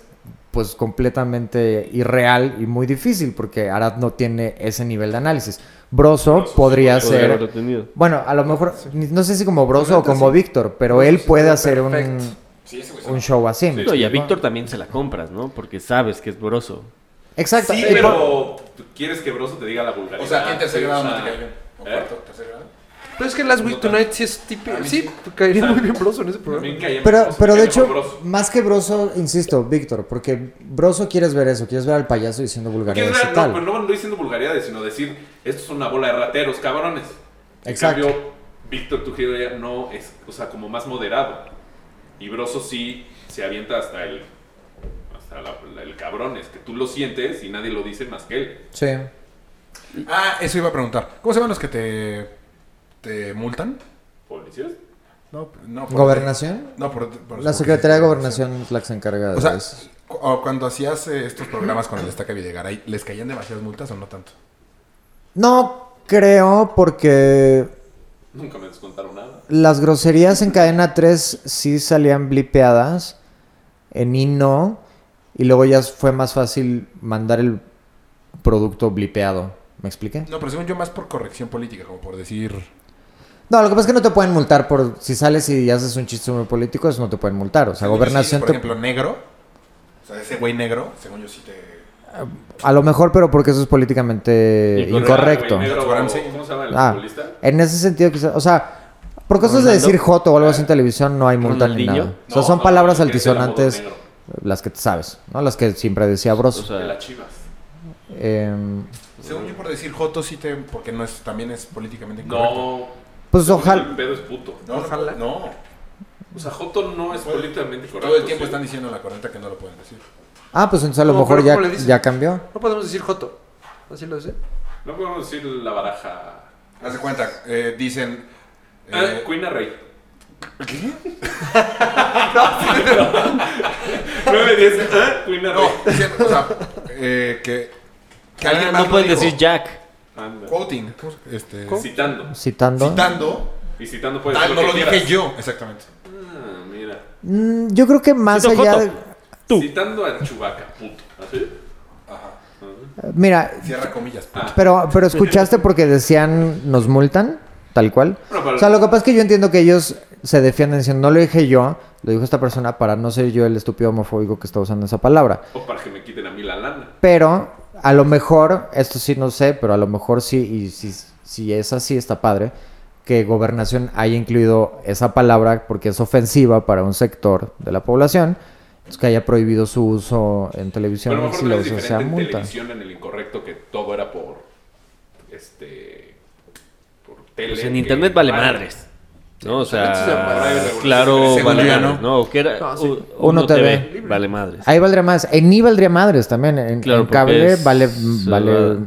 [SPEAKER 6] pues completamente irreal y muy difícil porque Arad no tiene ese nivel de análisis. Broso podría ser... Bueno, a lo mejor, no sé si como Broso o como
[SPEAKER 3] sí.
[SPEAKER 6] Víctor, pero
[SPEAKER 3] Broso
[SPEAKER 6] él
[SPEAKER 3] sí
[SPEAKER 6] puede hacer un.
[SPEAKER 5] Sí,
[SPEAKER 6] un show así. ¿me
[SPEAKER 2] No, y a? Víctor también se la compras, ¿no? Porque sabes que es broso.
[SPEAKER 6] Exacto.
[SPEAKER 4] Sí, pero ¿quieres que Broso te diga la vulgaridad?
[SPEAKER 5] O sea, ¿a ti en tercer
[SPEAKER 4] Sí,
[SPEAKER 5] grado no te cae bien? ¿O
[SPEAKER 4] ¿eh?
[SPEAKER 5] cuarto, tercer grado?
[SPEAKER 3] Pero es que Last Week. Tonight sí es típico. Sí, caería muy bien Broso en ese programa.
[SPEAKER 6] Pero,
[SPEAKER 4] Broso,
[SPEAKER 6] pero de hecho,
[SPEAKER 4] Broso.
[SPEAKER 6] más que Broso, insisto, Víctor, porque Broso quieres ver eso, quieres ver al payaso diciendo
[SPEAKER 4] ¿Quieres
[SPEAKER 6] vulgaridades
[SPEAKER 4] ver?
[SPEAKER 6] y
[SPEAKER 4] No,
[SPEAKER 6] tal.
[SPEAKER 4] pero no, no diciendo vulgaridades, sino decir, esto es una bola de rateros, cabrones. En
[SPEAKER 6] Exacto.
[SPEAKER 4] cambio, Víctor Trujillo ya no es, o sea, como más moderado. Y Broso sí se avienta hasta el, hasta la- la- el cabrón, es que tú lo sientes y nadie lo dice más que él.
[SPEAKER 6] Sí.
[SPEAKER 5] Ah, eso iba a preguntar. ¿Cómo se llaman los que te, te multan?
[SPEAKER 4] ¿Policías?
[SPEAKER 5] No, no. por-
[SPEAKER 6] ¿Gobernación?
[SPEAKER 5] No, por, por-
[SPEAKER 6] La Secretaría de Gobernación es la que se encarga
[SPEAKER 5] O sea,
[SPEAKER 6] de eso.
[SPEAKER 5] o cuando hacías eh, estos programas con el Destaca Videgaray, ¿les caían demasiadas multas o no tanto?
[SPEAKER 6] No creo porque
[SPEAKER 4] Nunca me descontaron nada.
[SPEAKER 6] las groserías en cadena 3 sí salían blipeadas, en I no, y luego ya fue más fácil mandar el producto blipeado. ¿Me expliqué?
[SPEAKER 5] No, pero según yo más por corrección política, como por decir...
[SPEAKER 6] No, lo que pasa es que no te pueden multar por si sales y haces un chiste muy político, eso no te pueden multar. O sea,
[SPEAKER 5] según yo sí,
[SPEAKER 6] gobernación
[SPEAKER 5] por
[SPEAKER 6] te-
[SPEAKER 5] ejemplo, negro. O sea, ese güey negro, según yo sí te...
[SPEAKER 6] a lo mejor, pero porque eso es políticamente
[SPEAKER 2] Incorrecto.
[SPEAKER 4] Ah, negro. ¿Cómo se llama el
[SPEAKER 6] Ah, en ese sentido quizás, o sea, por cosas de decir joto o algo así en televisión no hay multa ni nada. O sea,
[SPEAKER 4] No,
[SPEAKER 6] son
[SPEAKER 4] no,
[SPEAKER 6] palabras altisonantes las que te sabes, ¿no? Las que siempre decía
[SPEAKER 2] O
[SPEAKER 6] Broso.
[SPEAKER 4] De
[SPEAKER 2] sea,
[SPEAKER 4] las chivas.
[SPEAKER 6] Em,
[SPEAKER 5] Según yo por decir Joto sí te... Porque no es, también es políticamente incorrecto.
[SPEAKER 4] No.
[SPEAKER 6] Pues
[SPEAKER 4] El
[SPEAKER 6] ojalá.
[SPEAKER 4] pedo es puto.
[SPEAKER 5] No,
[SPEAKER 3] Ojalá.
[SPEAKER 5] No,
[SPEAKER 4] O sea, Joto no es políticamente correcto.
[SPEAKER 5] todo el tiempo
[SPEAKER 4] sí.
[SPEAKER 5] están diciendo en la correcta que no lo pueden decir.
[SPEAKER 6] Ah, pues entonces a lo
[SPEAKER 3] No,
[SPEAKER 6] mejor ya, ya cambió.
[SPEAKER 3] No podemos decir Joto. Así lo sé.
[SPEAKER 4] No podemos decir la baraja.
[SPEAKER 5] Haz de cuenta, eh, dicen...
[SPEAKER 4] Ah,
[SPEAKER 5] eh,
[SPEAKER 4] Queen Rey. ¿Qué? <laughs> 9, 10. ¿Ah? Queen
[SPEAKER 5] no,
[SPEAKER 4] Rey.
[SPEAKER 5] dicen, o sea, eh, que... Que alguien
[SPEAKER 2] ah,
[SPEAKER 5] más
[SPEAKER 2] no pueden
[SPEAKER 5] dijo.
[SPEAKER 2] decir Jack.
[SPEAKER 4] Anda.
[SPEAKER 5] Quoting. ¿cómo se- Este,
[SPEAKER 4] Citando.
[SPEAKER 6] Citando.
[SPEAKER 5] Citando.
[SPEAKER 4] Y citando
[SPEAKER 5] Tal,
[SPEAKER 4] decir
[SPEAKER 5] no
[SPEAKER 4] lo
[SPEAKER 5] dije yo. Exactamente.
[SPEAKER 4] Ah, mira.
[SPEAKER 6] Mm, yo creo que más
[SPEAKER 2] Cito
[SPEAKER 6] allá. De-
[SPEAKER 2] Tú.
[SPEAKER 4] Citando a Chubaca, puto. ¿Así?
[SPEAKER 5] Ajá.
[SPEAKER 6] Mira,
[SPEAKER 5] Cierra comillas. puto.
[SPEAKER 4] Ah.
[SPEAKER 6] pero, pero escuchaste porque decían nos multan, tal cual.
[SPEAKER 4] Bueno,
[SPEAKER 6] O sea, lo que pasa es que yo entiendo que ellos se defienden diciendo, no lo dije yo, lo dijo esta persona para no ser yo el estúpido homofóbico que está usando esa palabra.
[SPEAKER 4] O para que me quiten a mí la lana.
[SPEAKER 6] Pero a lo mejor, esto sí no sé, pero a lo mejor sí, y si, si es así, está padre, que gobernación haya incluido esa palabra porque es ofensiva para un sector de la población, es que haya prohibido su uso en televisión
[SPEAKER 4] Pero
[SPEAKER 6] si lo usa sea
[SPEAKER 4] en
[SPEAKER 6] multa.
[SPEAKER 4] televisión en el incorrecto que todo era por. Este. Por tele.
[SPEAKER 2] Pues en internet vale madres. ¿No? O sea, claro, vale madres,
[SPEAKER 5] no.
[SPEAKER 2] ¿no? O que era
[SPEAKER 3] No, sí.
[SPEAKER 2] U-
[SPEAKER 6] Uno TV.
[SPEAKER 2] vale madres.
[SPEAKER 6] Ahí valdría más. En ni valdría madres también. En,
[SPEAKER 2] Claro,
[SPEAKER 6] en cable
[SPEAKER 2] es-
[SPEAKER 6] vale. vale
[SPEAKER 2] va-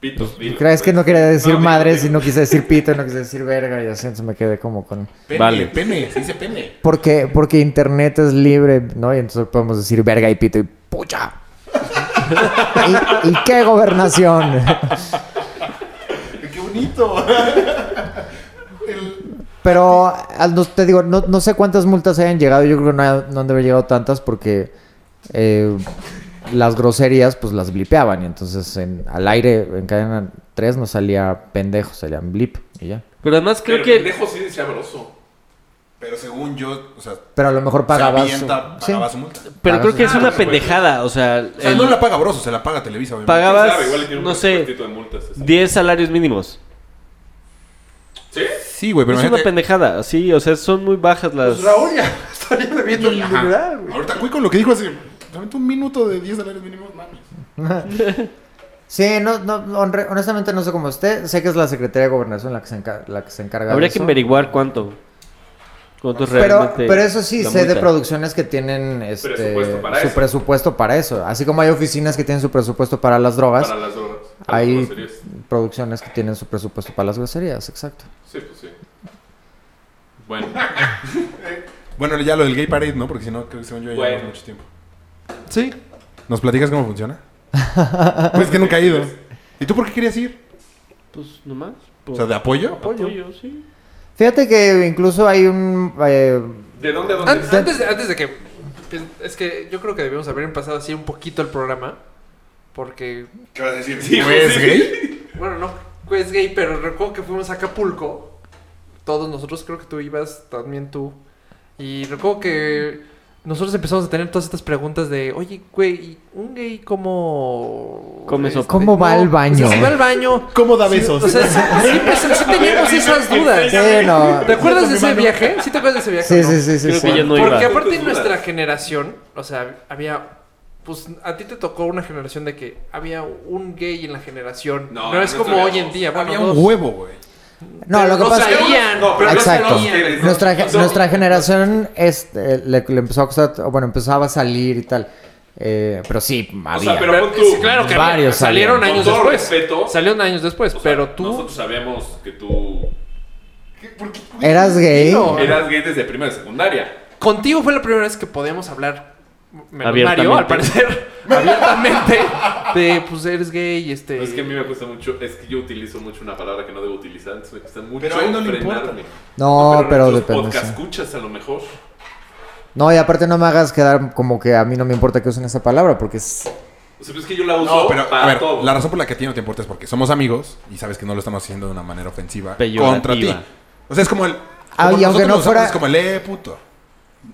[SPEAKER 4] Pito, dilo,
[SPEAKER 6] ¿Crees que
[SPEAKER 4] pues.
[SPEAKER 6] no quería decir
[SPEAKER 4] No,
[SPEAKER 6] madres y
[SPEAKER 4] dilo.
[SPEAKER 6] no quise decir pito, no quise decir verga y así, entonces me quedé como con...
[SPEAKER 5] Pene,
[SPEAKER 2] Vale.
[SPEAKER 5] pene, se dice pene.
[SPEAKER 6] Porque, porque internet es libre, ¿no? Y entonces podemos decir verga y pito y pucha. <laughs> ¿Y, y qué gobernación?
[SPEAKER 5] ¡Qué bonito! <laughs>
[SPEAKER 6] Pero no, te digo, no, no sé cuántas multas hayan llegado. Yo creo que no, no han de haber llegado tantas porque eh, las groserías pues las blipeaban. Y entonces en, al aire en cadena 3 no salía pendejo, salían blip y ya.
[SPEAKER 2] Pero además creo
[SPEAKER 4] Pero
[SPEAKER 2] que
[SPEAKER 4] pendejo sí decía broso.
[SPEAKER 5] Pero según yo, o sea,
[SPEAKER 6] Pero a lo mejor
[SPEAKER 5] se
[SPEAKER 6] pagabas...
[SPEAKER 5] avienta,
[SPEAKER 6] su-
[SPEAKER 5] pagaba
[SPEAKER 6] sí.
[SPEAKER 5] su multa.
[SPEAKER 2] pero creo que es una pendejada, o sea,
[SPEAKER 5] O sea,
[SPEAKER 2] el-
[SPEAKER 5] no la paga Broso, se la paga Televisa, obviamente.
[SPEAKER 2] Pagabas,
[SPEAKER 4] ¿Quién sabe? Igual y tiene un
[SPEAKER 2] no sé,
[SPEAKER 4] multas. así.
[SPEAKER 2] 10 salarios mínimos.
[SPEAKER 4] ¿Sí?
[SPEAKER 5] Sí, güey, pero
[SPEAKER 2] es una
[SPEAKER 5] imagínate...
[SPEAKER 2] pendejada, sí, o sea, son muy bajas las
[SPEAKER 3] Pues Raúl ya <laughs> estaría bebiendo el
[SPEAKER 5] Ajá.
[SPEAKER 3] mineral, güey.
[SPEAKER 5] Ahorita, güey, con lo que dijo hace... Solamente un minuto de 10 salarios mínimos, mames. <laughs>
[SPEAKER 6] Sí, no, no, honre- honestamente no sé cómo esté. Sé que es la Secretaría de Gobernación la que se, enca- la que se encarga
[SPEAKER 2] Habría
[SPEAKER 6] de
[SPEAKER 2] que
[SPEAKER 6] eso.
[SPEAKER 2] averiguar cuánto.
[SPEAKER 6] Pero,
[SPEAKER 2] realmente
[SPEAKER 6] pero eso sí, sé de producciones que tienen este,
[SPEAKER 4] Presupuesto para
[SPEAKER 6] su
[SPEAKER 4] eso.
[SPEAKER 6] presupuesto para eso. Así como hay oficinas que tienen su presupuesto para las drogas,
[SPEAKER 4] Para las drogas. para las
[SPEAKER 6] hay
[SPEAKER 4] groserías.
[SPEAKER 6] producciones que tienen su presupuesto para las groserías, exacto.
[SPEAKER 4] Sí, pues sí. Bueno, <laughs>
[SPEAKER 5] Bueno, ya lo del Gay Parade, ¿no? Porque si no, creo que según yo ya
[SPEAKER 4] Bueno.
[SPEAKER 5] llevamos mucho tiempo.
[SPEAKER 3] Sí.
[SPEAKER 5] ¿Nos platicas cómo funciona? <laughs> pues que nunca he ido. ¿Y tú por qué querías ir?
[SPEAKER 2] Pues nomás.
[SPEAKER 5] O sea, ¿de apoyo?
[SPEAKER 2] apoyo, sí.
[SPEAKER 6] Fíjate que incluso hay un... eh,
[SPEAKER 4] ¿de dónde a dónde?
[SPEAKER 3] Antes, antes de, antes de que. Es que yo creo que debíamos haber empezado así un poquito el programa. Porque.
[SPEAKER 5] ¿Qué vas a decir?
[SPEAKER 4] Sí,
[SPEAKER 5] ¿Pues
[SPEAKER 4] sí.
[SPEAKER 5] gay?
[SPEAKER 3] Bueno, no es gay, pero recuerdo que fuimos a Acapulco. Todos nosotros, creo que tú ibas, también tú. Y recuerdo que nosotros empezamos a tener todas estas preguntas de, oye, güey, ¿y ¿un gay cómo...
[SPEAKER 2] Come sopa.
[SPEAKER 6] ¿Cómo va al baño?
[SPEAKER 3] o sea, si va al baño.
[SPEAKER 5] ¿Cómo da
[SPEAKER 3] Sí,
[SPEAKER 5] besos?
[SPEAKER 3] o sea, sí, sí, pues, sí teníamos esas dudas.
[SPEAKER 6] Sí, no.
[SPEAKER 3] ¿Te acuerdas de ese viaje? ¿Sí te acuerdas de ese viaje?
[SPEAKER 6] Sí, sí, sí, sí.
[SPEAKER 2] Creo
[SPEAKER 6] sí.
[SPEAKER 2] que ya no
[SPEAKER 3] Porque
[SPEAKER 2] iba.
[SPEAKER 3] aparte de
[SPEAKER 4] Dudas.
[SPEAKER 3] nuestra generación, o sea, había... Pues a ti te tocó una generación de que había un gay en la generación.
[SPEAKER 4] No,
[SPEAKER 3] No, es como hoy en día. Bueno,
[SPEAKER 5] Había
[SPEAKER 3] dos.
[SPEAKER 5] un huevo, güey.
[SPEAKER 6] No,
[SPEAKER 3] Pero
[SPEAKER 6] lo que
[SPEAKER 3] no
[SPEAKER 6] pasa es que...
[SPEAKER 3] sabían.
[SPEAKER 4] No, pero
[SPEAKER 6] Exacto. Nuestra, ge-
[SPEAKER 4] o
[SPEAKER 6] nuestra generación este, le, le empezó a costar, o bueno, empezaba a salir y tal. Eh, pero sí,
[SPEAKER 4] O
[SPEAKER 6] había.
[SPEAKER 4] sea, pero tú.
[SPEAKER 3] Sí, claro que
[SPEAKER 6] Varios
[SPEAKER 3] salieron
[SPEAKER 4] salieron.
[SPEAKER 3] años
[SPEAKER 4] Con todo
[SPEAKER 3] después.
[SPEAKER 4] respeto.
[SPEAKER 3] Salieron años después,
[SPEAKER 4] O sea,
[SPEAKER 3] pero tú
[SPEAKER 4] Nosotros sabíamos que tú
[SPEAKER 6] ¿Eras gay?
[SPEAKER 3] No.
[SPEAKER 4] eras gay desde primera y secundaria.
[SPEAKER 3] contigo fue la primera vez que podemos hablar. Mario, al parecer, <laughs> abiertamente de pues eres gay y este
[SPEAKER 4] Es que a mí me cuesta mucho, es que yo utilizo mucho una palabra que no debo utilizar, entonces me cuesta mucho
[SPEAKER 5] Pero a él no le importa.
[SPEAKER 6] No, pero
[SPEAKER 4] nuestros
[SPEAKER 6] depende.
[SPEAKER 4] escuchas a lo mejor.
[SPEAKER 6] No, y aparte no me hagas quedar como que a mí no me importa que usen esa palabra, porque es...
[SPEAKER 4] O sea, es que yo la uso
[SPEAKER 5] No, pero
[SPEAKER 4] para
[SPEAKER 5] a ver,
[SPEAKER 4] todo.
[SPEAKER 5] la razón por la que a ti no te importa es porque somos amigos y sabes que no lo estamos haciendo de una manera ofensiva
[SPEAKER 2] Peyorativa.
[SPEAKER 5] contra ti. O sea, es como el.
[SPEAKER 6] Ah, y aunque
[SPEAKER 5] nosotros
[SPEAKER 6] no fuera-
[SPEAKER 5] Es como el eh, puto.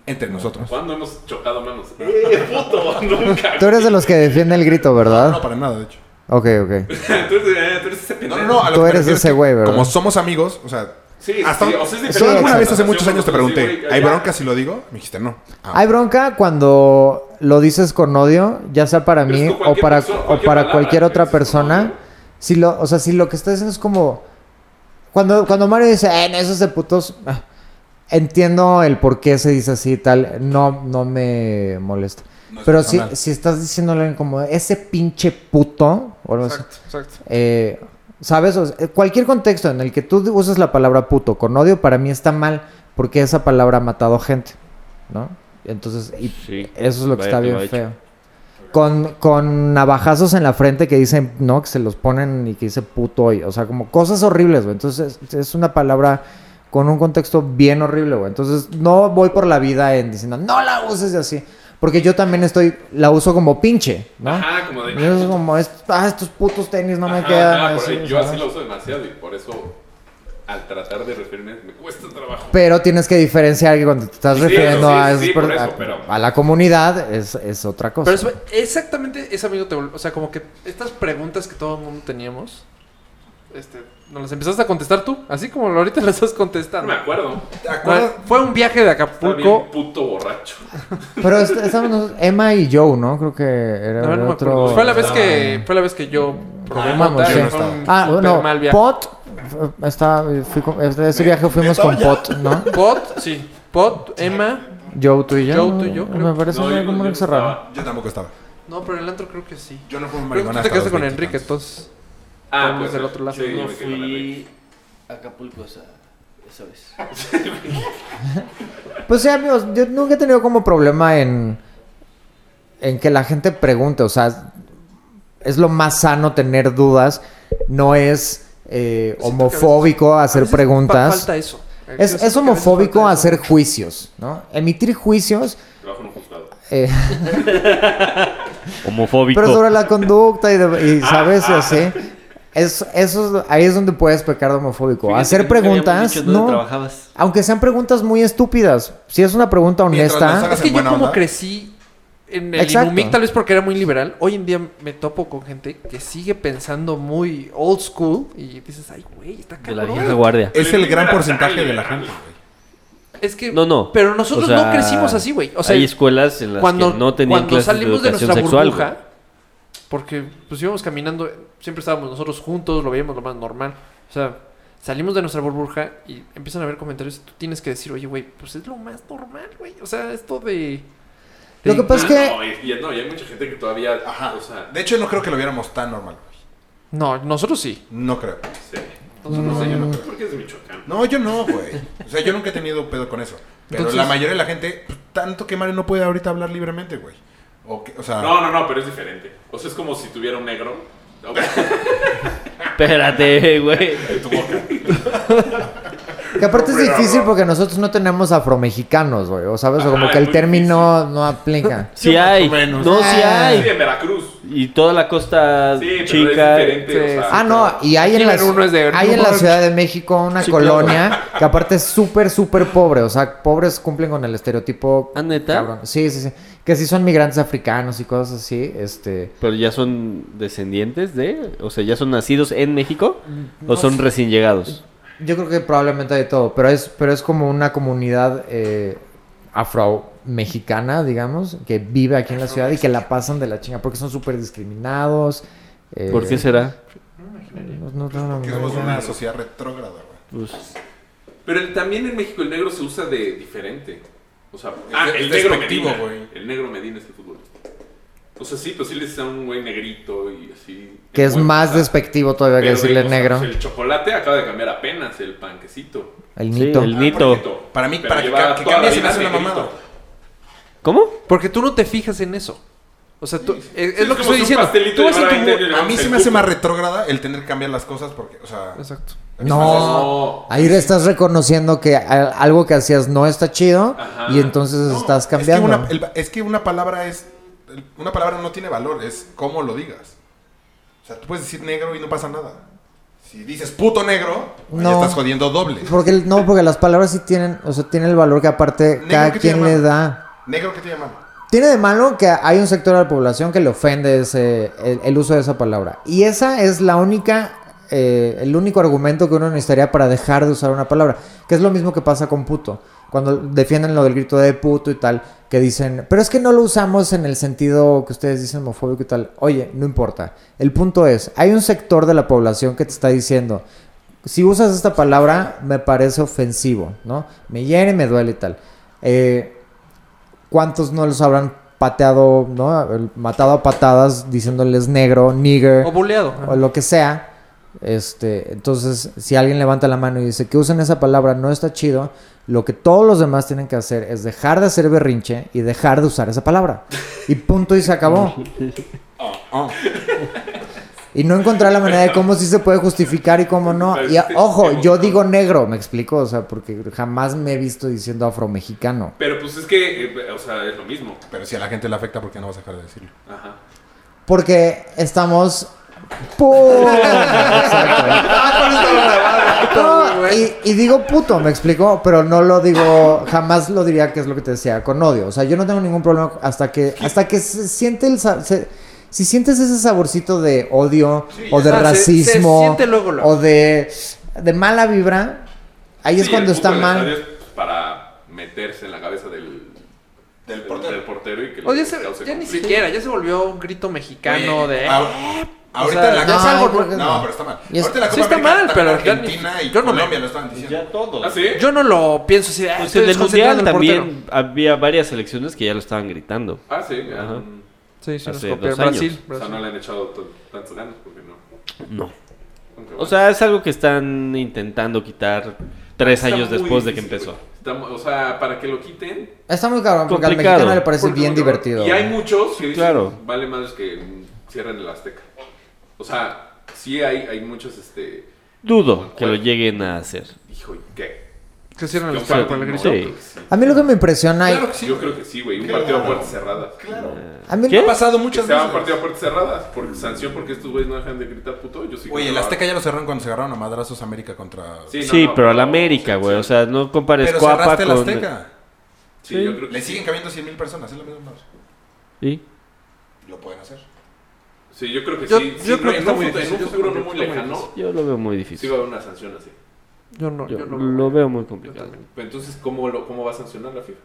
[SPEAKER 5] Entre nosotros.
[SPEAKER 4] ¿Cuándo hemos chocado manos? <laughs> ¡Eh, puto! <laughs> Nunca.
[SPEAKER 6] Tú eres de los que defiende el grito,
[SPEAKER 5] No,
[SPEAKER 6] ¿verdad?
[SPEAKER 5] para nada, de hecho.
[SPEAKER 6] Ok, ok. <laughs>
[SPEAKER 4] tú, eres, eh, tú eres ese
[SPEAKER 5] No,
[SPEAKER 4] pendejo.
[SPEAKER 5] no, no. a lo
[SPEAKER 6] Tú
[SPEAKER 5] que me
[SPEAKER 6] eres
[SPEAKER 5] refiero es
[SPEAKER 6] ese
[SPEAKER 5] que
[SPEAKER 6] güey, ¿verdad?
[SPEAKER 5] Como somos amigos, o sea.
[SPEAKER 4] Sí,
[SPEAKER 5] hasta
[SPEAKER 4] sí, o sea, es
[SPEAKER 6] Sí,
[SPEAKER 5] Yo alguna vez hace muchos años te
[SPEAKER 4] Sí,
[SPEAKER 5] pregunté, ¿hay bronca si lo digo? Me dijiste no. Ah,
[SPEAKER 6] Hay bronca cuando lo dices con odio, ya sea para
[SPEAKER 4] Pero es
[SPEAKER 6] mí o
[SPEAKER 4] cualquier
[SPEAKER 6] para,
[SPEAKER 4] persona,
[SPEAKER 6] o
[SPEAKER 4] cualquier
[SPEAKER 6] para
[SPEAKER 4] palabra
[SPEAKER 6] cualquier otra
[SPEAKER 4] con
[SPEAKER 6] persona.
[SPEAKER 4] odio.
[SPEAKER 6] Si lo, o sea, si lo que estás diciendo es como... Cuando, cuando Mario dice, eh, no, eso es de putos... ah, Entiendo el por qué se dice así y tal. No, no me molesta.
[SPEAKER 5] No es
[SPEAKER 6] Pero si, si estás diciéndole como ese pinche puto o algo así,
[SPEAKER 3] Exacto, exacto.
[SPEAKER 6] eh, ¿Sabes? O sea, cualquier contexto en el que tú uses la palabra puto con odio, para mí está mal, porque esa palabra ha matado gente, ¿no? Entonces, y
[SPEAKER 2] Sí.
[SPEAKER 6] eso es lo que está bien feo. Con, con navajazos en la frente que dicen, ¿no? Que se los ponen y que dice puto, y, o sea, como cosas horribles, güey. Entonces, es, es una palabra con un contexto bien horrible, güey. Entonces, no voy por la vida en diciendo, no la uses así. Porque yo también estoy, la uso como pinche, ¿no?
[SPEAKER 4] Ajá, como de.
[SPEAKER 6] Y es como, es- ah, estos putos tenis no me quedan.
[SPEAKER 4] por
[SPEAKER 6] así.
[SPEAKER 4] Yo así lo uso demasiado y por eso al tratar de referirme me cuesta trabajo.
[SPEAKER 6] Pero tienes que diferenciar que cuando te estás
[SPEAKER 4] Sí,
[SPEAKER 6] refiriendo
[SPEAKER 4] sí,
[SPEAKER 6] a,
[SPEAKER 4] sí, por eso,
[SPEAKER 6] a-
[SPEAKER 4] pero-
[SPEAKER 6] a la comunidad es, es otra cosa.
[SPEAKER 3] Pero es- exactamente ese amigo te O sea, como que estas preguntas que todo el mundo teníamos, este, nos las empezaste a contestar tú, así como ahorita <laughs> las estás
[SPEAKER 4] No
[SPEAKER 3] contestando.
[SPEAKER 4] me acuerdo.
[SPEAKER 5] ¿Te acuerdas?
[SPEAKER 3] Ah, Fue un viaje de
[SPEAKER 4] Estaba bien
[SPEAKER 3] Acapulco.
[SPEAKER 4] puto borracho. <laughs>
[SPEAKER 6] Pero est- estábamos Emma y Joe, ¿no? Creo que era
[SPEAKER 3] A ver, no me
[SPEAKER 6] otro.
[SPEAKER 3] acuerdo. Fue la vez que fue la vez que yo probé
[SPEAKER 6] Vamos,
[SPEAKER 3] mota y
[SPEAKER 6] sí.
[SPEAKER 3] un
[SPEAKER 6] Ah, no,
[SPEAKER 3] mal viaje.
[SPEAKER 6] Pot estaba, fui con- este- ese viaje fuimos con Pot, ¿no? <laughs>
[SPEAKER 3] Pot, sí. Pot, Emma.
[SPEAKER 6] Joe, tú y yo.
[SPEAKER 3] Joe, tú y yo,
[SPEAKER 6] Me parece
[SPEAKER 4] No, yo-
[SPEAKER 6] como
[SPEAKER 4] no estaba.
[SPEAKER 5] Yo tampoco estaba.
[SPEAKER 3] No, pero en el antro creo que sí.
[SPEAKER 5] Yo no fui un
[SPEAKER 3] que tú te quedaste con Enrique,
[SPEAKER 5] 20 y tantos.
[SPEAKER 3] entonces.
[SPEAKER 4] Ah, pues
[SPEAKER 3] del otro lado.
[SPEAKER 4] Sí, yo
[SPEAKER 2] no fui a Acapulco esa, esa vez.
[SPEAKER 6] Pues sí, amigos, yo nunca he tenido como problema en, en que la gente pregunte, o sea, es lo más sano tener dudas, no es eh, homofóbico
[SPEAKER 3] A
[SPEAKER 6] hacer preguntas.
[SPEAKER 3] Falta eso.
[SPEAKER 6] Es, es homofóbico
[SPEAKER 3] eso.
[SPEAKER 6] hacer juicios, ¿no? Emitir juicios,
[SPEAKER 4] Trabajo en un juzgado.
[SPEAKER 6] eh, <laughs>
[SPEAKER 2] Homofóbico.
[SPEAKER 6] pero sobre la conducta y, de- y, sabes, y
[SPEAKER 3] Ah.
[SPEAKER 6] así. Es, eso, ahí es donde puedes pecar de homofóbico.
[SPEAKER 2] Fíjate
[SPEAKER 6] hacer preguntas, no.
[SPEAKER 2] trabajabas.
[SPEAKER 6] Aunque sean preguntas muy estúpidas. Si es una pregunta honesta.
[SPEAKER 3] Es que yo como
[SPEAKER 5] onda.
[SPEAKER 3] crecí en el
[SPEAKER 6] Exacto.
[SPEAKER 3] Inumic, tal vez porque era muy liberal, hoy en día me topo con gente que sigue pensando muy old school y dices, ay, güey, está
[SPEAKER 2] De la
[SPEAKER 3] cabrón.
[SPEAKER 2] vieja guardia.
[SPEAKER 5] Es el gran porcentaje de la gente, güey.
[SPEAKER 3] Es que,
[SPEAKER 2] No, no.
[SPEAKER 3] pero nosotros
[SPEAKER 2] O sea,
[SPEAKER 3] no crecimos así, güey. O sea,
[SPEAKER 2] hay escuelas en las
[SPEAKER 3] cuando,
[SPEAKER 2] que no tenían
[SPEAKER 3] cuando
[SPEAKER 2] clases
[SPEAKER 3] salimos
[SPEAKER 2] de
[SPEAKER 3] de
[SPEAKER 2] educación
[SPEAKER 3] nuestra
[SPEAKER 2] sexual.
[SPEAKER 3] burbuja,
[SPEAKER 2] güey.
[SPEAKER 3] Porque pues íbamos caminando, siempre estábamos nosotros juntos, lo veíamos lo más normal. O sea, salimos de nuestra burbuja y empiezan a ver comentarios y tú tienes que decir, oye, güey, pues es lo más normal, güey. O sea, esto de...
[SPEAKER 6] Lo que pasa es que-
[SPEAKER 4] No, y, y- no, y hay mucha gente que todavía.
[SPEAKER 5] Ajá.
[SPEAKER 4] O sea,
[SPEAKER 5] De hecho, no creo que lo viéramos tan normal, güey.
[SPEAKER 3] No, nosotros sí.
[SPEAKER 5] No creo.
[SPEAKER 4] sí. No sé, yo no creo porque es de Michoacán.
[SPEAKER 5] No, yo no, güey. O sea, yo nunca he tenido pedo con eso. Pero
[SPEAKER 3] Entonces-
[SPEAKER 5] la mayoría de la gente, pues, tanto que Mario no puede ahorita hablar libremente, güey. O, que- o sea,
[SPEAKER 4] No, no, no, pero es diferente. O sea, es como si tuviera un negro. <laughs>
[SPEAKER 2] Espérate, güey.
[SPEAKER 4] en tu boca.
[SPEAKER 6] Que aparte es difícil porque nosotros no tenemos afromexicanos, güey. O sabes, o como
[SPEAKER 4] Ah,
[SPEAKER 6] que el término no aplica.
[SPEAKER 2] Sí hay. No, sí
[SPEAKER 6] Ah.
[SPEAKER 2] hay.
[SPEAKER 4] Sí, en Veracruz.
[SPEAKER 2] Y toda la costa
[SPEAKER 4] Sí, pero
[SPEAKER 2] chica.
[SPEAKER 4] es diferente.
[SPEAKER 3] Sí,
[SPEAKER 4] o sea,
[SPEAKER 6] Ah, no, y hay en,
[SPEAKER 3] Aquí
[SPEAKER 6] la,
[SPEAKER 3] en uno es de-
[SPEAKER 6] hay en la Ciudad de México una
[SPEAKER 2] Sí,
[SPEAKER 6] colonia <laughs> que aparte es súper, súper pobre. O sea, pobres cumplen con el estereotipo.
[SPEAKER 2] ¿Ah, neta?
[SPEAKER 6] cabrón. Sí, sí, sí. Que sí son migrantes africanos y cosas así. Este.
[SPEAKER 2] Pero ya son descendientes de. O sea, ya son nacidos en México.
[SPEAKER 6] No
[SPEAKER 2] o son recién llegados.
[SPEAKER 6] Yo creo que probablemente hay de todo, pero es, pero es como una comunidad eh, afro-mexicana, digamos, que vive aquí en la ciudad y que la pasan de la chinga porque son súper discriminados. eh,
[SPEAKER 2] ¿Por qué será?
[SPEAKER 6] No, no la
[SPEAKER 5] porque somos una sociedad retrógrada, güey.
[SPEAKER 2] Pues,
[SPEAKER 4] Pero el- también en México el negro se usa de diferente. O sea, ah, el
[SPEAKER 5] es
[SPEAKER 4] negro
[SPEAKER 5] despectivo,
[SPEAKER 4] Medina. El negro Medina es el futbolista. O sea, sí, pues sí le dices a un güey negrito y así.
[SPEAKER 6] Que es más despectivo todavía que decirle
[SPEAKER 4] o sea,
[SPEAKER 6] negro.
[SPEAKER 4] pues, el chocolate acaba de cambiar apenas el panquecito.
[SPEAKER 6] El
[SPEAKER 2] Sí,
[SPEAKER 6] nito.
[SPEAKER 2] el
[SPEAKER 4] Ah,
[SPEAKER 2] nito.
[SPEAKER 5] Para mí,
[SPEAKER 4] Pero
[SPEAKER 5] para que, que se me hace una mamada.
[SPEAKER 2] ¿Cómo?
[SPEAKER 3] Porque tú no te fijas en eso. O sea, tú, eh, es,
[SPEAKER 4] Sí,
[SPEAKER 3] lo que estoy diciendo.
[SPEAKER 4] pastelito
[SPEAKER 3] Tú vas en
[SPEAKER 4] llevara
[SPEAKER 3] tu
[SPEAKER 4] 20
[SPEAKER 3] bu-
[SPEAKER 4] años.
[SPEAKER 5] A mí se me hace más retrógrada el tener que cambiar las cosas porque, o sea...
[SPEAKER 3] Exacto.
[SPEAKER 6] No, ahí estás reconociendo que algo que hacías no está chido
[SPEAKER 4] Ajá.
[SPEAKER 6] y entonces
[SPEAKER 5] No,
[SPEAKER 6] estás
[SPEAKER 5] Es que,
[SPEAKER 6] cambiando.
[SPEAKER 5] una, el- es que una palabra es... Una palabra no tiene valor, es cómo lo digas. O sea, tú puedes decir negro y no pasa nada. Si dices puto negro, ahí
[SPEAKER 6] No.
[SPEAKER 5] estás jodiendo doble.
[SPEAKER 6] Porque no, porque las palabras sí tienen, o sea, tienen el valor que aparte cada
[SPEAKER 5] ¿qué
[SPEAKER 6] quien le da.
[SPEAKER 5] Negro, ¿qué te llaman?
[SPEAKER 6] Tiene de malo que hay un sector de la población que le ofende ese, el, uso de esa palabra. Y esa es la única, eh, el único argumento que uno necesitaría para dejar de usar una palabra. Que es lo mismo que pasa con puto. Cuando defienden lo del grito de puto y tal, que dicen, pero es que no lo usamos en el sentido que ustedes dicen homofóbico y tal. Oye, no importa. El punto es, hay un sector de la población que te está diciendo, si usas esta palabra me parece ofensivo, ¿no? Me hiere, me duele y tal. Eh, ¿Cuántos no los habrán pateado, ¿no? Matado a patadas diciéndoles negro, nigger
[SPEAKER 3] O buleado.
[SPEAKER 6] o lo que sea. Este, entonces, si alguien levanta la mano y dice que usen esa palabra no está chido, lo que todos los demás tienen que hacer es dejar de hacer berrinche y dejar de usar esa palabra. Y punto y se acabó. <laughs> Y no encontrar la manera de cómo sí se puede justificar y cómo no. Y ojo, yo digo negro, me explico, o sea, porque jamás me he visto diciendo afromexicano.
[SPEAKER 4] Pero pues es que, eh, o sea, es lo mismo.
[SPEAKER 5] Pero si a la gente le afecta, ¿por qué no vas a dejar de decirlo?
[SPEAKER 4] Ajá.
[SPEAKER 6] Porque estamos. <laughs> ¡Pum! Exacto. No, y, y digo puto, me explico, pero no lo digo, jamás lo diría que es lo que te decía, con odio. O sea, yo no tengo ningún problema hasta que, hasta que se siente el se- si sientes ese saborcito de odio o de
[SPEAKER 3] o sea, se-
[SPEAKER 6] racismo
[SPEAKER 3] se siente luego, luego.
[SPEAKER 6] o de, de mala vibra, ahí es cuando
[SPEAKER 4] el
[SPEAKER 6] está mal.
[SPEAKER 4] es, pues, para meterse en la cabeza del,
[SPEAKER 5] Del
[SPEAKER 4] del-
[SPEAKER 5] portero.
[SPEAKER 4] del portero y que
[SPEAKER 3] O ya,
[SPEAKER 4] le
[SPEAKER 3] se-
[SPEAKER 4] cause
[SPEAKER 3] ya ni siquiera, ya se volvió un grito mexicano
[SPEAKER 5] Oye,
[SPEAKER 3] de...
[SPEAKER 5] ah, Ahorita
[SPEAKER 3] sea,
[SPEAKER 5] en la Copa-
[SPEAKER 3] algo
[SPEAKER 6] que
[SPEAKER 5] No,
[SPEAKER 6] no.
[SPEAKER 5] pero está mal.
[SPEAKER 6] Es-
[SPEAKER 5] Ahorita en la
[SPEAKER 3] sí está
[SPEAKER 5] América
[SPEAKER 3] mal, pero
[SPEAKER 5] Argentina y
[SPEAKER 3] yo no me-
[SPEAKER 5] Colombia lo estaban diciendo.
[SPEAKER 7] Ya todos.
[SPEAKER 4] ¿Ah, sí?
[SPEAKER 3] Yo no lo pienso así de. "Ah,
[SPEAKER 7] Pues en el mundial también había varias selecciones que ya lo estaban gritando.
[SPEAKER 4] Ah, sí.
[SPEAKER 7] Ajá.
[SPEAKER 4] um,
[SPEAKER 3] portero". Sí, sí, nos
[SPEAKER 7] hace
[SPEAKER 3] copiaron.
[SPEAKER 7] dos años.
[SPEAKER 3] Brasil.
[SPEAKER 4] o sea,
[SPEAKER 3] Brasil.
[SPEAKER 4] no le han echado tantas ganas porque no.
[SPEAKER 7] No.
[SPEAKER 4] Aunque
[SPEAKER 7] O
[SPEAKER 4] bueno.
[SPEAKER 7] sea, es algo que están intentando quitar tres
[SPEAKER 4] Está
[SPEAKER 7] años
[SPEAKER 4] muy
[SPEAKER 7] después de que
[SPEAKER 4] difícil,
[SPEAKER 7] empezó.
[SPEAKER 4] güey. Está mu- o sea, para que lo quiten.
[SPEAKER 6] Está muy cabrón porque
[SPEAKER 7] Complicado.
[SPEAKER 6] al mexicano le parece
[SPEAKER 4] porque
[SPEAKER 6] bien divertido.
[SPEAKER 4] Y hay muchos que dicen,
[SPEAKER 7] Claro.
[SPEAKER 4] vale madres que mm, cierren el Azteca. O sea, sí hay, hay muchos, este...
[SPEAKER 7] Dudo que lo lleguen a hacer.
[SPEAKER 4] Hijo, ¿qué?
[SPEAKER 3] Que cierran el estadio por el grito.
[SPEAKER 7] Sí.
[SPEAKER 4] sí.
[SPEAKER 6] A mí lo que me impresiona...
[SPEAKER 5] Claro que sí.
[SPEAKER 4] Yo creo que sí, güey. Un
[SPEAKER 5] Claro.
[SPEAKER 4] partido a puertas cerradas.
[SPEAKER 5] Claro.
[SPEAKER 6] A mí
[SPEAKER 7] ¿Qué?
[SPEAKER 5] Ha pasado muchas
[SPEAKER 4] sea un
[SPEAKER 5] veces.
[SPEAKER 4] partido a puertas cerradas. Por sanción, porque estos güeyes no dejan de gritar puto. Yo sí
[SPEAKER 5] Oye, el Azteca
[SPEAKER 4] lo
[SPEAKER 5] ya lo cerraron cuando se agarraron a madrazos América contra...
[SPEAKER 4] Sí, no,
[SPEAKER 7] Sí,
[SPEAKER 4] no,
[SPEAKER 7] pero al América, güey. O sea, no compares
[SPEAKER 5] Pero
[SPEAKER 7] Cuapa
[SPEAKER 5] cerraste el
[SPEAKER 7] con...
[SPEAKER 5] Azteca.
[SPEAKER 4] Sí,
[SPEAKER 7] Sí.
[SPEAKER 4] yo creo que
[SPEAKER 5] Le
[SPEAKER 4] sí.
[SPEAKER 5] siguen cabiendo 100 mil personas, es misma madre.
[SPEAKER 7] ¿Sí?
[SPEAKER 5] Lo pueden hacer.
[SPEAKER 4] Sí, yo creo que
[SPEAKER 3] Yo-
[SPEAKER 4] sí.
[SPEAKER 3] yo
[SPEAKER 4] sí,
[SPEAKER 3] creo que
[SPEAKER 4] en
[SPEAKER 3] está
[SPEAKER 4] un
[SPEAKER 3] muy
[SPEAKER 4] futuro- no muy lejano,
[SPEAKER 7] Yo lo veo muy
[SPEAKER 4] sí
[SPEAKER 7] difícil.
[SPEAKER 4] va a haber una sanción así.
[SPEAKER 3] Yo no,
[SPEAKER 7] Yo
[SPEAKER 3] yo no.
[SPEAKER 7] lo veo muy complicado.
[SPEAKER 4] Pero entonces, ¿cómo, lo, ¿cómo va a sancionar la FIFA?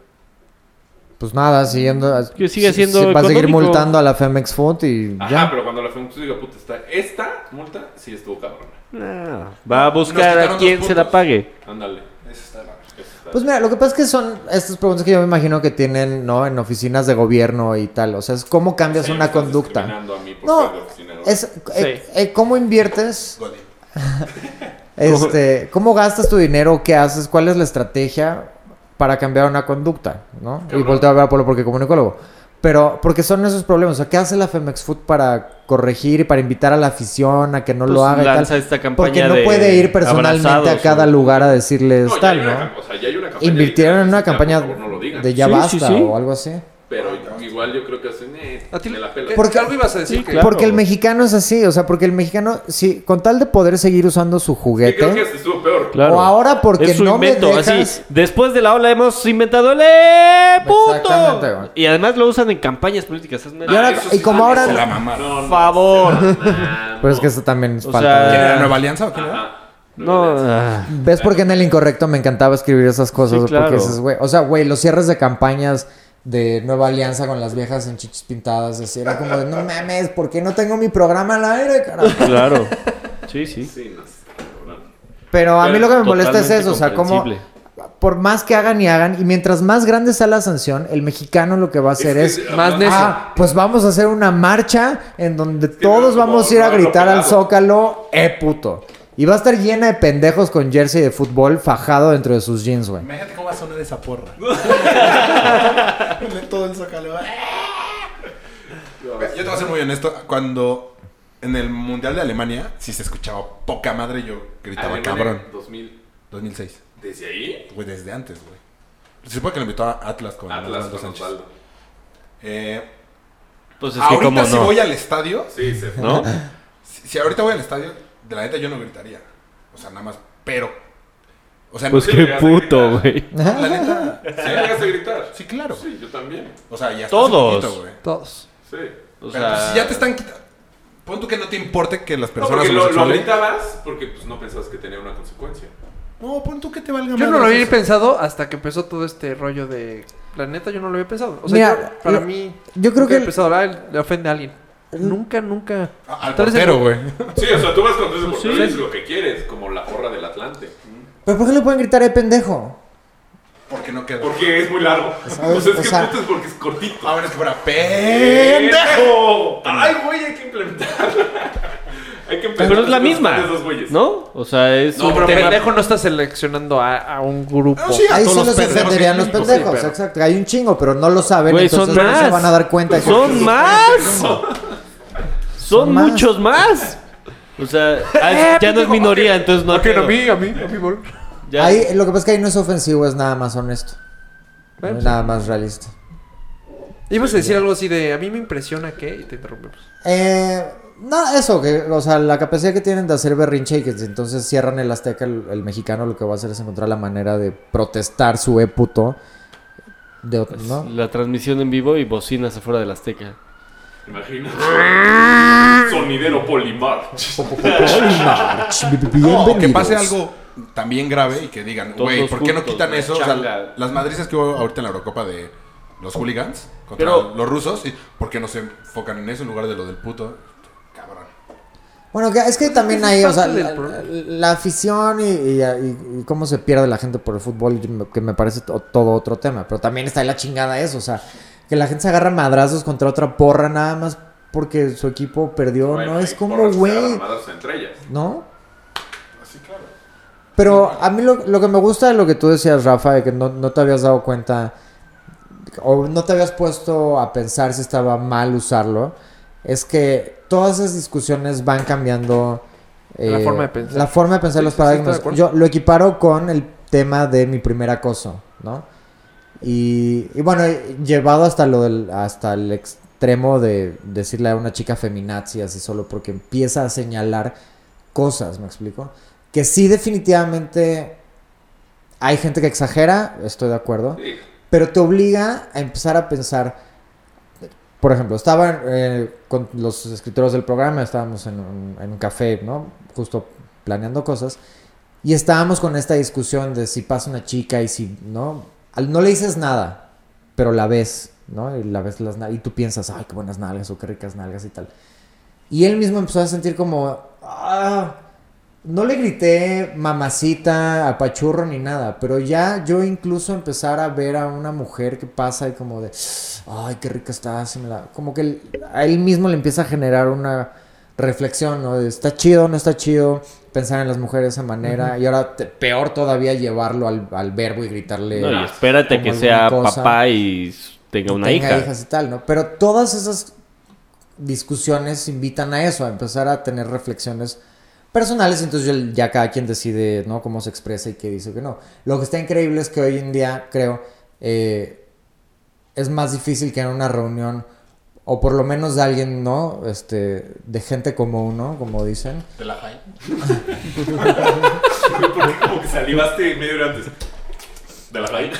[SPEAKER 6] Pues nada, siguiendo...
[SPEAKER 7] Que sigue
[SPEAKER 6] sí,
[SPEAKER 7] siendo
[SPEAKER 6] sí, Va a seguir multando a la Femex Food y
[SPEAKER 4] Ajá,
[SPEAKER 6] ya.
[SPEAKER 4] pero cuando la FEMUX diga, puta, está, esta multa sí estuvo cabrona.
[SPEAKER 7] Ah, va a buscar a quien se la pague.
[SPEAKER 4] Ándale.
[SPEAKER 5] Eso está
[SPEAKER 6] Pues mira, lo que pasa es que son estas preguntas que yo me imagino que tienen, ¿no? En oficinas de gobierno y tal. O sea, es cómo cambias
[SPEAKER 4] Sí,
[SPEAKER 6] una conducta.
[SPEAKER 4] a mí por
[SPEAKER 6] No,
[SPEAKER 4] ser de oficinero.
[SPEAKER 6] es eh, eh, cómo inviertes. <laughs> este, cómo gastas tu dinero, qué haces, cuál es la estrategia para cambiar una conducta, ¿no? Y volteo a ver a Polo porque comunicólogo. Pero, porque son esos problemas. O sea, ¿qué hace la Femex Food para corregir y para invitar a la afición a que no
[SPEAKER 7] Pues
[SPEAKER 6] lo haga y tal?
[SPEAKER 7] esta campaña
[SPEAKER 6] Porque no
[SPEAKER 7] de
[SPEAKER 6] puede ir personalmente a cada
[SPEAKER 7] o-
[SPEAKER 6] lugar a decirles
[SPEAKER 4] No,
[SPEAKER 6] tal,
[SPEAKER 4] una
[SPEAKER 6] ¿no?
[SPEAKER 4] o sea, ya hay una campaña
[SPEAKER 6] Invirtieron en una campaña
[SPEAKER 4] favor, no
[SPEAKER 6] de ya
[SPEAKER 7] Sí,
[SPEAKER 6] basta
[SPEAKER 7] sí, sí.
[SPEAKER 6] o algo así.
[SPEAKER 4] Pero igual yo creo que
[SPEAKER 3] A ti,
[SPEAKER 4] la pela.
[SPEAKER 3] ¿qué-
[SPEAKER 6] Porque-
[SPEAKER 3] algo ibas a decir
[SPEAKER 7] Sí,
[SPEAKER 3] que-
[SPEAKER 7] claro.
[SPEAKER 6] Porque el mexicano es así, o sea, porque el mexicano, sí, con tal de poder seguir usando su
[SPEAKER 4] Sí, creo que
[SPEAKER 6] juguete,
[SPEAKER 4] este estuvo peor.
[SPEAKER 7] Claro.
[SPEAKER 6] o ahora porque
[SPEAKER 7] es su
[SPEAKER 6] no
[SPEAKER 7] invento,
[SPEAKER 6] me dejas...
[SPEAKER 7] así. Después de la ola hemos inventado el ¡Eh,
[SPEAKER 6] Exactamente,
[SPEAKER 7] puto. Y además lo usan en campañas políticas. hazme
[SPEAKER 6] Y ahora-
[SPEAKER 4] eso
[SPEAKER 6] y como ahora-
[SPEAKER 5] Se la
[SPEAKER 4] no, no, no,
[SPEAKER 7] favor. <laughs>
[SPEAKER 4] no,
[SPEAKER 6] Pero es que esto también es
[SPEAKER 7] O
[SPEAKER 6] falta
[SPEAKER 5] ¿Quién era? ¿Nueva Alianza o quién era?
[SPEAKER 4] Ajá.
[SPEAKER 7] No, ah,
[SPEAKER 6] ¿Ves por qué en el incorrecto me encantaba escribir esas cosas?
[SPEAKER 7] Sí, claro.
[SPEAKER 6] Porque dices, güey, o sea, güey, los cierres de campañas de Nueva Alianza con las viejas en chichis pintadas, así, era como de, no mames, ¿por qué no tengo mi programa al aire, carajo?
[SPEAKER 7] claro. <laughs> Sí, sí.
[SPEAKER 4] Sí, no sé, cabrón.
[SPEAKER 6] Pero a mí lo que me molesta es eso, o sea, como por más que hagan y hagan, y mientras más grande sea la sanción, el mexicano lo que va a hacer
[SPEAKER 4] que
[SPEAKER 6] es,
[SPEAKER 4] es-
[SPEAKER 3] más necio.
[SPEAKER 6] ah, pues vamos a hacer una marcha en donde
[SPEAKER 4] que
[SPEAKER 6] todos
[SPEAKER 4] no,
[SPEAKER 6] vamos a ir a
[SPEAKER 4] no, no,
[SPEAKER 6] gritar al zócalo, eh puto. Y va a estar llena de pendejos con jersey de fútbol fajado dentro de sus jeans, güey.
[SPEAKER 5] Imagínate cómo va a sonar esa porra. <laughs> Todo el zócalo. Yo te voy a ser muy honesto. Cuando en el Mundial de Alemania, si se escuchaba poca madre, yo gritaba
[SPEAKER 4] Alemania,
[SPEAKER 5] cabrón.
[SPEAKER 4] 2000.
[SPEAKER 5] 2006.
[SPEAKER 4] ¿Desde ahí?
[SPEAKER 5] Güey, desde antes, güey. Se supone que lo invitó a Atlas con
[SPEAKER 4] Atlas
[SPEAKER 5] Osvaldo
[SPEAKER 4] con
[SPEAKER 5] Sánchez.
[SPEAKER 4] Osvaldo.
[SPEAKER 5] Eh,
[SPEAKER 7] Pues es que
[SPEAKER 5] ahorita
[SPEAKER 7] como
[SPEAKER 5] si
[SPEAKER 7] no.
[SPEAKER 5] voy al estadio,
[SPEAKER 4] Sí, se fue.
[SPEAKER 7] ¿No? <laughs>
[SPEAKER 5] si, si ahorita voy al estadio, de la neta yo no gritaría. O sea, nada más, pero. O sea,
[SPEAKER 7] Pues
[SPEAKER 4] Sí,
[SPEAKER 7] qué puto, güey.
[SPEAKER 5] la neta. <laughs>
[SPEAKER 4] ¿Sí llegaste a gritar?
[SPEAKER 5] Sí, claro.
[SPEAKER 4] Sí, yo también.
[SPEAKER 5] O sea, ya está
[SPEAKER 7] Todos.
[SPEAKER 5] poquito.
[SPEAKER 3] Todos.
[SPEAKER 4] Sí.
[SPEAKER 7] O
[SPEAKER 5] Pero, pues,
[SPEAKER 7] sea,
[SPEAKER 5] si ya te están quitando. Pon tú que no te importe que las
[SPEAKER 4] No,
[SPEAKER 5] personas
[SPEAKER 4] porque lo, lo gritabas porque pues, no pensabas que tenía una consecuencia.
[SPEAKER 5] No, pon tú que te valga
[SPEAKER 3] Yo no lo había
[SPEAKER 5] eso.
[SPEAKER 3] pensado hasta que empezó todo este rollo de... La neta, yo no lo había pensado. O sea,
[SPEAKER 6] Mira,
[SPEAKER 3] yo- para mí...
[SPEAKER 6] yo creo que el-
[SPEAKER 3] pensado, ah, le ofende a alguien. Nunca, nunca...
[SPEAKER 5] Ah, Al portero, güey.
[SPEAKER 4] Sí, o sea, tú vas con tu
[SPEAKER 7] Pues sí.
[SPEAKER 4] portero y dices lo que quieres, como la porra del Atlante.
[SPEAKER 6] ¿Pero por qué le pueden gritar, eh, pendejo?
[SPEAKER 5] Porque no queda.
[SPEAKER 4] Porque es muy largo.
[SPEAKER 6] ¿Sabes?
[SPEAKER 4] O sea, es
[SPEAKER 6] O
[SPEAKER 4] que
[SPEAKER 6] sea-
[SPEAKER 4] es porque es cortito.
[SPEAKER 5] A ver, es que fuera pendejo.
[SPEAKER 4] Ay, güey, hay que implementarla. <laughs> hay que implementar
[SPEAKER 7] pero es la misma. ¿no? O sea, es
[SPEAKER 4] No,
[SPEAKER 7] un
[SPEAKER 3] pero
[SPEAKER 7] tema...
[SPEAKER 3] pendejo no está seleccionando a, a un grupo.
[SPEAKER 5] Ah, sí, a
[SPEAKER 6] Ahí
[SPEAKER 5] todos
[SPEAKER 6] solo
[SPEAKER 5] los
[SPEAKER 6] se
[SPEAKER 5] que
[SPEAKER 6] los
[SPEAKER 5] hay. Sí,
[SPEAKER 6] pendejos,
[SPEAKER 3] pero-
[SPEAKER 6] exacto. Hay un chingo, pero no lo saben,
[SPEAKER 7] Güey,
[SPEAKER 6] entonces
[SPEAKER 7] son
[SPEAKER 6] no se
[SPEAKER 7] más.
[SPEAKER 6] van a dar cuenta. que-
[SPEAKER 7] ¡Son más! Son
[SPEAKER 6] más.
[SPEAKER 7] muchos más. O sea, <laughs>
[SPEAKER 3] Eh,
[SPEAKER 7] ya no es minoría, entonces no
[SPEAKER 3] Ok, a mí, a mí, a mí, bol.
[SPEAKER 7] Ya-
[SPEAKER 6] Ahí, lo que pasa es que ahí no es ofensivo, es nada más honesto. No es nada más realista.
[SPEAKER 3] Ibas a decir algo así de, a mí me impresiona que... Y te interrumpimos.
[SPEAKER 6] Eh, no, eso, que, o sea, la capacidad que tienen de hacer berrinche y que entonces cierran el Azteca, el, el mexicano lo que va a hacer es encontrar la manera de protestar su e puto. De, ot- ¿no?
[SPEAKER 7] La transmisión en vivo y bocinas afuera del Azteca.
[SPEAKER 4] Imagínate. <laughs> Sonidero Polimar.
[SPEAKER 5] No, o que
[SPEAKER 6] Bienvenidos.
[SPEAKER 5] pase algo también grave y que digan,
[SPEAKER 7] Todos
[SPEAKER 5] güey, ¿por qué no
[SPEAKER 7] juntos,
[SPEAKER 5] quitan
[SPEAKER 7] güey,
[SPEAKER 5] eso? O sea,
[SPEAKER 7] changa.
[SPEAKER 5] las madrizas que hubo ahorita en la Eurocopa de los hooligans contra
[SPEAKER 7] Pero-
[SPEAKER 5] los rusos, y ¿por qué no se enfocan en eso en lugar de lo del puto? Cabrón.
[SPEAKER 6] Bueno, que- es que también hay, o sea, la, afición y, y- y- y cómo se pierde la gente por el fútbol, que me parece to- todo otro tema. Pero también está ahí la chingada eso, o sea, que la gente se agarra madrazos contra otra porra nada más porque su equipo perdió.
[SPEAKER 4] Bueno,
[SPEAKER 6] no es como, güey. ¿no?
[SPEAKER 5] Así, claro.
[SPEAKER 6] Pero a mí lo, lo que me gusta de lo que tú decías, Rafa, de que no, no te habías dado cuenta o no te habías puesto a pensar si estaba mal usarlo, es que todas esas discusiones van cambiando eh,
[SPEAKER 3] La forma de pensar.
[SPEAKER 6] la forma de pensar
[SPEAKER 3] Sí,
[SPEAKER 6] los
[SPEAKER 3] sí,
[SPEAKER 6] paradigmas. Yo lo equiparo con el tema de mi primer acoso, ¿no? Y, y bueno, llevado hasta lo del, hasta el extremo de decirle a una chica feminazi así solo porque empieza a señalar cosas, ¿me explico? Que sí definitivamente hay gente que exagera, estoy de acuerdo,
[SPEAKER 4] Sí.
[SPEAKER 6] pero te obliga a empezar a pensar. Por ejemplo, estaban eh, con los escritores del programa, estábamos en un, en un café, ¿no? Justo planeando cosas. Y estábamos con esta discusión de si pasa una chica y si, ¿no? No le dices nada, pero la ves, ¿no? Y la ves las y tú piensas, ay, qué buenas nalgas o qué ricas nalgas y tal. Y él mismo empezó a sentir como, ah, no le grité mamacita, apachurro ni nada, pero ya yo incluso empezar a ver a una mujer que pasa y como de, ay, qué rica está, se me la-". como que a él mismo le empieza a generar una reflexión, ¿no? De, está chido, no está chido pensar en las mujeres de esa manera y ahora te- peor todavía llevarlo al, al verbo y gritarle.
[SPEAKER 7] No, y espérate que sea
[SPEAKER 6] cosa.
[SPEAKER 7] papá y tenga una
[SPEAKER 6] tenga
[SPEAKER 7] hija.
[SPEAKER 6] hijas y tal, ¿no? Pero todas esas discusiones invitan a eso, a empezar a tener reflexiones personales, entonces ya- ya cada quien decide, ¿no? Cómo se expresa y qué dice que no. Lo que está increíble es que hoy en día, creo, eh, es más difícil que en una reunión, o por lo menos de alguien, ¿no? Este, de gente como uno, como dicen.
[SPEAKER 5] De la high. <laughs>
[SPEAKER 4] ¿Por qué como que salivaste medio antes? De la raíz. <laughs>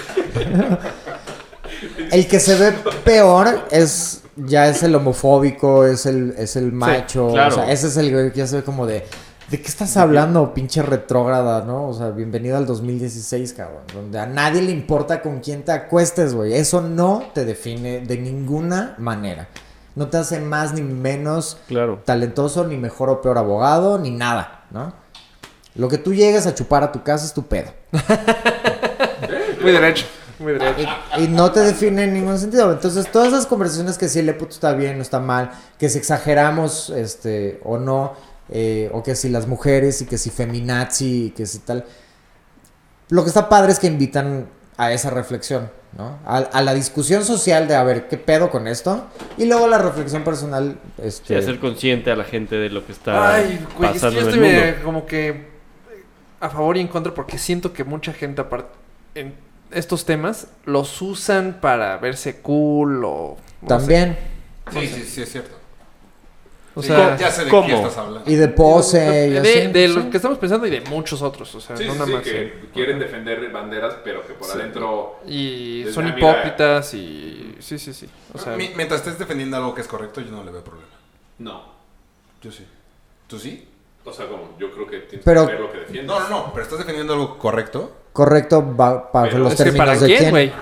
[SPEAKER 6] El que se ve peor es ya es el homofóbico, es el, es el macho.
[SPEAKER 7] claro.
[SPEAKER 6] O sea, ese es el que ya se ve como de. ¿De qué estás hablando, pinche retrógrada, no? O sea, bienvenido al 2016, cabrón. Donde a nadie le importa con quién te acuestes, güey. Eso no te define de ninguna manera. No te hace más ni menos
[SPEAKER 7] Claro.
[SPEAKER 6] talentoso, ni mejor o peor abogado, ni nada, ¿no? Lo que tú llegues a chupar a tu casa es tu pedo. <laughs>
[SPEAKER 3] Muy derecho. Muy derecho.
[SPEAKER 6] Y, y no te define en ningún sentido. Entonces, todas esas conversaciones que si el puto está bien, no está mal, que si exageramos este, o no, eh, o que si las mujeres y que si feminazi y que si tal. Lo que está padre es que invitan a esa reflexión, ¿no? A, a la discusión social de a ver qué pedo con esto. Y luego la reflexión personal.
[SPEAKER 7] Sí,
[SPEAKER 6] Este,
[SPEAKER 7] hacer consciente a la gente de lo que está
[SPEAKER 3] Ay, güey, es que
[SPEAKER 7] pasando
[SPEAKER 3] yo
[SPEAKER 7] en
[SPEAKER 3] estoy
[SPEAKER 7] el
[SPEAKER 3] eh,
[SPEAKER 7] mundo.
[SPEAKER 3] como que a favor y en contra porque siento que mucha gente aparte en estos temas los usan para verse cool o no
[SPEAKER 6] también.
[SPEAKER 5] Sí, sí, sí, es cierto.
[SPEAKER 3] O
[SPEAKER 5] Sí,
[SPEAKER 3] sea,
[SPEAKER 5] ya sé de
[SPEAKER 7] ¿cómo?
[SPEAKER 5] qué estás hablando.
[SPEAKER 6] Y de pose. y
[SPEAKER 3] de,
[SPEAKER 6] así,
[SPEAKER 3] de
[SPEAKER 6] sí.
[SPEAKER 3] lo que estamos pensando y de muchos otros, o sea,
[SPEAKER 4] Sí,
[SPEAKER 3] no
[SPEAKER 4] sí,
[SPEAKER 3] nada
[SPEAKER 4] sí,
[SPEAKER 3] más.
[SPEAKER 4] que
[SPEAKER 3] eh.
[SPEAKER 4] quieren defender banderas, pero que por adentro...
[SPEAKER 3] Y son hipócritas y sí, sí, sí. O sea,
[SPEAKER 5] Mi- mientras estés defendiendo algo que es correcto, yo no le veo problema.
[SPEAKER 4] No.
[SPEAKER 5] Yo sí. ¿Tú sí?
[SPEAKER 4] O sea, como yo creo que tienes
[SPEAKER 6] Pero-
[SPEAKER 4] que ver lo que defiendes.
[SPEAKER 5] No, no, no, pero estás defendiendo algo correcto.
[SPEAKER 6] Correcto va-
[SPEAKER 4] Pero
[SPEAKER 6] los
[SPEAKER 3] es que
[SPEAKER 6] términos
[SPEAKER 3] para
[SPEAKER 6] de
[SPEAKER 3] quién, güey.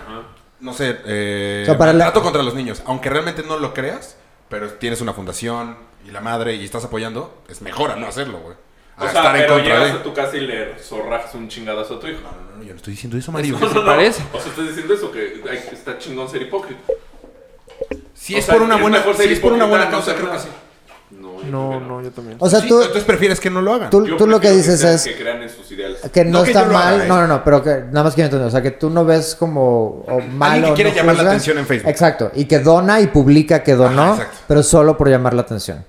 [SPEAKER 5] No sé, eh,
[SPEAKER 6] O sea, para la-
[SPEAKER 5] maltrato contra los niños. Aunque realmente no lo creas, pero tienes una fundación y la madre y estás apoyando, es mejor a no hacerlo, güey. A
[SPEAKER 4] O sea,
[SPEAKER 5] estar en
[SPEAKER 4] pero
[SPEAKER 5] contra
[SPEAKER 4] llegas
[SPEAKER 5] de.
[SPEAKER 4] a tu casa y le zorrajas un chingadazo a tu hijo.
[SPEAKER 5] No, no, no, yo no estoy diciendo eso, Mario. <laughs>
[SPEAKER 3] ¿Qué se parece?
[SPEAKER 4] O sea, estás diciendo eso, que hay- está chingón ser hipócrita.
[SPEAKER 5] Si
[SPEAKER 4] O
[SPEAKER 5] es
[SPEAKER 4] sea,
[SPEAKER 5] por una buena,
[SPEAKER 4] mejor
[SPEAKER 5] si es por una buena
[SPEAKER 4] no
[SPEAKER 5] causa, creo que sí.
[SPEAKER 4] No,
[SPEAKER 3] No,
[SPEAKER 4] que
[SPEAKER 3] no, yo también.
[SPEAKER 6] O sea,
[SPEAKER 5] Sí,
[SPEAKER 6] tú,
[SPEAKER 5] entonces prefieres que no lo hagan.
[SPEAKER 6] tú, tú lo que dices
[SPEAKER 4] sean-
[SPEAKER 6] es
[SPEAKER 4] Que crean en sus ideales.
[SPEAKER 6] que no,
[SPEAKER 5] No que
[SPEAKER 6] está mal.
[SPEAKER 5] haga, ¿eh?
[SPEAKER 6] No, no, no, pero que nada más quiero entender. O sea, que tú no ves como o malo.
[SPEAKER 5] que quiere
[SPEAKER 6] no
[SPEAKER 5] llamar la atención en Facebook.
[SPEAKER 6] Exacto. Y que dona y publica que donó,
[SPEAKER 5] Ajá,
[SPEAKER 6] pero solo por llamar la atención.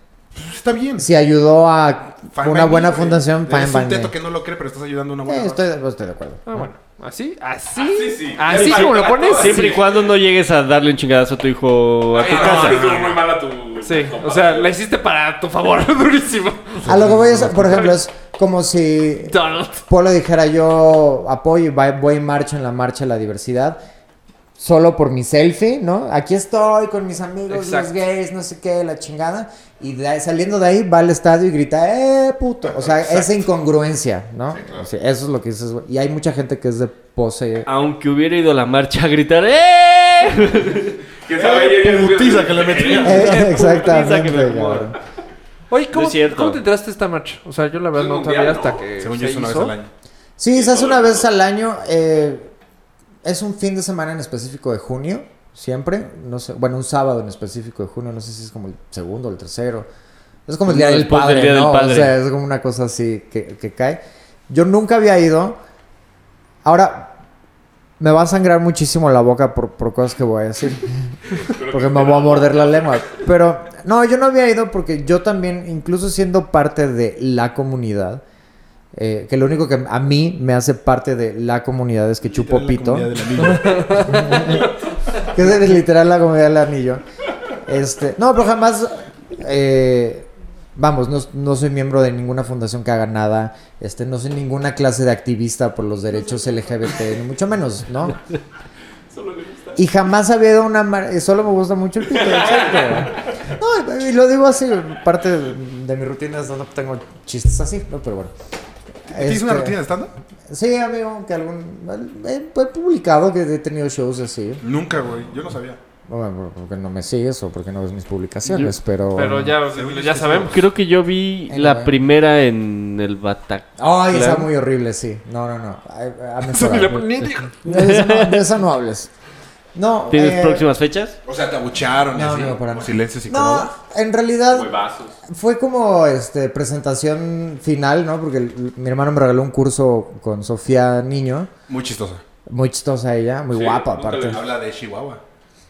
[SPEAKER 5] Está bien.
[SPEAKER 6] Si ayudó a
[SPEAKER 5] Fine
[SPEAKER 6] una buena fundación, fine
[SPEAKER 5] Eres
[SPEAKER 6] by
[SPEAKER 5] un teto
[SPEAKER 6] me.
[SPEAKER 5] que no lo cree, pero estás ayudando a una
[SPEAKER 6] Sí,
[SPEAKER 5] buena
[SPEAKER 6] estoy, pues, estoy de acuerdo.
[SPEAKER 3] Ah, bueno. ¿Así? ¿Así?
[SPEAKER 4] Así sí.
[SPEAKER 3] ¿Así
[SPEAKER 4] Es
[SPEAKER 3] como lo pones?
[SPEAKER 7] Siempre y cuando no llegues a darle un chingadazo a tu hijo a tu casa.
[SPEAKER 4] estuvo muy mal a tu...
[SPEAKER 3] Sí, o sea, la hiciste para tu favor, <laughs> durísimo.
[SPEAKER 6] A lo que voy es, por ejemplo, es como si
[SPEAKER 3] Donald.
[SPEAKER 6] Polo dijera yo apoyo y va- voy en marcha en la marcha de la diversidad. Solo por mi selfie, ¿no? Aquí estoy con mis amigos,
[SPEAKER 3] Exacto.
[SPEAKER 6] los gays, no sé qué, la chingada. Y de saliendo de ahí va al estadio y grita, ¡eh, puto! O sea, esa incongruencia, ¿no? O sea, eso es lo que dices, güey. Y hay mucha gente que es de pose.
[SPEAKER 7] Aunque hubiera ido a la marcha a gritar ¡Eh!
[SPEAKER 4] ¿Quién sabe? Ella- ella-
[SPEAKER 5] putiza que le metía.
[SPEAKER 6] Eh,
[SPEAKER 7] Putiza que
[SPEAKER 6] exactamente,
[SPEAKER 7] me.
[SPEAKER 3] Oye, ¿cómo,
[SPEAKER 7] No es cierto.
[SPEAKER 3] ¿cómo te enteraste esta marcha? O sea, yo la verdad no sabía
[SPEAKER 4] ¿no?
[SPEAKER 3] hasta que
[SPEAKER 5] Según
[SPEAKER 3] se
[SPEAKER 5] yo es una vez al año.
[SPEAKER 6] Sí, se hace una vez al año. eh, es un fin de semana en específico de junio, siempre. No sé, bueno, un sábado en específico de junio. No sé si es como el segundo o el tercero. Es como el día del padre,
[SPEAKER 7] del Día del
[SPEAKER 6] ¿no?
[SPEAKER 7] Padre.
[SPEAKER 6] O sea, es como una cosa así que, que cae. Yo nunca había ido. Ahora, me va a sangrar muchísimo la boca por, por cosas que voy a decir. <laughs> Porque me voy a morder la lengua. Pero no, yo no había ido porque yo también, incluso siendo parte de la comunidad, eh, que lo único que a mí me hace parte de la comunidad es que chupo
[SPEAKER 5] Literal,
[SPEAKER 6] pito.
[SPEAKER 5] comunidad del anillo. <laughs>
[SPEAKER 6] que es literal la comunidad del anillo. Este, no, pero jamás, eh, vamos, no, no soy miembro de ninguna fundación que haga nada. Este, no soy ninguna clase de activista por los derechos LGBT, ni mucho menos, ¿no? <laughs> Y jamás había a una mar... y Solo me gusta mucho el pito, exacto. No, y lo digo así, parte de, de mi rutina es donde tengo chistes así, ¿no? Pero bueno.
[SPEAKER 5] ¿Tienes una
[SPEAKER 6] Este,
[SPEAKER 5] rutina de stand-up?
[SPEAKER 6] Sí, amigo, que algún... He, he publicado que he tenido shows así.
[SPEAKER 5] Nunca, güey. Yo no sabía.
[SPEAKER 6] Bueno, porque no me sigues o porque no ves mis publicaciones, pero...
[SPEAKER 3] Pero ya,
[SPEAKER 5] yo
[SPEAKER 3] ya sabemos.
[SPEAKER 7] Creo que yo vi
[SPEAKER 6] En
[SPEAKER 7] la
[SPEAKER 6] la-
[SPEAKER 7] primera en el Batac.
[SPEAKER 6] Ay, está
[SPEAKER 7] Claro.
[SPEAKER 6] muy horrible, sí. No, no, no.
[SPEAKER 3] Le- <laughs> ni dijo.
[SPEAKER 6] De eso no, de eso no hables. No,
[SPEAKER 7] ¿Tienes
[SPEAKER 6] eh,
[SPEAKER 7] próximas fechas?
[SPEAKER 5] O sea, te abucharon y
[SPEAKER 6] No,
[SPEAKER 5] así.
[SPEAKER 6] no, para nada.
[SPEAKER 5] silencios
[SPEAKER 6] No,
[SPEAKER 5] incómodos.
[SPEAKER 6] en realidad
[SPEAKER 4] Huevazos.
[SPEAKER 6] fue como este presentación final, ¿no? Porque el- mi hermano me regaló un curso con Sofía Niño.
[SPEAKER 5] Muy chistosa.
[SPEAKER 6] Muy chistosa ella, muy
[SPEAKER 4] Sí,
[SPEAKER 6] guapa aparte.
[SPEAKER 4] le-
[SPEAKER 5] Habla de Chihuahua.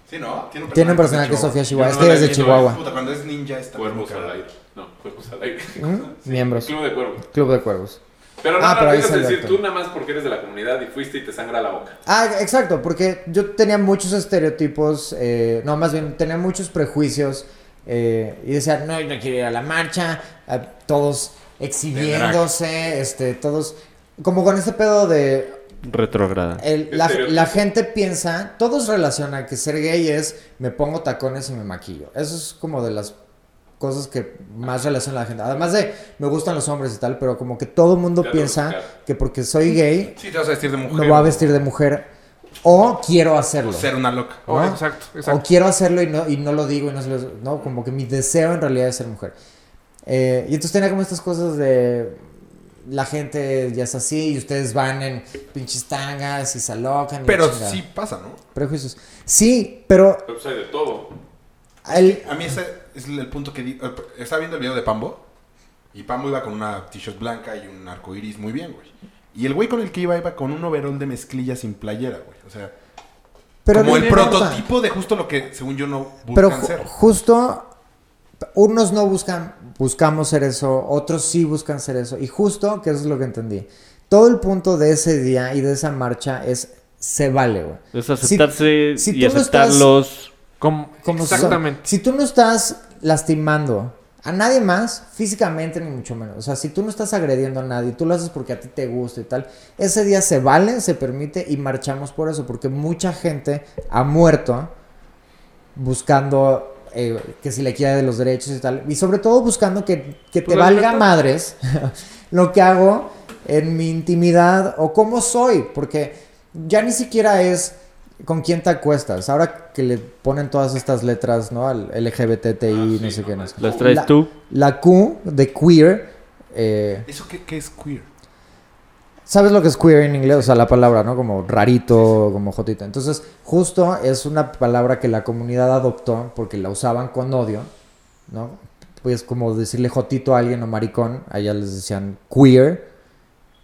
[SPEAKER 5] Sí, ¿no? Tiene un
[SPEAKER 6] Tiene un personaje que es Sofía Chihuahua.
[SPEAKER 5] Yo
[SPEAKER 6] Es de Chihuahua.
[SPEAKER 5] Puta, cuando es ninja está
[SPEAKER 4] Cuervos al aire. No, cuervos al aire.
[SPEAKER 6] ¿Mm? Miembros.
[SPEAKER 4] Club de cuervos.
[SPEAKER 6] Club de Cuervos.
[SPEAKER 4] Pero no,
[SPEAKER 6] Ah, salió
[SPEAKER 4] decir tú nada más porque eres de la comunidad y fuiste y te sangra la boca.
[SPEAKER 6] Ah, exacto, porque yo tenía muchos estereotipos, eh, no, más bien tenía muchos prejuicios eh, y decía, no, yo no quiero ir a la marcha, eh, todos exhibiéndose, este, todos, como con este pedo de,
[SPEAKER 7] Retrograda.
[SPEAKER 6] el- la,
[SPEAKER 4] Estereotipo.
[SPEAKER 6] la gente piensa, todos relacionan que ser gay es, me pongo tacones y me maquillo, eso es como de las cosas que más relaciona la gente, además de, me gustan los hombres y tal, pero como que todo el mundo piensa que porque soy gay,
[SPEAKER 5] Sí, te vas a vestir de mujer.
[SPEAKER 6] me voy a vestir de mujer o quiero hacerlo.
[SPEAKER 5] O ser una loca.
[SPEAKER 3] Oh,
[SPEAKER 6] ¿no?
[SPEAKER 3] exacto,
[SPEAKER 6] O
[SPEAKER 3] exacto.
[SPEAKER 6] quiero hacerlo y no, y no lo digo y no se lo- No, como que mi deseo en realidad es ser mujer. Eh, y entonces tenía como estas cosas de... La gente ya es así y ustedes van en pinches tangas y se alocan. y
[SPEAKER 5] Pero sí pasa, ¿no?
[SPEAKER 6] Prejuicios. Sí, pero...
[SPEAKER 4] Pero pues hay de todo.
[SPEAKER 6] el-
[SPEAKER 5] A mí ese es el punto que di- eh, Estaba viendo el video de Pambo. Y Pambo iba con una t-shirt blanca y un arco iris muy bien, güey. Y el güey con el que iba iba con un overol de mezclilla sin playera, güey. O sea,
[SPEAKER 6] pero
[SPEAKER 5] como el prototipo de justo lo que, según yo, no buscan
[SPEAKER 6] Pero ju-
[SPEAKER 5] ser.
[SPEAKER 6] justo... Unos no buscan, buscamos ser eso, otros sí buscan ser eso. Y justo, que eso es lo que entendí. Todo el punto de ese día y de esa marcha es, se vale, güey.
[SPEAKER 7] Es aceptarse
[SPEAKER 6] si
[SPEAKER 7] y
[SPEAKER 6] no
[SPEAKER 7] aceptar
[SPEAKER 6] estás-
[SPEAKER 7] los...
[SPEAKER 3] Como- exactamente.
[SPEAKER 6] Si tú no estás lastimando a nadie más, físicamente ni mucho menos. O sea, si tú no estás agrediendo a nadie, tú lo haces porque a ti te gusta y tal, ese día se vale, se permite y marchamos por eso, porque mucha gente ha muerto buscando eh, que si le quiera de los derechos y tal, y sobre todo buscando que, que te valga madres <laughs> lo que hago en mi intimidad o cómo soy, porque ya ni siquiera es con quién te acuestas. Ahora que le ponen todas estas letras, ¿no? Al LGBTI,
[SPEAKER 4] Ah,
[SPEAKER 6] no sé
[SPEAKER 4] no
[SPEAKER 6] qué.
[SPEAKER 7] Las traes
[SPEAKER 6] La-
[SPEAKER 7] tú.
[SPEAKER 6] La Q de queer. eh,
[SPEAKER 5] ¿Eso qué, qué es queer?
[SPEAKER 6] ¿Sabes lo que es queer en inglés? O sea, la palabra, ¿no? Como rarito, como jotito. Entonces, justo es una palabra que la comunidad adoptó porque la usaban con odio, ¿no? Pues como decirle jotito a alguien o maricón, allá les decían queer.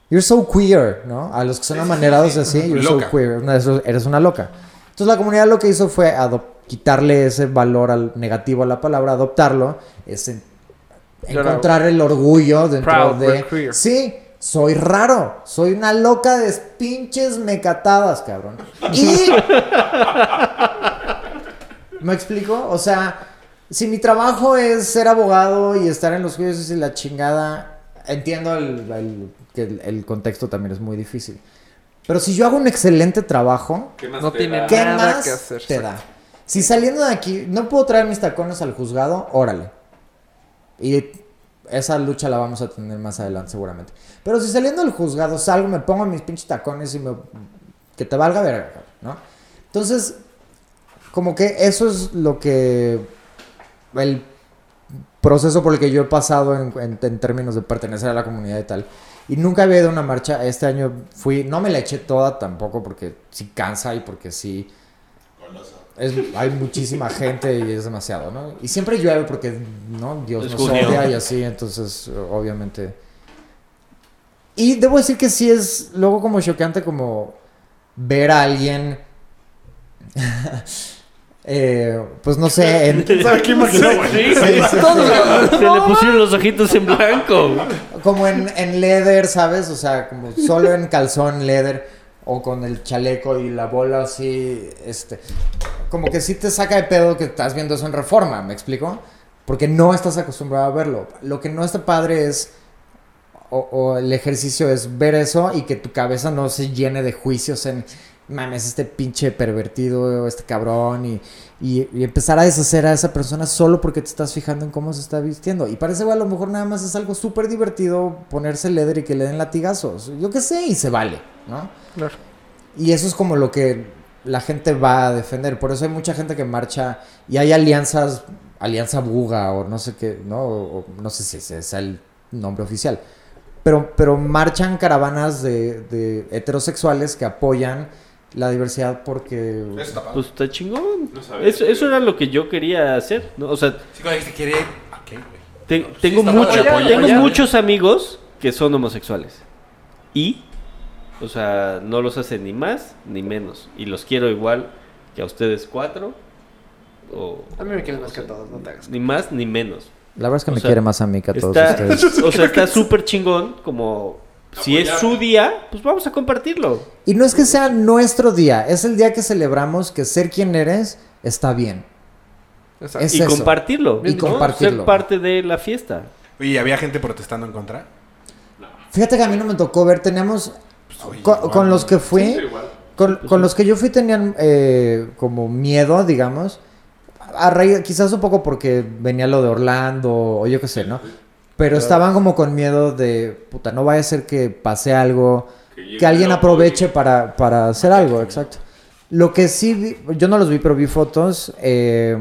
[SPEAKER 6] You're so queer, ¿no? A los que son amanerados
[SPEAKER 5] sí, sí.
[SPEAKER 6] así, you're so queer. Una de eres una loca. Entonces la comunidad lo que hizo fue quitarle ese valor al negativo a la palabra, adoptarlo, es encontrar el orgullo dentro
[SPEAKER 3] Proud,
[SPEAKER 6] de... Sí, soy raro, soy una loca de pinches mecatadas, cabrón. Y... <laughs> ¿Me explico? O sea, si mi trabajo es ser abogado y estar en los juicios y la chingada, entiendo el, el- que el, el contexto también es muy difícil. Pero si yo hago un excelente trabajo,
[SPEAKER 4] ¿Qué más
[SPEAKER 3] No
[SPEAKER 4] te
[SPEAKER 3] tiene
[SPEAKER 4] da?
[SPEAKER 6] ¿qué
[SPEAKER 3] Nada
[SPEAKER 6] más
[SPEAKER 3] que hacer,
[SPEAKER 6] te
[SPEAKER 3] exacto.
[SPEAKER 6] da? Si saliendo de aquí no puedo traer mis tacones al juzgado, órale. Y esa lucha la vamos a tener más adelante seguramente. Pero si saliendo del juzgado salgo, me pongo mis pinches tacones y me... Que te valga ver, ¿no? Entonces, como que eso es lo que... El proceso por el que yo he pasado en, en- en términos de pertenecer a la comunidad y tal. Y nunca había ido a una marcha. Este año fui, no me la eché toda tampoco porque sí cansa y porque sí es, hay muchísima gente y es demasiado, ¿no? Y siempre llueve porque, ¿no? Dios nos odia y así, entonces, obviamente. Y debo decir que sí es luego como choqueante como ver a alguien, <laughs> eh, pues no sé, en- <laughs>
[SPEAKER 5] ¿Sabe qué imaginó, güey?
[SPEAKER 7] Sí,
[SPEAKER 6] Sí, sí, sí.
[SPEAKER 7] Se le pusieron los ojitos en blanco.
[SPEAKER 6] como en, en leather, ¿sabes? O sea, como solo en calzón leather o con el chaleco y la bola así, este, como que sí te saca de pedo que estás viendo eso en reforma, ¿me explico? Porque no estás acostumbrado a verlo. Lo que no está padre es, o, o el ejercicio es ver eso y que tu cabeza no se llene de juicios en, mames, este pinche pervertido, este cabrón, y, y, y empezar a deshacer a esa persona solo porque te estás fijando en cómo se está vistiendo. Y parece, güey, a lo mejor nada más es algo súper divertido ponerse leather y que le den latigazos. Yo qué sé, y se vale, ¿no?
[SPEAKER 3] Claro.
[SPEAKER 6] Y eso es como lo que la gente va a defender. Por eso hay mucha gente que marcha y hay alianzas, Alianza Buga o no sé qué, ¿no? O, no sé si ese es el nombre oficial. Pero, pero marchan caravanas de, de heterosexuales que apoyan la diversidad porque...
[SPEAKER 5] Eso está padre.
[SPEAKER 7] Pues está chingón.
[SPEAKER 4] No
[SPEAKER 7] Eso, eso era lo que yo quería hacer. ¿no? O sea,
[SPEAKER 5] Sí, cuando dijiste quiere. ¿A qué, güey?
[SPEAKER 7] te-
[SPEAKER 5] No, sí
[SPEAKER 7] tengo,
[SPEAKER 5] está
[SPEAKER 7] mucho-
[SPEAKER 5] padre,
[SPEAKER 7] tengo
[SPEAKER 5] apoyar.
[SPEAKER 7] muchos amigos que son homosexuales. Y, o sea, no los hacen ni más ni menos. Y los quiero igual que a ustedes cuatro. O,
[SPEAKER 3] A mí me quieres más que a todos, no te hagas.
[SPEAKER 7] Ni más ni menos.
[SPEAKER 6] La verdad es que
[SPEAKER 7] O
[SPEAKER 6] me
[SPEAKER 7] sea,
[SPEAKER 6] quiere más a mí que a todos
[SPEAKER 7] Está,
[SPEAKER 6] ustedes. <laughs>
[SPEAKER 7] o sea, está súper chingón como... Si es su día, pues vamos a compartirlo.
[SPEAKER 6] Y no es que sea nuestro día, es el día que celebramos que ser quien eres está bien. Es
[SPEAKER 7] y
[SPEAKER 6] eso.
[SPEAKER 7] compartirlo.
[SPEAKER 6] Y
[SPEAKER 7] ¿no?
[SPEAKER 6] compartirlo.
[SPEAKER 7] Ser parte de la fiesta.
[SPEAKER 5] Oye, ¿había gente protestando en contra?
[SPEAKER 6] Fíjate que a mí no me tocó ver, teníamos...
[SPEAKER 5] Pues, oye,
[SPEAKER 6] Con,
[SPEAKER 5] igual,
[SPEAKER 6] con los
[SPEAKER 5] ¿no?
[SPEAKER 6] que fui...
[SPEAKER 4] Sí.
[SPEAKER 6] Con, con los que yo fui tenían eh, como miedo, digamos. A raíz, quizás un poco porque venía lo de Orlando o yo qué sé, ¿no? Pero estaban como con miedo de, puta, no vaya a ser que pase algo,
[SPEAKER 4] Que
[SPEAKER 6] alguien aproveche
[SPEAKER 4] y-
[SPEAKER 6] para, para hacer algo, exacto. Lo que sí, vi- yo no los vi, pero vi fotos, eh,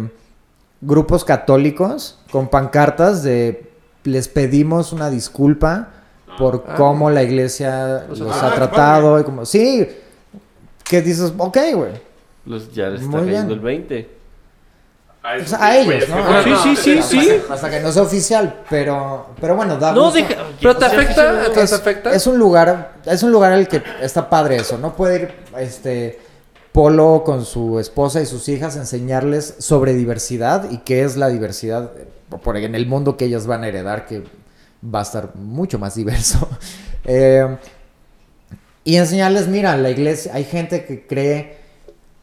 [SPEAKER 6] grupos católicos con pancartas de, les pedimos una disculpa por
[SPEAKER 3] Ah.
[SPEAKER 6] cómo la iglesia
[SPEAKER 3] Los
[SPEAKER 6] los
[SPEAKER 5] ha-
[SPEAKER 6] ha
[SPEAKER 5] Ah,
[SPEAKER 6] tratado, y como, sí, que dices, ok, güey.
[SPEAKER 7] Los, ya les está
[SPEAKER 6] Muy
[SPEAKER 7] cayendo
[SPEAKER 6] bien.
[SPEAKER 7] el 20.
[SPEAKER 4] A,
[SPEAKER 6] O
[SPEAKER 4] esos
[SPEAKER 6] sea, a ellos, ¿no? Ah,
[SPEAKER 7] Sí, sí, sí, sí.
[SPEAKER 6] Hasta que no sea oficial, pero, pero bueno, da
[SPEAKER 7] No, deja.
[SPEAKER 3] ¿Pero te afecta?
[SPEAKER 7] sí,
[SPEAKER 3] ¿Te
[SPEAKER 6] es,
[SPEAKER 3] afecta?
[SPEAKER 6] es un lugar, es un lugar al que está padre eso, no puede ir este Polo con su esposa y sus hijas a enseñarles sobre diversidad y qué es la diversidad eh, por en el mundo que ellas van a heredar que va a estar mucho más diverso. <laughs> Eh, y enseñarles, mira, la iglesia, hay gente que cree,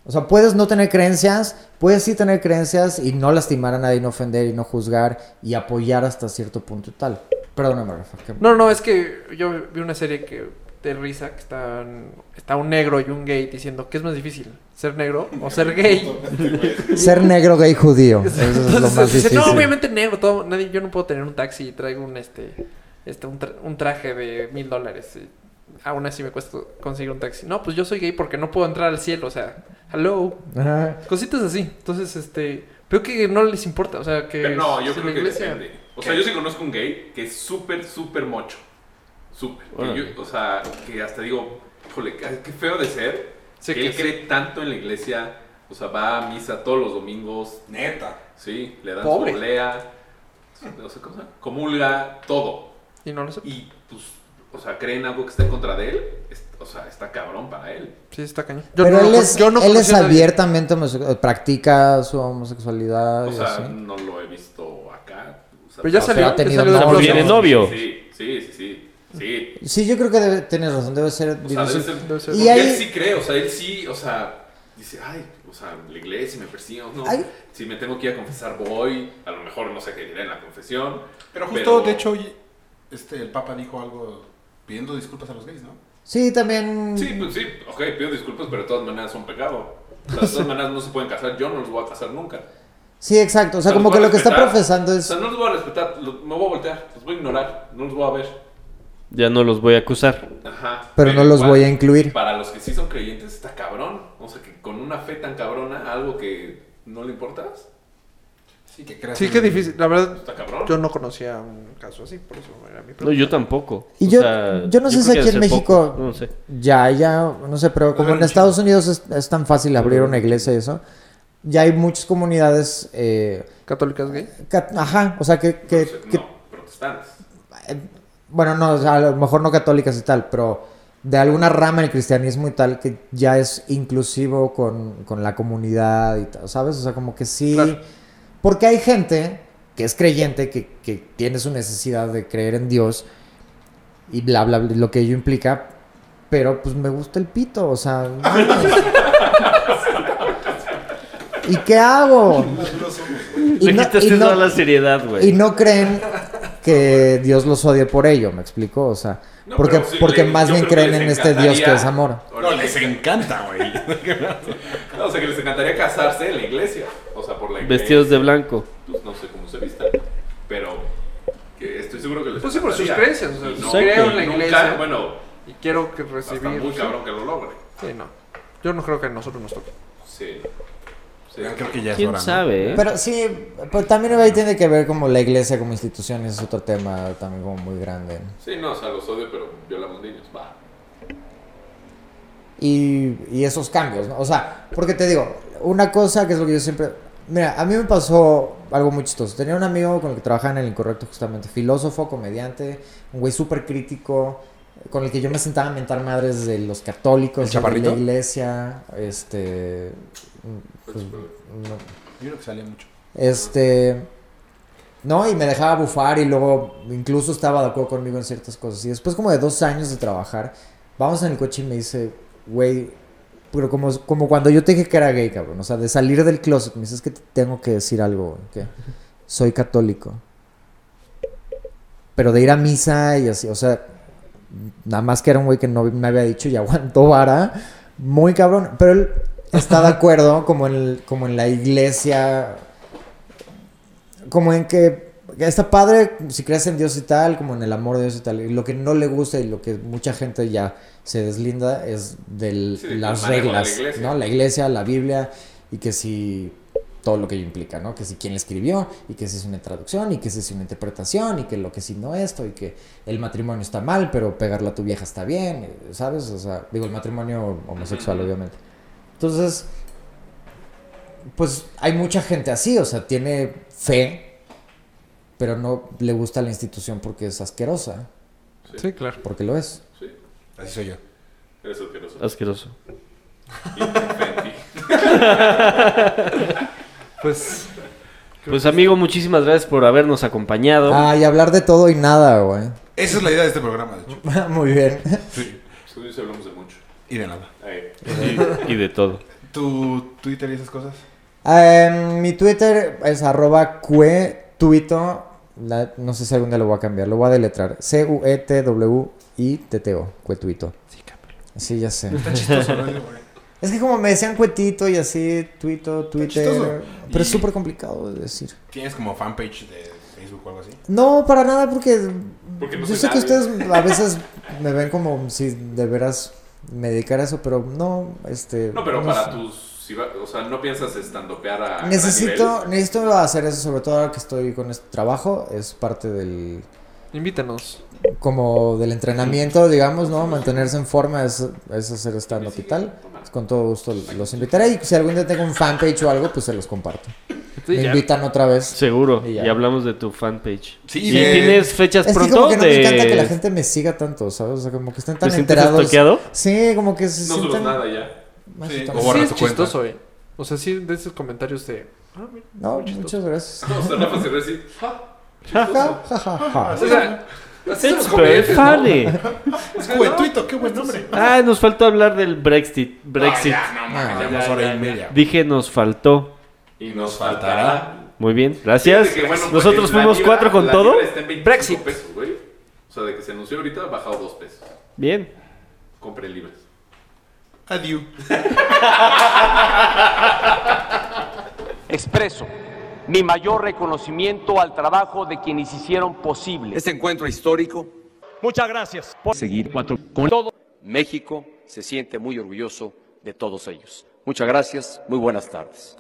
[SPEAKER 6] o sea, puedes no tener creencias, puedes sí tener creencias y no lastimar a nadie, no ofender y no juzgar y apoyar hasta cierto punto y tal. Perdóname, Rafa. que-
[SPEAKER 3] No, no, es que yo vi una serie que de risa que están, está un negro y un gay diciendo ¿qué es más difícil? ¿Ser negro o ser gay? <laughs>
[SPEAKER 6] Ser negro, gay, judío. Eso es lo más difícil.
[SPEAKER 3] no, obviamente negro, todo, nadie, yo no puedo tener un taxi y traigo un este, este un, tra- un traje de mil dólares. Aún así me cuesta conseguir un taxi. No, pues yo soy gay porque no puedo entrar al cielo, o sea, hello.
[SPEAKER 6] Ajá.
[SPEAKER 3] Cositas así. Entonces, este, veo que no les importa, o sea, que
[SPEAKER 4] Pero no, yo creo que
[SPEAKER 3] iglesia-
[SPEAKER 4] depende. O sea, yo sí conozco un gay que es súper, súper mocho. Súper. O sea, que hasta digo, híjole, qué feo de ser.
[SPEAKER 3] Sí,
[SPEAKER 4] que
[SPEAKER 3] que
[SPEAKER 4] él
[SPEAKER 3] sí.
[SPEAKER 4] cree tanto en la iglesia. O sea, va a misa todos los domingos.
[SPEAKER 5] Neta.
[SPEAKER 4] Sí, le dan
[SPEAKER 3] Pobre.
[SPEAKER 4] su olea. No sé cómo se llama, Comulga, todo.
[SPEAKER 3] Y no lo sé.
[SPEAKER 4] Y pues, o sea, creen algo que está en contra de él. es- o sea, está cabrón para él.
[SPEAKER 3] Sí, está cañón.
[SPEAKER 6] Pero
[SPEAKER 3] no
[SPEAKER 6] él es,
[SPEAKER 3] yo no
[SPEAKER 6] él es abiertamente homosexual, practica su homosexualidad
[SPEAKER 4] O sea,
[SPEAKER 6] así.
[SPEAKER 4] no lo he visto acá. O sea,
[SPEAKER 3] Pero ya
[SPEAKER 6] O
[SPEAKER 3] salió.
[SPEAKER 6] ha
[SPEAKER 3] ya
[SPEAKER 6] tenido
[SPEAKER 3] salió del
[SPEAKER 6] novio.
[SPEAKER 3] closet.
[SPEAKER 7] Tiene novio.
[SPEAKER 4] Sí, sí, sí, sí. Sí.
[SPEAKER 6] Sí, yo creo que debe, tienes razón, debe ser
[SPEAKER 4] O sea, debe
[SPEAKER 6] difícil.
[SPEAKER 4] ser,
[SPEAKER 3] Debe ser-
[SPEAKER 6] Y
[SPEAKER 4] porque
[SPEAKER 6] hay-
[SPEAKER 4] él sí cree, o sea, él sí, o sea, dice, ay, o sea, la iglesia me persigue, no,
[SPEAKER 6] Ay.
[SPEAKER 4] si me tengo que ir a confesar voy, a lo mejor no sé qué diré en la confesión.
[SPEAKER 5] Pero justo,
[SPEAKER 4] Pero-
[SPEAKER 5] de hecho, hoy este, el Papa dijo algo pidiendo disculpas a los gays, ¿no?
[SPEAKER 6] Sí, también.
[SPEAKER 4] Sí, pues sí, ok, pido disculpas, pero de todas maneras son pecado. O sea, de todas maneras no se pueden casar, yo no los voy a casar nunca.
[SPEAKER 6] Sí, exacto. O sea, como que lo que está profesando
[SPEAKER 4] O
[SPEAKER 6] es.
[SPEAKER 4] sea, no los voy a respetar, me voy a voltear, los voy a ignorar, no los voy a ver.
[SPEAKER 7] Ya no los voy a acusar.
[SPEAKER 4] Ajá.
[SPEAKER 6] Pero no los
[SPEAKER 4] igual,
[SPEAKER 6] voy a incluir.
[SPEAKER 4] Para los que sí son creyentes está cabrón. O sea, que con una fe tan cabrona, algo que no le importas.
[SPEAKER 5] Sí, que creas
[SPEAKER 3] Sí, difícil. La verdad,
[SPEAKER 4] Está cabrón.
[SPEAKER 3] yo no conocía un caso así, por eso era mi
[SPEAKER 7] No,
[SPEAKER 3] pregunta.
[SPEAKER 7] yo tampoco.
[SPEAKER 6] Y
[SPEAKER 7] O
[SPEAKER 6] yo-
[SPEAKER 7] sea,
[SPEAKER 6] yo no sé
[SPEAKER 7] creo
[SPEAKER 6] si
[SPEAKER 7] que
[SPEAKER 6] aquí en México-
[SPEAKER 7] poco, No sé.
[SPEAKER 6] Ya, ya, no sé, pero como en Estados Unidos es, es tan fácil abrir una iglesia y eso, ya hay muchas comunidades, eh,
[SPEAKER 3] ¿Católicas gay?
[SPEAKER 6] ajá, o sea, que, que- que-
[SPEAKER 4] No, protestantes.
[SPEAKER 6] bueno, no, o sea, a lo mejor no católicas y tal, pero de alguna rama del cristianismo y tal, que ya es inclusivo con, con la comunidad y tal, ¿sabes? O sea, como que sí,
[SPEAKER 3] Claro.
[SPEAKER 6] Porque hay gente que es creyente, que, que tiene su necesidad de creer en Dios y bla, bla, bla, lo que ello implica, pero pues me gusta el pito, o sea... <laughs> ¿Y qué hago? Y
[SPEAKER 7] Le
[SPEAKER 6] no-
[SPEAKER 7] quitaste
[SPEAKER 6] y no-
[SPEAKER 7] toda la seriedad, güey.
[SPEAKER 6] y no creen que Dios los odie por ello, ¿me explico? O sea,
[SPEAKER 4] No,
[SPEAKER 6] porque,
[SPEAKER 4] sí,
[SPEAKER 6] porque
[SPEAKER 4] le-
[SPEAKER 6] más bien creen en este Dios que es amor.
[SPEAKER 5] No, les encanta, güey. <laughs>
[SPEAKER 4] No, o sea, que les encantaría casarse en la iglesia.
[SPEAKER 7] Vestidos de blanco.
[SPEAKER 4] Pues no sé cómo se vistan. Pero que estoy seguro que les
[SPEAKER 3] Pues sí, por sus creencias, o sea, pues
[SPEAKER 4] no,
[SPEAKER 3] creo en la
[SPEAKER 4] y nunca-
[SPEAKER 3] iglesia.
[SPEAKER 4] bueno,
[SPEAKER 3] Y quiero que
[SPEAKER 4] está
[SPEAKER 3] recibir...
[SPEAKER 4] muy
[SPEAKER 3] sí.
[SPEAKER 4] cabrón que lo logre.
[SPEAKER 3] Sí, no. Yo no creo que a nosotros nos toque.
[SPEAKER 4] Sí. Sí.
[SPEAKER 5] Ya creo que ya es
[SPEAKER 7] ¿Quién
[SPEAKER 5] hora, ¿no?
[SPEAKER 7] sabe, eh?
[SPEAKER 6] Pero sí, pero también ahí tiene que ver como la iglesia como institución, ese es otro tema también como muy grande.
[SPEAKER 4] Sí, no, o sea, los odio, pero violamos niños. Va.
[SPEAKER 6] Y, y esos cambios, ¿no? O sea, porque te digo, una cosa que es lo que yo siempre... Mira, a mí me pasó algo muy chistoso. Tenía un amigo con el que trabajaba en el incorrecto justamente, filósofo, comediante, un güey súper crítico, con el que yo me sentaba a mentar madres de los católicos,
[SPEAKER 5] ¿El
[SPEAKER 6] de la iglesia, este... pues, no,
[SPEAKER 5] Yo creo que sale mucho.
[SPEAKER 6] Este. No, y me dejaba bufar y luego incluso estaba de acuerdo conmigo en ciertas cosas. Y después, como de dos años de trabajar, vamos en el coche y me dice, güey, pero como, como cuando yo te dije que era gay, cabrón. O sea, de salir del closet, me dice, es que te tengo que decir algo, que soy católico. Pero de ir a misa y así, o sea, nada más que era un güey que no me había dicho y <laughs> aguantó vara. Muy cabrón. Pero él está de acuerdo como en, como en la iglesia. Como en que está padre si crees en Dios y tal, como en el amor de Dios y tal. Y lo que no le gusta y lo que mucha gente ya se deslinda es de
[SPEAKER 4] Sí,
[SPEAKER 6] las
[SPEAKER 4] la
[SPEAKER 6] reglas,
[SPEAKER 4] iglesia.
[SPEAKER 6] ¿no? La iglesia, la Biblia y que si todo lo que ello implica, ¿no? Que si quién la escribió y que si es una traducción y que si es una interpretación y que lo que si no esto y que el matrimonio está mal, pero pegarle a tu vieja está bien, ¿sabes? O sea, digo, el matrimonio homosexual, obviamente. Entonces, pues hay mucha gente así, o sea, tiene fe, pero no le gusta la institución porque es asquerosa,
[SPEAKER 3] Sí, claro.
[SPEAKER 6] porque lo es.
[SPEAKER 4] Sí.
[SPEAKER 5] Así soy yo.
[SPEAKER 4] Eres asqueroso.
[SPEAKER 7] Asqueroso. <laughs>
[SPEAKER 3] Pues...
[SPEAKER 7] Pues amigo, muchísimas gracias por habernos acompañado.
[SPEAKER 6] Ah, y hablar de todo y nada, güey.
[SPEAKER 5] Esa es la idea de este programa, de hecho. <laughs>
[SPEAKER 6] Muy bien.
[SPEAKER 5] Sí.
[SPEAKER 4] Sí, hablamos de mucho.
[SPEAKER 5] Y de nada.
[SPEAKER 7] Y, y de todo.
[SPEAKER 5] ¿Tu Twitter y esas cosas?
[SPEAKER 6] Em, mi Twitter es arroba cuetuito. No sé si algún día lo voy a cambiar. Lo voy a deletrar. E C-U-E-T-W-I-T-T-O. Cuetuito.
[SPEAKER 3] Sí,
[SPEAKER 6] ya sé.
[SPEAKER 5] Está chistoso.
[SPEAKER 6] Es que como me decían cuetito y así, tuito, Twitter. Pero es
[SPEAKER 5] Y-
[SPEAKER 6] súper complicado de decir.
[SPEAKER 5] ¿Tienes como fanpage de Facebook o algo así?
[SPEAKER 6] No, para nada, porque,
[SPEAKER 4] Porque no
[SPEAKER 6] yo sé que ustedes a veces me ven como si de veras me dedicara a eso, pero no, este...
[SPEAKER 4] no, pero
[SPEAKER 6] no
[SPEAKER 4] para
[SPEAKER 6] sé.
[SPEAKER 4] tus. si va- o sea, no piensas estandopear a.
[SPEAKER 6] Necesito,
[SPEAKER 4] nivel?
[SPEAKER 6] necesito hacer eso, sobre todo ahora que estoy con este trabajo, es parte del,
[SPEAKER 3] Invítanos.
[SPEAKER 6] Como del entrenamiento, digamos, ¿no? Mantenerse en forma es, es hacer stand-up y tal. Con todo gusto los invitaré y si algún día tengo un fanpage o algo, pues se los comparto.
[SPEAKER 3] Sí,
[SPEAKER 6] me
[SPEAKER 3] ya.
[SPEAKER 6] invitan otra vez.
[SPEAKER 7] Seguro.
[SPEAKER 6] Y
[SPEAKER 7] hablamos de tu fanpage.
[SPEAKER 5] Sí,
[SPEAKER 7] ¿Y
[SPEAKER 5] de-
[SPEAKER 7] tienes fechas
[SPEAKER 6] Es que
[SPEAKER 7] pronto?
[SPEAKER 6] como que no
[SPEAKER 7] de...
[SPEAKER 6] me encanta que la gente me siga tanto, ¿sabes? O sea, como que estén tan
[SPEAKER 7] ¿Te
[SPEAKER 6] enterados.
[SPEAKER 7] estoqueado?
[SPEAKER 6] Sí, como que se
[SPEAKER 4] No subes
[SPEAKER 6] sienten
[SPEAKER 4] nada ya.
[SPEAKER 6] más
[SPEAKER 5] Sí, o
[SPEAKER 3] sí, es
[SPEAKER 5] tu
[SPEAKER 3] chistoso, eh. O sea, sí, de esos comentarios de... Ah, mira,
[SPEAKER 6] No, muchas gracias.
[SPEAKER 4] No, o sea, Rafa se ríe así. ¡Ja!
[SPEAKER 6] Ja,
[SPEAKER 4] Chistoso.
[SPEAKER 6] ja, ja, ja, ja.
[SPEAKER 4] O sea,
[SPEAKER 7] It's funny. <laughs>
[SPEAKER 5] Es Cuetuito, qué buen nombre.
[SPEAKER 7] Ah, nos faltó hablar del Brexit. Brexit.
[SPEAKER 5] Ah, ya, no, mames,
[SPEAKER 6] Ah,
[SPEAKER 5] llevamos
[SPEAKER 4] ya,
[SPEAKER 5] hora
[SPEAKER 4] ya,
[SPEAKER 5] y media.
[SPEAKER 7] Dije nos faltó.
[SPEAKER 4] Y nos faltará.
[SPEAKER 7] Muy bien, gracias.
[SPEAKER 4] Que, bueno,
[SPEAKER 7] Nosotros
[SPEAKER 4] la
[SPEAKER 7] fuimos
[SPEAKER 4] libra-
[SPEAKER 7] cuatro con todo.
[SPEAKER 4] libra está en 25
[SPEAKER 3] Brexit.
[SPEAKER 4] pesos, güey. O sea, de que se anunció ahorita ha bajado dos pesos.
[SPEAKER 7] Bien.
[SPEAKER 4] Compren libres.
[SPEAKER 5] Adiós.
[SPEAKER 8] Expreso mi mayor reconocimiento al trabajo de quienes hicieron posible
[SPEAKER 9] Este encuentro histórico
[SPEAKER 10] Muchas gracias por
[SPEAKER 8] seguir con todo. México se siente muy orgulloso de todos ellos. Muchas gracias, muy buenas tardes.